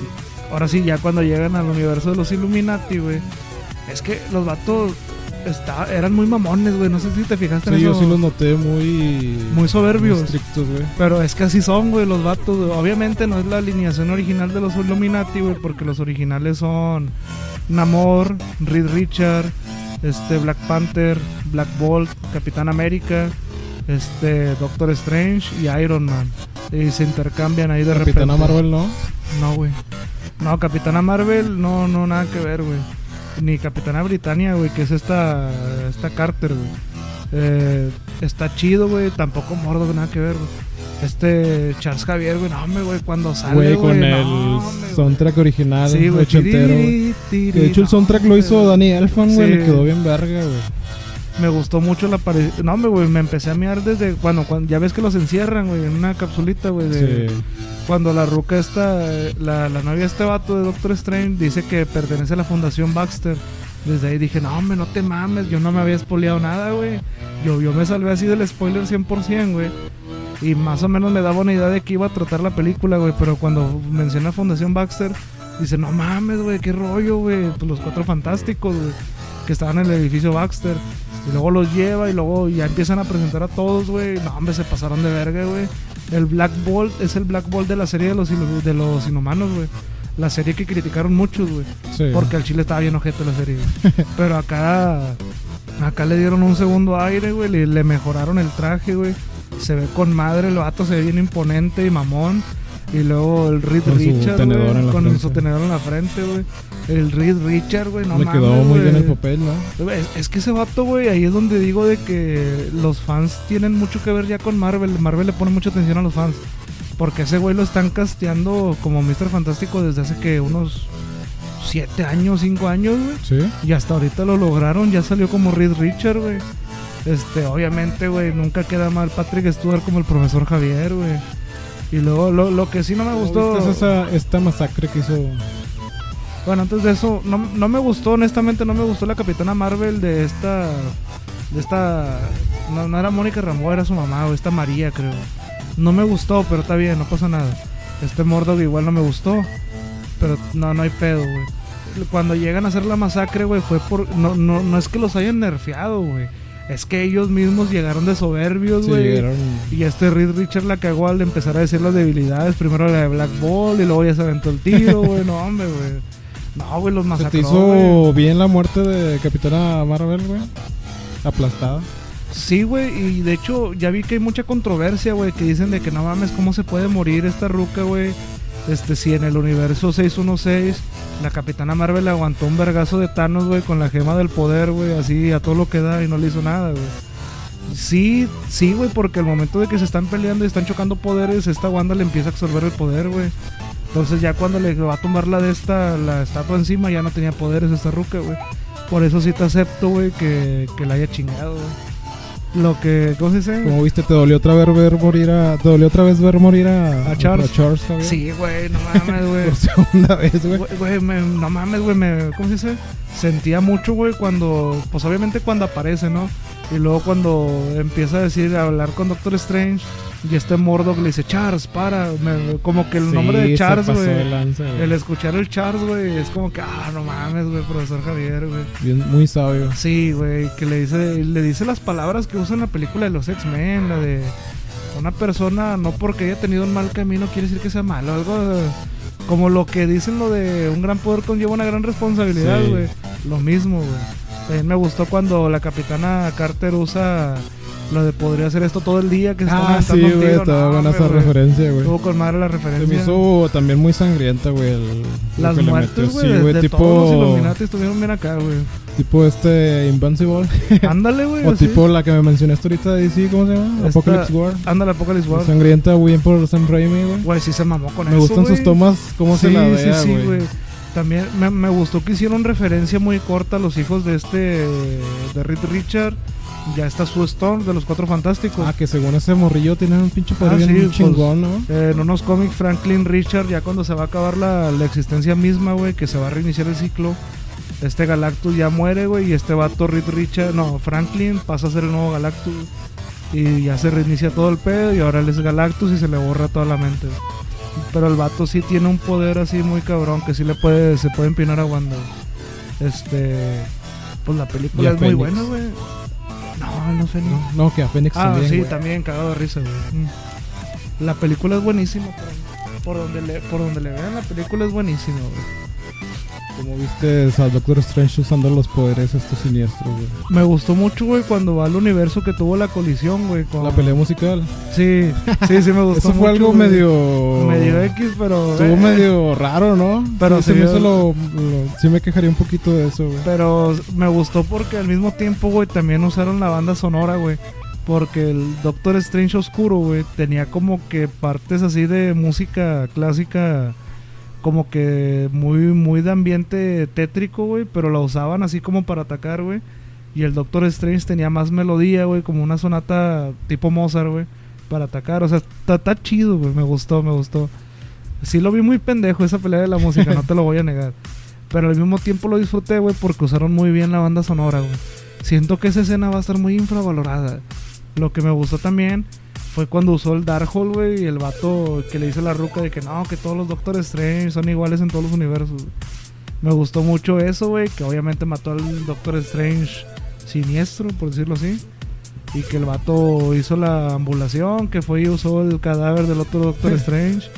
S2: Ahora sí, ya cuando llegan al universo de los Illuminati, güey. Es que los vatos está, eran muy mamones, güey. No sé si te fijaste en
S1: Sí, yo
S2: eso.
S1: sí los noté muy...
S2: Muy soberbios.
S1: estrictos, güey.
S2: Pero es que así son, güey, los vatos. güey. Obviamente no es la alineación original de los Illuminati, güey, porque los originales son Namor, Reed Richard, este Black Panther, Black Bolt, Capitán América, este Doctor Strange y Iron Man. Y se intercambian ahí de
S1: Capitana
S2: repente.
S1: Marvel, ¿no?
S2: No, güey. No, Capitana Marvel, no, no, nada que ver, güey. Ni Capitana Britannia, güey, que es esta, esta Carter, güey. Eh, está chido, güey. Tampoco Mordo, nada que ver, güey. Este Charles Javier, güey, no, hombre, güey, cuando sale,
S1: Güey,
S2: güey.
S1: con
S2: no,
S1: el
S2: hombre, güey.
S1: soundtrack original,
S2: Sí, güey.
S1: ochentero, güey.
S2: tiri, tiri,
S1: Que de hecho el soundtrack lo hizo Danny Elfman, güey,
S2: Sí.
S1: le quedó bien verga, güey.
S2: Me gustó mucho la aparición. No, hombre, güey, me empecé a mirar desde cuando, cuando ya ves que los encierran, güey, en una capsulita, güey, de,
S1: Sí.
S2: Cuando la ruca esta, la, la novia de este vato de Doctor Strange dice que pertenece a la Fundación Baxter. Desde ahí dije, no, hombre, no te mames, yo no me había espoleado nada, güey. Yo, yo me salvé así del spoiler 100%, güey. Y más o menos me daba una idea de que iba a tratar la película, güey. Pero cuando menciona Fundación Baxter, dice, no mames, güey, qué rollo, güey. Pues los cuatro fantásticos, güey, que estaban en el edificio Baxter. Y luego los lleva y luego ya empiezan a presentar a todos, güey. No, hombre, se pasaron de verga, güey. El Black Bolt es el Black Bolt de la serie de los, de los inhumanos, güey. La serie que criticaron muchos, güey.
S1: Sí.
S2: Porque al chile estaba bien ojete la serie. güey. Pero acá, acá le dieron un segundo aire, güey. Le, le mejoraron el traje, güey. Se ve con madre, el vato se ve bien imponente y mamón. Y luego el Reed
S1: Con su
S2: Richard,
S1: la
S2: con
S1: frente.
S2: su tenedor en la frente, güey. El Reed Richard, güey, no
S1: le
S2: mames,
S1: quedó muy bien el papel, ¿no?
S2: Es, es que ese vato, güey, ahí es donde digo de que los fans tienen mucho que ver ya con Marvel. Marvel le pone mucha atención a los fans. Porque ese güey lo están casteando como Mr. Fantástico desde hace que unos 7 años, 5 años, güey.
S1: Sí.
S2: Y hasta ahorita lo lograron, ya salió como Reed Richard, güey. Este, obviamente, güey, nunca queda mal Patrick Stewart como el profesor Javier, güey. Y luego, lo, lo que sí no me gustó.
S1: ¿Viste esa, esta masacre que hizo?
S2: Bueno, antes de eso, no, no me gustó, honestamente, no me gustó la Capitana Marvel de esta. De esta. No, no era Mónica Rambo, era su mamá, o esta María, creo. No me gustó, pero está bien, no pasa nada. Este Mordog igual no me gustó. Pero no, no hay pedo, güey. Cuando llegan a hacer la masacre, güey, fue por. No, no, no es que los hayan nerfeado, güey. Es que ellos mismos llegaron de soberbios,
S1: Sí,
S2: güey.
S1: llegaron-
S2: Y este Reed Richard la cagó al empezar a decir las debilidades. Primero la de Black Ball y luego ya se aventó el tiro, güey. No, hombre, güey. No, güey, los
S1: ¿Se
S2: masacró,
S1: te
S2: güey.
S1: hizo bien la muerte de Capitana Marvel, güey? Aplastada.
S2: Sí, güey, y de hecho ya vi que hay mucha controversia, güey, que dicen de que no mames, ¿cómo se puede morir esta ruca, güey? Este, si en el universo 616 la Capitana Marvel aguantó un vergazo de Thanos, güey, con la gema del poder, güey, así a todo lo que da y no le hizo nada, güey. Sí, sí, güey, porque al momento de que se están peleando y están chocando poderes, esta Wanda le empieza a absorber el poder, güey. Entonces ya cuando le va a tomar la de esta, la estatua encima, ya no tenía poderes esta ruca, güey. Por eso sí te acepto, güey, que, que la haya chingado. Lo que, ¿cómo se dice?
S1: Como viste, te dolió otra vez ver morir a. Te dolió otra vez ver morir a.
S2: A Charles. Sí, güey, no mames, güey.
S1: Por segunda vez, güey.
S2: Güey, no mames, güey, me, ¿cómo se dice? Sentía mucho, güey, cuando, pues obviamente cuando aparece, ¿no? Y luego cuando empieza a decir, a hablar con Doctor Strange, y este Mordok le dice, Charles, para, me- como que el nombre de Charles, güey. El escuchar el Charles, güey, es como que, ah, no mames, güey, profesor Javier, güey.
S1: Muy sabio.
S2: Sí, güey, que le dice, le dice las palabras que usa en la película de los X-Men, la de una persona no porque haya tenido un mal camino quiere decir que sea malo, algo como lo que dicen lo de un gran poder conlleva una gran responsabilidad,
S1: Sí.
S2: güey. Lo mismo, güey. También me gustó cuando la capitana Carter usa lo de podría hacer esto todo el día, que se
S1: Ah, sí, güey, estaba buena esa
S2: güey.
S1: referencia, güey.
S2: Estuvo con madre la
S1: Se
S2: referencia.
S1: me hizo también muy sangrienta, güey. el- lo
S2: Las
S1: que le
S2: muertes,
S1: metió.
S2: güey,
S1: Sí,
S2: de,
S1: güey,
S2: de
S1: tipo.
S2: todos los Illuminati estuvieron bien acá, güey.
S1: Tipo este Invincible.
S2: Ándale, güey.
S1: o
S2: así.
S1: tipo la que me mencionaste ahorita de DC, ¿cómo se llama?
S2: Esta-
S1: Apocalypse War.
S2: Ándale, Apocalypse War.
S1: Sangrienta, muy bien por Sam Raimi, güey.
S2: Güey, sí se mamó con
S1: Me
S2: eso,
S1: gustan sus
S2: güey.
S1: tomas, cómo se
S2: Sí,
S1: la
S2: sí,
S1: vea,
S2: sí,
S1: güey.
S2: güey. También me, me gustó que hicieron referencia muy corta a los hijos de este. de Reed Richard. Ya está Sue Storm de los Cuatro Fantásticos.
S1: Ah, que según ese morrillo tiene un pinche poder
S2: Ah,
S1: bien
S2: sí, pues,
S1: chingón, ¿no?
S2: Eh, en unos cómics, Franklin Richard, ya cuando se va a acabar la, la existencia misma, güey, que se va a reiniciar el ciclo, este Galactus ya muere, güey, y este vato Reed Richard, no, Franklin pasa a ser el nuevo Galactus. Y ya se reinicia todo el pedo, y ahora él es Galactus y se le borra toda la mente. Pero el vato sí tiene un poder así muy cabrón, que sí le puede, se puede empinar a Wanda. Este. Pues la película es muy buena, güey. No, no sé ni.
S1: No, no, que a Fénix
S2: Ah,
S1: también,
S2: sí,
S1: güey.
S2: también, cagado de risa, güey. Mm. La película es buenísima, por, por donde le, por donde le vean, la película es buenísima, güey.
S1: Como viste a Doctor Strange usando los poderes estos siniestros, güey.
S2: Me gustó mucho, güey, cuando va al universo que tuvo la colisión, güey. con-
S1: La pelea musical.
S2: Sí, sí, sí me gustó
S1: Eso fue
S2: mucho,
S1: algo
S2: güey.
S1: medio...
S2: Medio X, pero...
S1: Estuvo
S2: eh,
S1: medio raro, ¿no?
S2: Pero
S1: sí, me lo, lo- Sí me quejaría un poquito de eso, güey.
S2: Pero me gustó porque al mismo tiempo, güey, también usaron la banda sonora, güey. Porque el Doctor Strange Oscuro, güey, tenía como que partes así de música clásica, como que muy, muy de ambiente tétrico, güey, pero la usaban así como para atacar, güey. Y el Doctor Strange tenía más melodía, güey, como una sonata tipo Mozart, güey, para atacar. O sea, está chido, güey, me gustó, me gustó. Sí lo vi muy pendejo esa pelea de la música, no te lo voy a negar. Pero al mismo tiempo lo disfruté, güey, porque usaron muy bien la banda sonora, güey. Siento que esa escena va a estar muy infravalorada. Lo que me gustó también fue cuando usó el Darkhold, güey, y el vato que le a la ruca de que no, que todos los Doctor Strange son iguales en todos los universos. Me gustó mucho eso, güey, que obviamente mató al Doctor Strange siniestro, por decirlo así. Y que el vato hizo la ambulación, que fue y usó el cadáver del otro Doctor Strange.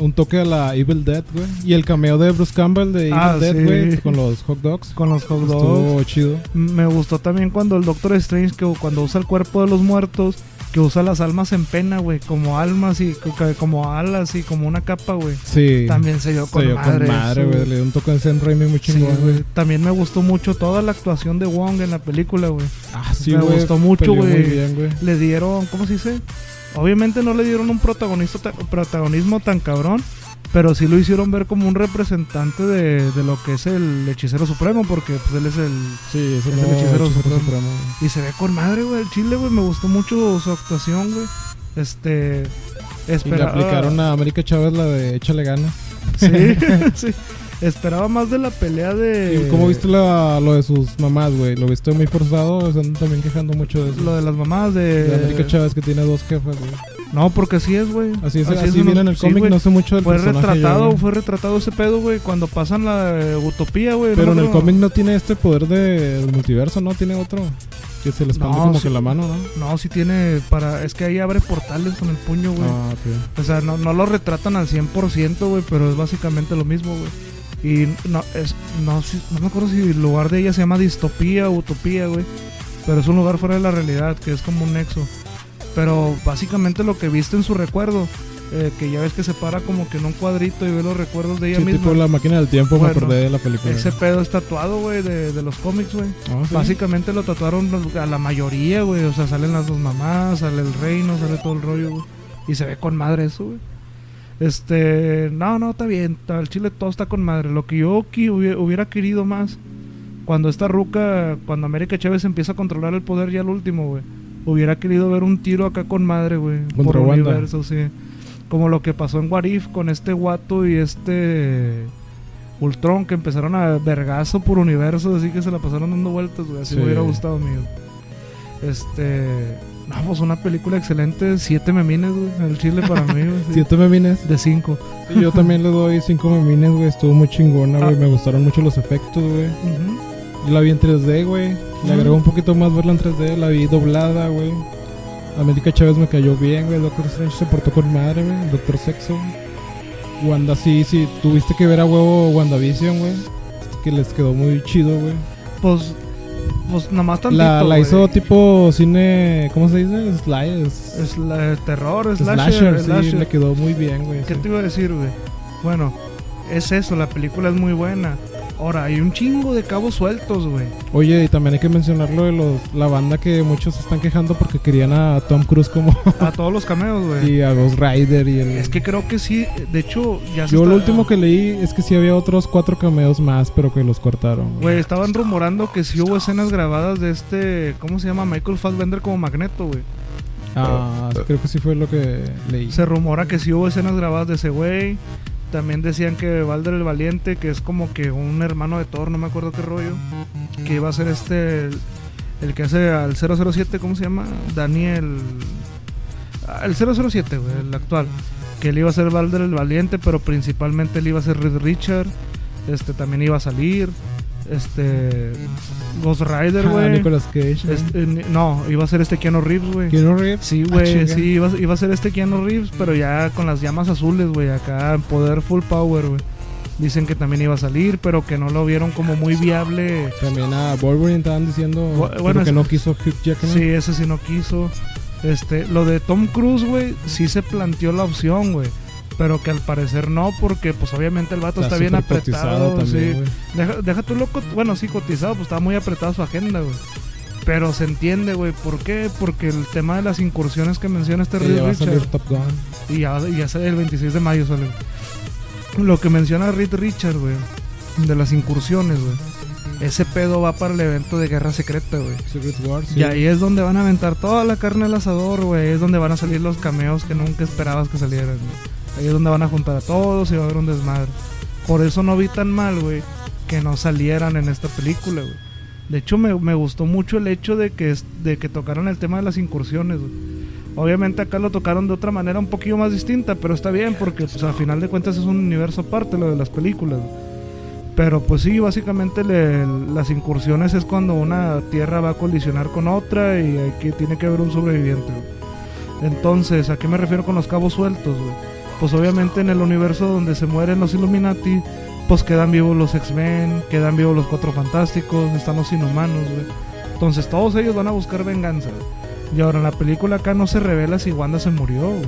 S1: Un toque a la Evil Dead, güey. Y el cameo de Bruce Campbell de Evil
S2: Ah,
S1: Dead,
S2: sí.
S1: güey, con los hot dogs.
S2: Con los hot dogs.
S1: Estuvo chido.
S2: Me gustó también cuando el Doctor Strange, que cuando usa el cuerpo de los muertos, que usa las almas en pena, güey, como almas y co- como alas y como una capa, güey.
S1: Sí.
S2: También se dio
S1: Se
S2: con
S1: dio
S2: madre.
S1: con madre,
S2: eso,
S1: güey. Le dio un toque de Sam Raimi muy
S2: Sí,
S1: chingón,
S2: güey.
S1: güey.
S2: También me gustó mucho toda la actuación de Wong en la película, güey.
S1: Ah, sí,
S2: Me
S1: güey.
S2: gustó mucho, güey. Le dieron, ¿cómo se dice? Obviamente no le dieron un protagonista ta- protagonismo tan cabrón, pero sí lo hicieron ver como un representante de, de lo que es el hechicero supremo, porque pues él es el,
S1: Sí,
S2: Es
S1: es
S2: el hechicero supremo. Y se ve con madre, güey. El chile, güey. Me gustó mucho su actuación, güey. Este.
S1: Y le
S2: Esperaba.
S1: aplicaron a América Chávez la de échale ganas.
S2: Sí, sí. Esperaba más de la pelea de.
S1: ¿Y ¿Cómo viste la- lo de sus mamás, güey? ¿Lo viste muy forzado? Se andan también quejando mucho de eso.
S2: Lo de las mamás de.
S1: de América Chávez que tiene dos jefas, güey.
S2: No, porque así es, güey.
S1: Así es, así,
S2: es
S1: viene en el cómic, no sé mucho del
S2: Fue
S1: personaje
S2: retratado,
S1: yo,
S2: fue retratado ese pedo, güey. Cuando pasan la eh, utopía, güey.
S1: Pero
S2: no
S1: en el cómic no tiene este poder de- del multiverso, ¿no? Tiene otro. Que se le expande
S2: No,
S1: como
S2: sí.
S1: que la mano, ¿no?
S2: No, sí tiene para... Es que ahí abre portales con el puño, güey.
S1: Ah.
S2: O sea, no, no lo retratan al 100%, güey, pero es básicamente lo mismo, güey. Y no, es, no, no me acuerdo si el lugar de ella se llama distopía o utopía, güey. Pero es un lugar fuera de la realidad, que es como un nexo. Pero básicamente lo que viste en su recuerdo, eh, que ya ves que se para como que en un cuadrito y ve los recuerdos de ella
S1: Sí,
S2: misma.
S1: tipo la máquina del tiempo,
S2: Bueno,
S1: me acordé de la película.
S2: Ese pedo es tatuado, güey, de, de los cómics, güey.
S1: ¿sí?
S2: Básicamente lo tatuaron a la mayoría, güey. O sea, salen las dos mamás, sale el reino, sale todo el rollo, güey. Y se ve con madre eso, güey. Este, no, no, está bien. está- El chile todo está con madre. Lo que yo hubiera querido más, cuando esta ruca, cuando América Chávez empieza a controlar el poder ya al último, güey. Hubiera querido ver un tiro acá con madre, güey. Por
S1: Wanda.
S2: universo, sí. Como lo que pasó en Warif con este guato y este Ultron que empezaron a vergazo por universo, así que se la pasaron dando vueltas, güey. Así
S1: Sí.
S2: me hubiera gustado, amigo. Este. No, pues una película excelente. Siete memines, güey. El chile para mí, güey. sí.
S1: Siete memines.
S2: De cinco.
S1: Sí, yo también le doy cinco memines, güey. Estuvo muy chingona, güey.
S2: Ah.
S1: Me gustaron mucho los efectos, güey.
S2: Ujú.
S1: Yo la vi en 3D, güey. Le agregó un poquito más verla en 3D. La vi doblada, güey. América Chávez me cayó bien, güey. Doctor Strange se portó con madre, güey. Doctor Sexo. Wanda, sí, sí. Tuviste que ver a huevo WandaVision, güey. Que les quedó muy chido, güey.
S2: Pues. Pues nada más tantito.
S1: La, la
S2: güey.
S1: hizo tipo cine. ¿Cómo se dice? Slide. es-
S2: Es la, terror,
S1: Slasher,
S2: slasher,
S1: sí,
S2: slasher.
S1: le quedó muy bien, güey.
S2: ¿Qué
S1: sí.
S2: te iba a decir, güey? Bueno, es eso, la película es muy buena. Ahora, hay un chingo de cabos sueltos, güey.
S1: Oye, y también hay que mencionar lo de los, la banda que muchos están quejando porque querían a Tom Cruise como
S2: A todos los cameos, güey.
S1: y a Ghost Rider y el...
S2: Es que creo que sí, de hecho, ya se
S1: Yo
S2: está-
S1: lo último que leí es que sí había otros cuatro cameos más, pero que los cortaron. güey.
S2: Güey, estaban rumorando que sí hubo escenas grabadas de este, ¿cómo se llama? Michael Fassbender como Magneto, güey.
S1: Ah, creo que sí fue lo que leí.
S2: Se rumora que sí hubo escenas grabadas de ese güey. También decían que Balder el Valiente, que es como que un hermano de Thor, no me acuerdo qué rollo, que iba a ser este, el, que hace al 007, ¿cómo se llama? Daniel... ah, El 007, güey, el actual. Que él iba a ser Balder el Valiente, pero principalmente él iba a ser Reed Richard. Este, también iba a salir. Este... Ghost Rider,
S1: Ah,
S2: güey.
S1: Nicolas Cage. ¿no?
S2: Este, no, iba a ser este Keanu Reeves, güey.
S1: Keanu Reeves.
S2: Sí,
S1: Ah,
S2: güey, sí, iba, a- iba a ser este Keanu Reeves, pero ya con las llamas azules, güey, acá en poder full power, güey. Dicen que también iba a salir, pero que no lo vieron como muy viable.
S1: También a Wolverine estaban diciendo
S2: Bu- bueno,
S1: que no quiso Hugh Jackman.
S2: Sí, ese sí no quiso. Este, lo de Tom Cruise, güey, sí se planteó la opción, güey. Pero que al parecer no, porque pues obviamente el vato está, bien apretado.
S1: también,
S2: sí. Deja, deja tú loco, bueno, sí, cotizado, pues está muy apretada su agenda, güey. Pero se entiende, güey. ¿Por qué? Porque el tema de las incursiones que menciona este Reed Richards-
S1: salir Top Gun.
S2: Y ya, ya sale el 26 de mayo sale. Lo que menciona Reed Richard, güey. De las incursiones, güey. Ese pedo va para el evento de Guerra Secreta, güey.
S1: Secret Wars. sí.
S2: Y ahí es donde van a aventar toda la carne al asador, güey. Es donde van a salir los cameos que nunca esperabas que salieran, güey. Ahí es donde van a juntar a todos y va a haber un desmadre. Por eso no vi tan mal, güey, que no salieran en esta película, güey. De hecho, me, gustó mucho el hecho de que, de que tocaran el tema de las incursiones. Obviamente acá lo tocaron de otra manera un poquillo más distinta, pero está bien porque pues, al final de cuentas es un universo aparte lo de las películas. Pero pues sí, básicamente las incursiones es cuando una tierra va a colisionar con otra y hay que, tiene que haber un sobreviviente. Entonces, ¿a qué me refiero con los cabos sueltos? güey? Pues obviamente en el universo donde se mueren los Illuminati, pues quedan vivos los X-Men, quedan vivos los Cuatro Fantásticos, están los Inhumanos, güey. Entonces todos ellos van a buscar venganza. Y ahora en la película acá no se revela si Wanda se murió. güey.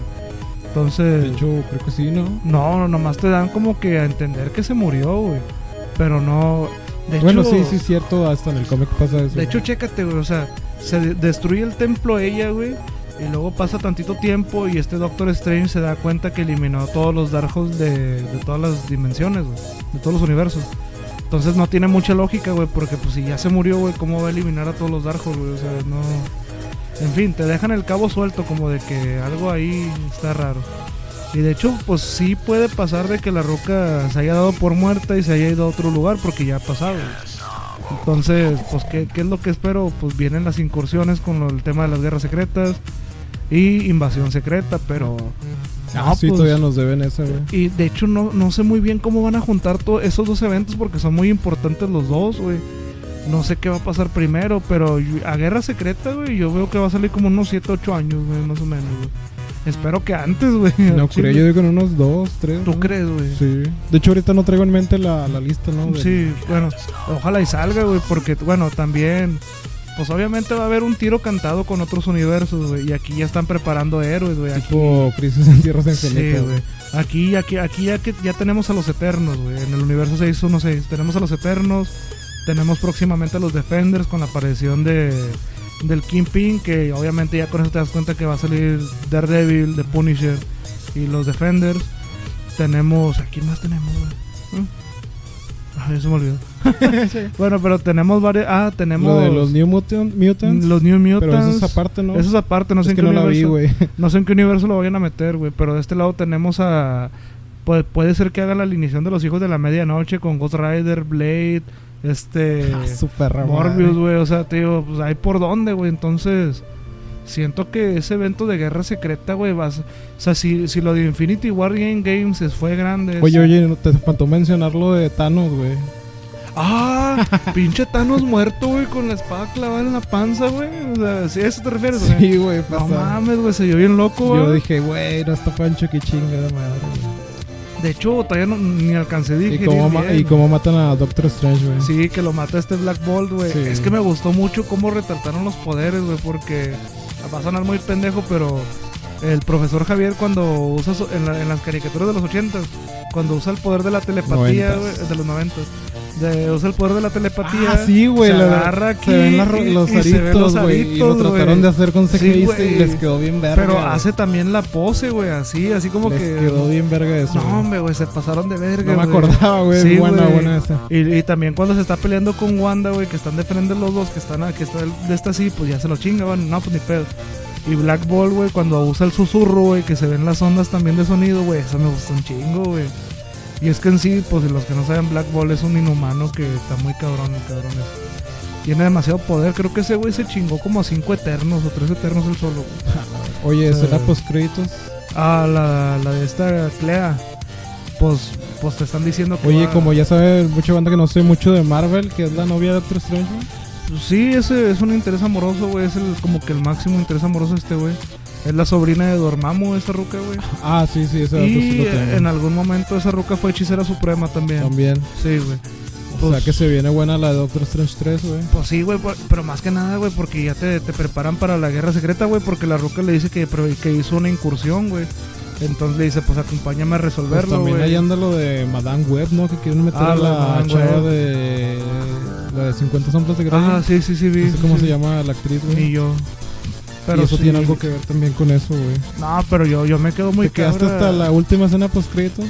S2: Entonces...
S1: De hecho, creo que sí, ¿no?
S2: No, nomás te dan como que a entender que se murió, güey. Pero no. De
S1: bueno,
S2: hecho,
S1: sí, sí es cierto. Hasta en el cómic pasa eso.
S2: De hecho, chécate, güey. O sea, se de- destruye el templo ella, güey. Y luego pasa tantito tiempo y este Doctor Strange se da cuenta que eliminó todos los Darkholds de, de todas las dimensiones, güey. De todos los universos. Entonces no tiene mucha lógica, güey. Porque pues si ya se murió, güey, ¿cómo va a eliminar a todos los Darkholds, güey? O sea, no... En fin, te dejan el cabo suelto como de que algo ahí está raro. Y de hecho, pues sí puede pasar de que la roca se haya dado por muerta y se haya ido a otro lugar porque ya ha pasado. güey. Entonces, pues ¿qué, qué es lo que espero? Pues vienen las incursiones con lo- el tema de las guerras secretas y invasión secreta, pero...
S1: Ah,
S2: no,
S1: sí,
S2: pues,
S1: todavía nos deben esa, güey.
S2: y de hecho no, no sé muy bien cómo van a juntar todos esos dos eventos porque son muy importantes los dos, güey. No sé qué va a pasar primero, pero a Guerra Secreta, güey, yo veo que va a salir como unos 7, 8 años, güey, más o menos, güey. Espero que antes, güey.
S1: No creo, yo digo en unos dos, tres.
S2: ¿Tú
S1: ¿no?
S2: crees, güey?
S1: Sí. De hecho, ahorita no traigo en mente la, la lista, ¿no?
S2: Sí, bueno, ojalá y salga, güey, porque, bueno, también, pues obviamente va a haber un tiro cantado con otros universos, güey, y aquí ya están preparando héroes, güey. aquí-
S1: Tipo Crisis en Tierras
S2: Sí, güey. Aquí, aquí, aquí ya que ya tenemos a los Eternos, güey. En el universo 616 tenemos a los Eternos. Tenemos próximamente a los Defenders con la aparición de del Kingpin, que obviamente ya con eso te das cuenta que va a salir Daredevil, The Punisher y los Defenders. Tenemos, ¿a quién más tenemos? güey? ¿Eh? Ay, eso me olvidó. bueno, pero tenemos varios, ah, tenemos
S1: Lo de los New Mutant- Mutants.
S2: los New Mutants.
S1: pero eso es aparte, ¿no?
S2: Eso es aparte, no sé en qué
S1: no la vi,
S2: universo- no sé en qué universo lo vayan a meter, güey. Pero de este lado tenemos a. Puede, puede ser que haga la alineación de los hijos de la medianoche con Ghost Rider, Blade, este.
S1: Ah, su perra
S2: Morbius, güey. O sea, digo, pues hay por dónde, güey. Entonces. Siento que ese evento de guerra secreta, güey, vas. O sea, si, si lo de Infinity War Game Games es- fue grande.
S1: Oye, oye, te faltó mencionar lo de Thanos, güey.
S2: ¡Ah! pinche Thanos muerto, güey, con la espada clavada en la panza, güey. O sea, ¿sí a eso te refieres, güey?
S1: Sí, güey.
S2: No mames, güey, se vio bien loco, güey.
S1: Yo dije, güey, no está Pancho, qué chingada madre. güey.
S2: De hecho, todavía no, ni alcancé a
S1: Y cómo,
S2: bien.
S1: y cómo matan a Doctor Strange, güey.
S2: Sí, que lo mata este Black Bolt, güey.
S1: Sí.
S2: Es que me gustó mucho cómo retrataron los poderes, güey, porque va a sonar muy pendejo, pero el profesor Javier cuando usa su- en, la- en las caricaturas de los 80 cuando usa el poder de la telepatía,
S1: Noventas.
S2: de los 90 De, usa el poder de la telepatía.
S1: Ah, sí, güey.
S2: Se
S1: la-
S2: agarra aquí.
S1: Se ven los
S2: y
S1: aritos, güey. Y lo trataron de hacer con CGI
S2: Sí,
S1: y les quedó bien verga.
S2: Pero hace también la pose, güey, así, así como
S1: Les
S2: que.
S1: quedó bien verga eso.
S2: No, hombre, güey, se pasaron de verga.
S1: No me acordaba, güey.
S2: Sí,
S1: buena,
S2: güey.
S1: buena esa.
S2: Y, y también cuando se está peleando con Wanda, güey, que están de frente los dos, que están que está de esta así, pues ya se lo chinga, güey, no, pues ni pedo. Y Black Ball, güey, cuando usa el susurro, güey, que se ven las ondas también de sonido, güey, eso me gusta un chingo, güey. Y es que en sí, pues los que no saben, Black Ball es un inhumano que está muy cabrón, el cabrón. Tiene demasiado poder, creo que ese güey se chingó como a cinco eternos o tres eternos él solo.
S1: Oye, ¿será post créditos?
S2: Ah, la, la de esta Clea. Pues, pues te están diciendo que.
S1: Oye,
S2: va-
S1: como ya sabe mucha banda que no sé mucho de Marvel, que es la novia de Doctor Strange,
S2: sí, ese es un interés amoroso, güey. Es el, como que el máximo interés amoroso de este, güey. Es la sobrina de Dormammu, esa ruca, güey.
S1: Ah, sí, sí, sí
S2: Y
S1: lo tengo.
S2: en algún momento esa ruca fue hechicera suprema también.
S1: También.
S2: Sí, güey.
S1: O sea
S2: Pues-
S1: que se viene buena la de Doctor Strange 3, güey.
S2: Pues sí, güey, pero más que nada, güey, porque ya te, te preparan para la guerra secreta, güey, porque la ruca le dice que, que hizo una incursión, güey. Entonces le dice, pues acompáñame a
S1: Pues
S2: resolverlo,
S1: también
S2: güey.
S1: ahí anda lo de Madame Web, ¿no? Que quieren meter
S2: Ah,
S1: a la chava de. La de 50 sombras de Grey.
S2: Ah, sí, sí, sí, vi.
S1: No sé cómo
S2: sí.
S1: se llama la actriz, güey.
S2: Ni yo.
S1: Pero eso
S2: sí.
S1: tiene algo que ver también con eso, güey.
S2: No, pero yo, yo me quedo muy
S1: ¿Te quedaste
S2: cabra.
S1: hasta la última escena post créditos?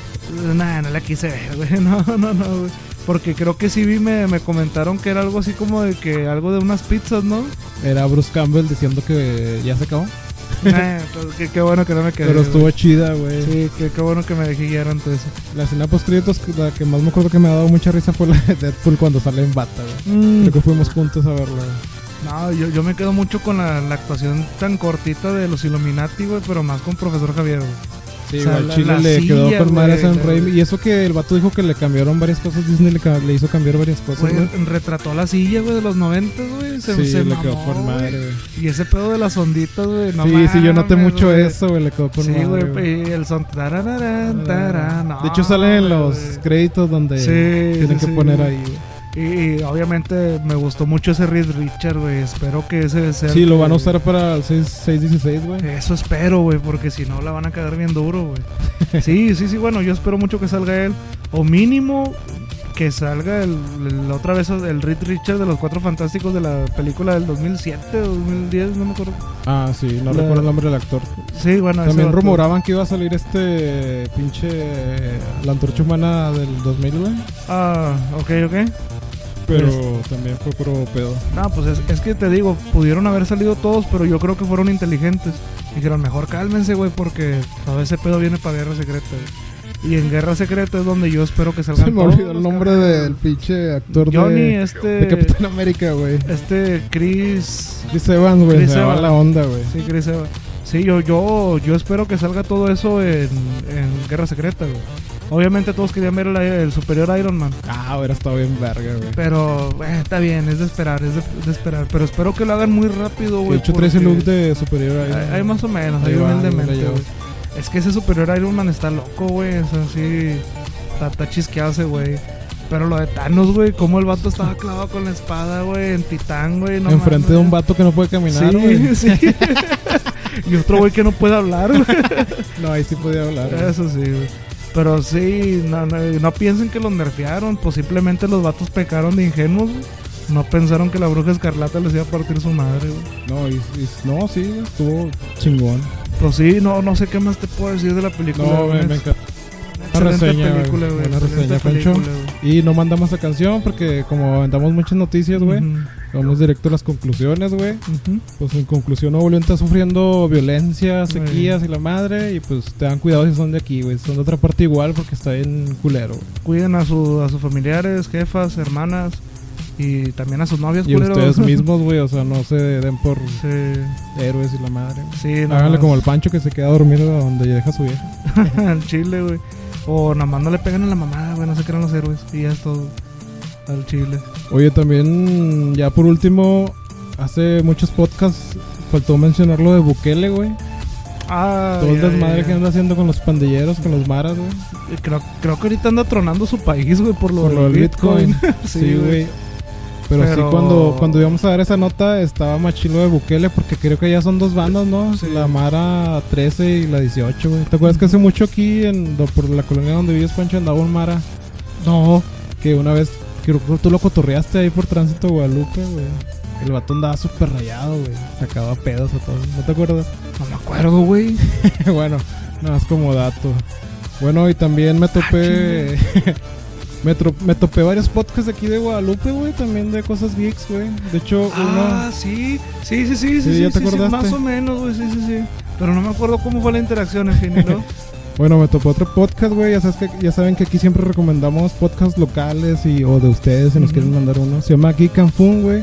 S2: Nah, no la quise ver, güey. No, no, no, güey. Porque creo que sí vi, me, me comentaron que era algo así como de que algo de unas pizzas, ¿no?
S1: Era Bruce Campbell diciendo que ya se acabó.
S2: Nah, pues, qué, qué bueno que no me quedé.
S1: Pero estuvo
S2: güey.
S1: chida, güey.
S2: Sí, qué, qué bueno que me dejé guiar ante eso.
S1: La escena post la que más me acuerdo que me ha dado mucha risa fue la de Deadpool cuando sale en bata, güey. Creo que fuimos juntos a verla. güey.
S2: No, yo, yo me quedo mucho con la, la actuación tan cortita de los Illuminati, güey, pero más con Profesor Javier, güey.
S1: Sí,
S2: O sea,
S1: güey, Chile le quedó
S2: silla,
S1: con madre Sam Raimi. Y eso que el vato dijo que le cambiaron varias cosas, Disney le, hizo cambiar varias cosas,
S2: Güey,
S1: güey.
S2: retrató la silla, güey, de los 90, güey. Se,
S1: Sí,
S2: se
S1: le
S2: mamó,
S1: quedó
S2: güey.
S1: madre, güey.
S2: Y ese pedo de las onditas, güey. No
S1: sí, sí, yo noté
S2: mames,
S1: mucho
S2: güey.
S1: eso, güey, le quedó con
S2: Sí,
S1: madre,
S2: güey,
S1: güey.
S2: y el son. tarararán, tarán, no,
S1: de hecho salen en los créditos donde
S2: Sí,
S1: tienen
S2: sí,
S1: que
S2: sí.
S1: poner ahí, güey.
S2: Y, y obviamente me gustó mucho ese Reed Richard, güey. Espero que ese sea.
S1: Sí, lo van a usar para el 6, 616, güey.
S2: Eso espero, güey, porque si no la van a cagar bien duro, güey. Sí, sí, sí, bueno, yo espero mucho que salga él. O mínimo que salga el, el- otra vez el Reed Richard de los Cuatro Fantásticos de la película del 2007 o 2010, no me acuerdo.
S1: Ah, sí, no
S2: La-
S1: recuerdo el nombre del actor.
S2: Sí, bueno,
S1: También rumoraban que iba a salir este pinche la antorcha humana del 2000, güey.
S2: Ah, ok, ok.
S1: Pero
S2: Pues-
S1: también fue puro pedo.
S2: No, pues es, es que te digo, pudieron haber salido todos, pero yo creo que fueron inteligentes. Dijeron, mejor cálmense, güey, porque todo ese pedo viene para Guerra Secreta. güey". Y en Guerra Secreta es donde yo espero que salgan
S1: Se me olvidó el nombre
S2: cabrones.
S1: del pinche actor
S2: Johnny,
S1: de,
S2: este...
S1: de Capitán América, güey.
S2: Este Chris...
S1: Chris Evans, güey.
S2: Chris
S1: Se va
S2: Evans.
S1: la onda, güey.
S2: Sí, Chris Evans. Sí, yo, yo, yo espero que salga todo eso en, en Guerra Secreta, güey. Obviamente todos querían ver el, el superior Iron Man.
S1: Ah, hubiera estado bien verga, güey.
S2: Pero, eh, está bien, es de esperar, es de, de esperar. Pero espero que lo hagan muy rápido,
S1: De
S2: güey.
S1: hecho, trae ese
S2: porque-
S1: look de superior ahí.
S2: Hay, hay más o menos,
S1: Ahí
S2: hay humildemente. Es que ese superior Iron Man está loco, güey. O sea, sí. Está, está chisqueado ese güey. Pero lo de Thanos, güey, como el vato estaba clavado con la espada, güey, en Titán, güey. No
S1: Enfrente de un vato que no puede caminar,
S2: Sí,
S1: güey.
S2: sí. y otro güey que no puede hablar, güey.
S1: No, ahí sí podía hablar.
S2: Eso sí, güey. Pero sí, no, no, no piensen que los nerfearon. Pues simplemente los vatos pecaron de ingenuos. No pensaron que la bruja escarlata les iba a partir su madre, güey.
S1: No, y, y- no, sí, estuvo chingón.
S2: Pues sí, no, no sé qué más te puedo decir de la película.
S1: No, me, me.
S2: Excelente
S1: reseña,
S2: película, güey. Excelente
S1: reseña, Pancho.
S2: película.
S1: Y no mandamos la canción porque como andamos muchas noticias, güey, vamos directo a las conclusiones, güey. Pues en conclusión, Nuevo León está sufriendo violencia, sequías y la madre. Y pues te dan cuidado si son de aquí, güey. Son de otra parte igual porque está en culero, güey.
S2: Cuiden a, su, a sus familiares, jefas, hermanas y también a sus novias,
S1: Y
S2: culeros.
S1: ustedes mismos, güey, o sea, no se den por
S2: Sí,
S1: héroes y la madre.
S2: sí,
S1: Háganle como el Pancho que se queda dormido donde deja a su vieja.
S2: al chile, güey. O nada más no le pegan a la mamá, güey, no se crean los héroes. Y ya es todo. Al chile.
S1: Oye, también, ya por último, hace muchos podcasts faltó mencionar lo de Bukele, güey.
S2: Ah,
S1: Todo el desmadre que anda haciendo con los pandilleros, con los maras, güey.
S2: Creo, creo que ahorita anda tronando su país, güey, por lo,
S1: Por lo
S2: del
S1: del Bitcoin.
S2: sí, güey.
S1: Pero, sí, cuando, cuando íbamos a dar esa nota estaba más chilo de Bukele porque creo que ya son dos bandas, ¿no?
S2: Sí.
S1: La Mara 13 y la 18, güey. ¿Te acuerdas que hace mucho aquí, en, por la colonia donde vives, Pancho, andaba un Mara?
S2: No.
S1: Que una vez creo que tú lo cotorreaste ahí por tránsito Guadalupe, güey. El vato andaba súper rayado, güey. Sacaba pedos a todos. ¿No te acuerdas?
S2: No me acuerdo, güey.
S1: bueno, nada más como dato. Bueno, y también me topé. me, me topé varios podcasts aquí de Guadalupe, güey. También de cosas geeks, güey. De hecho,
S2: Ah, sí. Sí, sí, sí, sí.
S1: Sí,
S2: sí,
S1: ¿ya te
S2: sí, más o menos, güey, sí, sí, sí. Pero no me acuerdo cómo fue la interacción, en fin.
S1: uno. Bueno, me topé otro podcast, güey. Ya, sabes que, ya saben que aquí siempre recomendamos podcasts locales y, o de ustedes si nos quieren mandar uno. Se llama Geek and Fun, güey.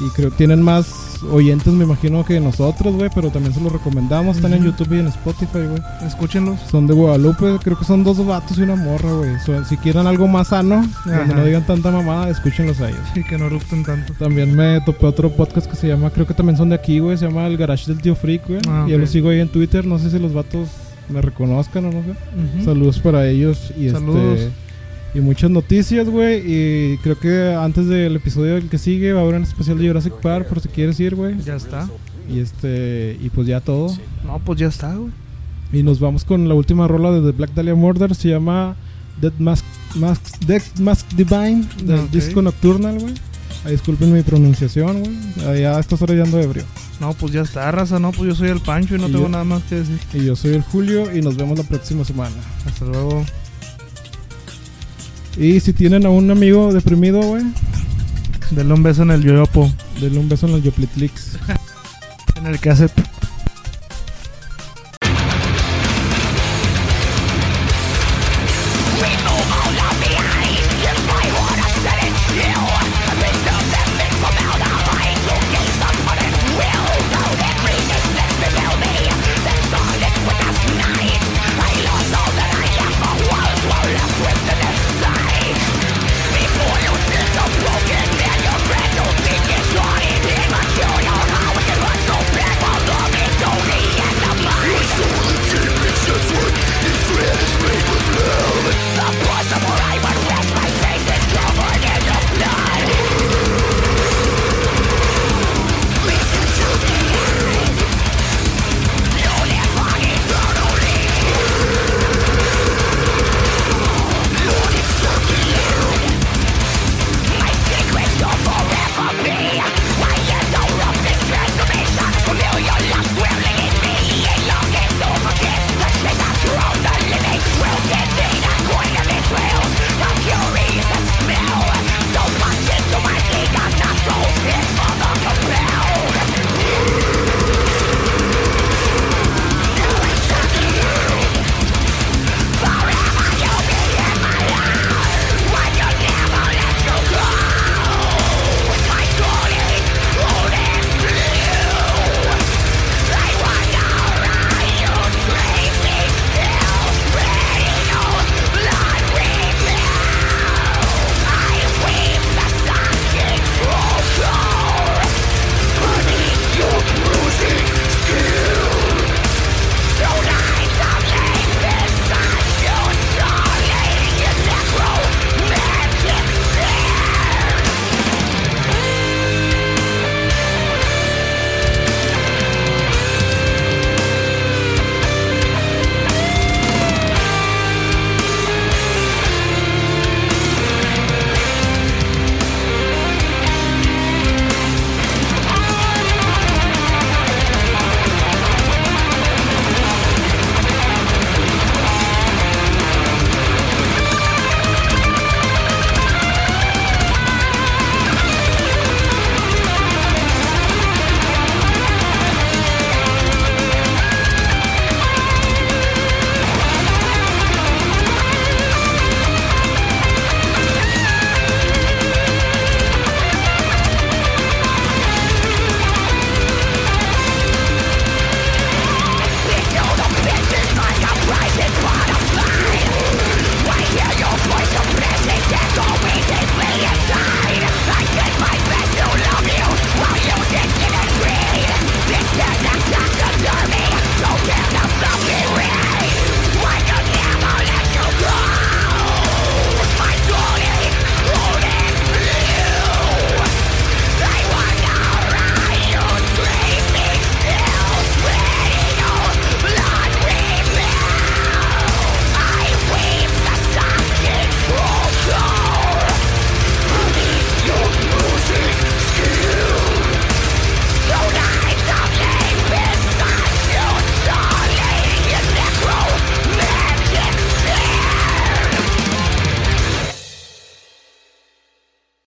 S1: Y creo que tienen más oyentes, me imagino, que nosotros, güey. Pero también se los recomendamos. Están en. YouTube y en Spotify, güey.
S2: Escúchenlos.
S1: Son de Guadalupe, creo que son dos vatos y una morra, güey. Si quieren algo más sano, donde no digan tanta mamada, escúchenlos a ellos.
S2: Sí, que no erupten tanto.
S1: También me topé otro podcast que se llama, creo que también son de aquí, güey. Se llama El Garage del Tío Freak, güey.
S2: Ah,
S1: Y yo
S2: ok.
S1: lo sigo ahí en Twitter. No sé si los vatos me reconozcan o no sé. Saludos para ellos. Y
S2: Saludos.
S1: este. Y muchas noticias, güey. Y creo que antes del episodio que sigue va a haber un especial de Jurassic Park, por si quieres ir, güey.
S2: Ya está.
S1: Y este. Y pues ya todo.
S2: No, pues ya está, güey.
S1: Y nos vamos con la última rola de The Black Dahlia Murder. Se llama Dead Mask, Mask, Dead Mask Divine del disco Nocturnal, güey. Disculpen mi pronunciación, güey. Ya a estas horas ya ando ebrio.
S2: No, pues ya está, raza. No, pues yo soy el Pancho y no
S1: Y
S2: tengo
S1: yo-
S2: nada más que decir.
S1: Y yo soy el Julio y nos vemos la próxima semana.
S2: Hasta luego.
S1: Y si tienen a un amigo deprimido, güey,
S2: Denle un beso en el yoyopo.
S1: denle un beso en los Yoplitlix.
S2: En el que hace.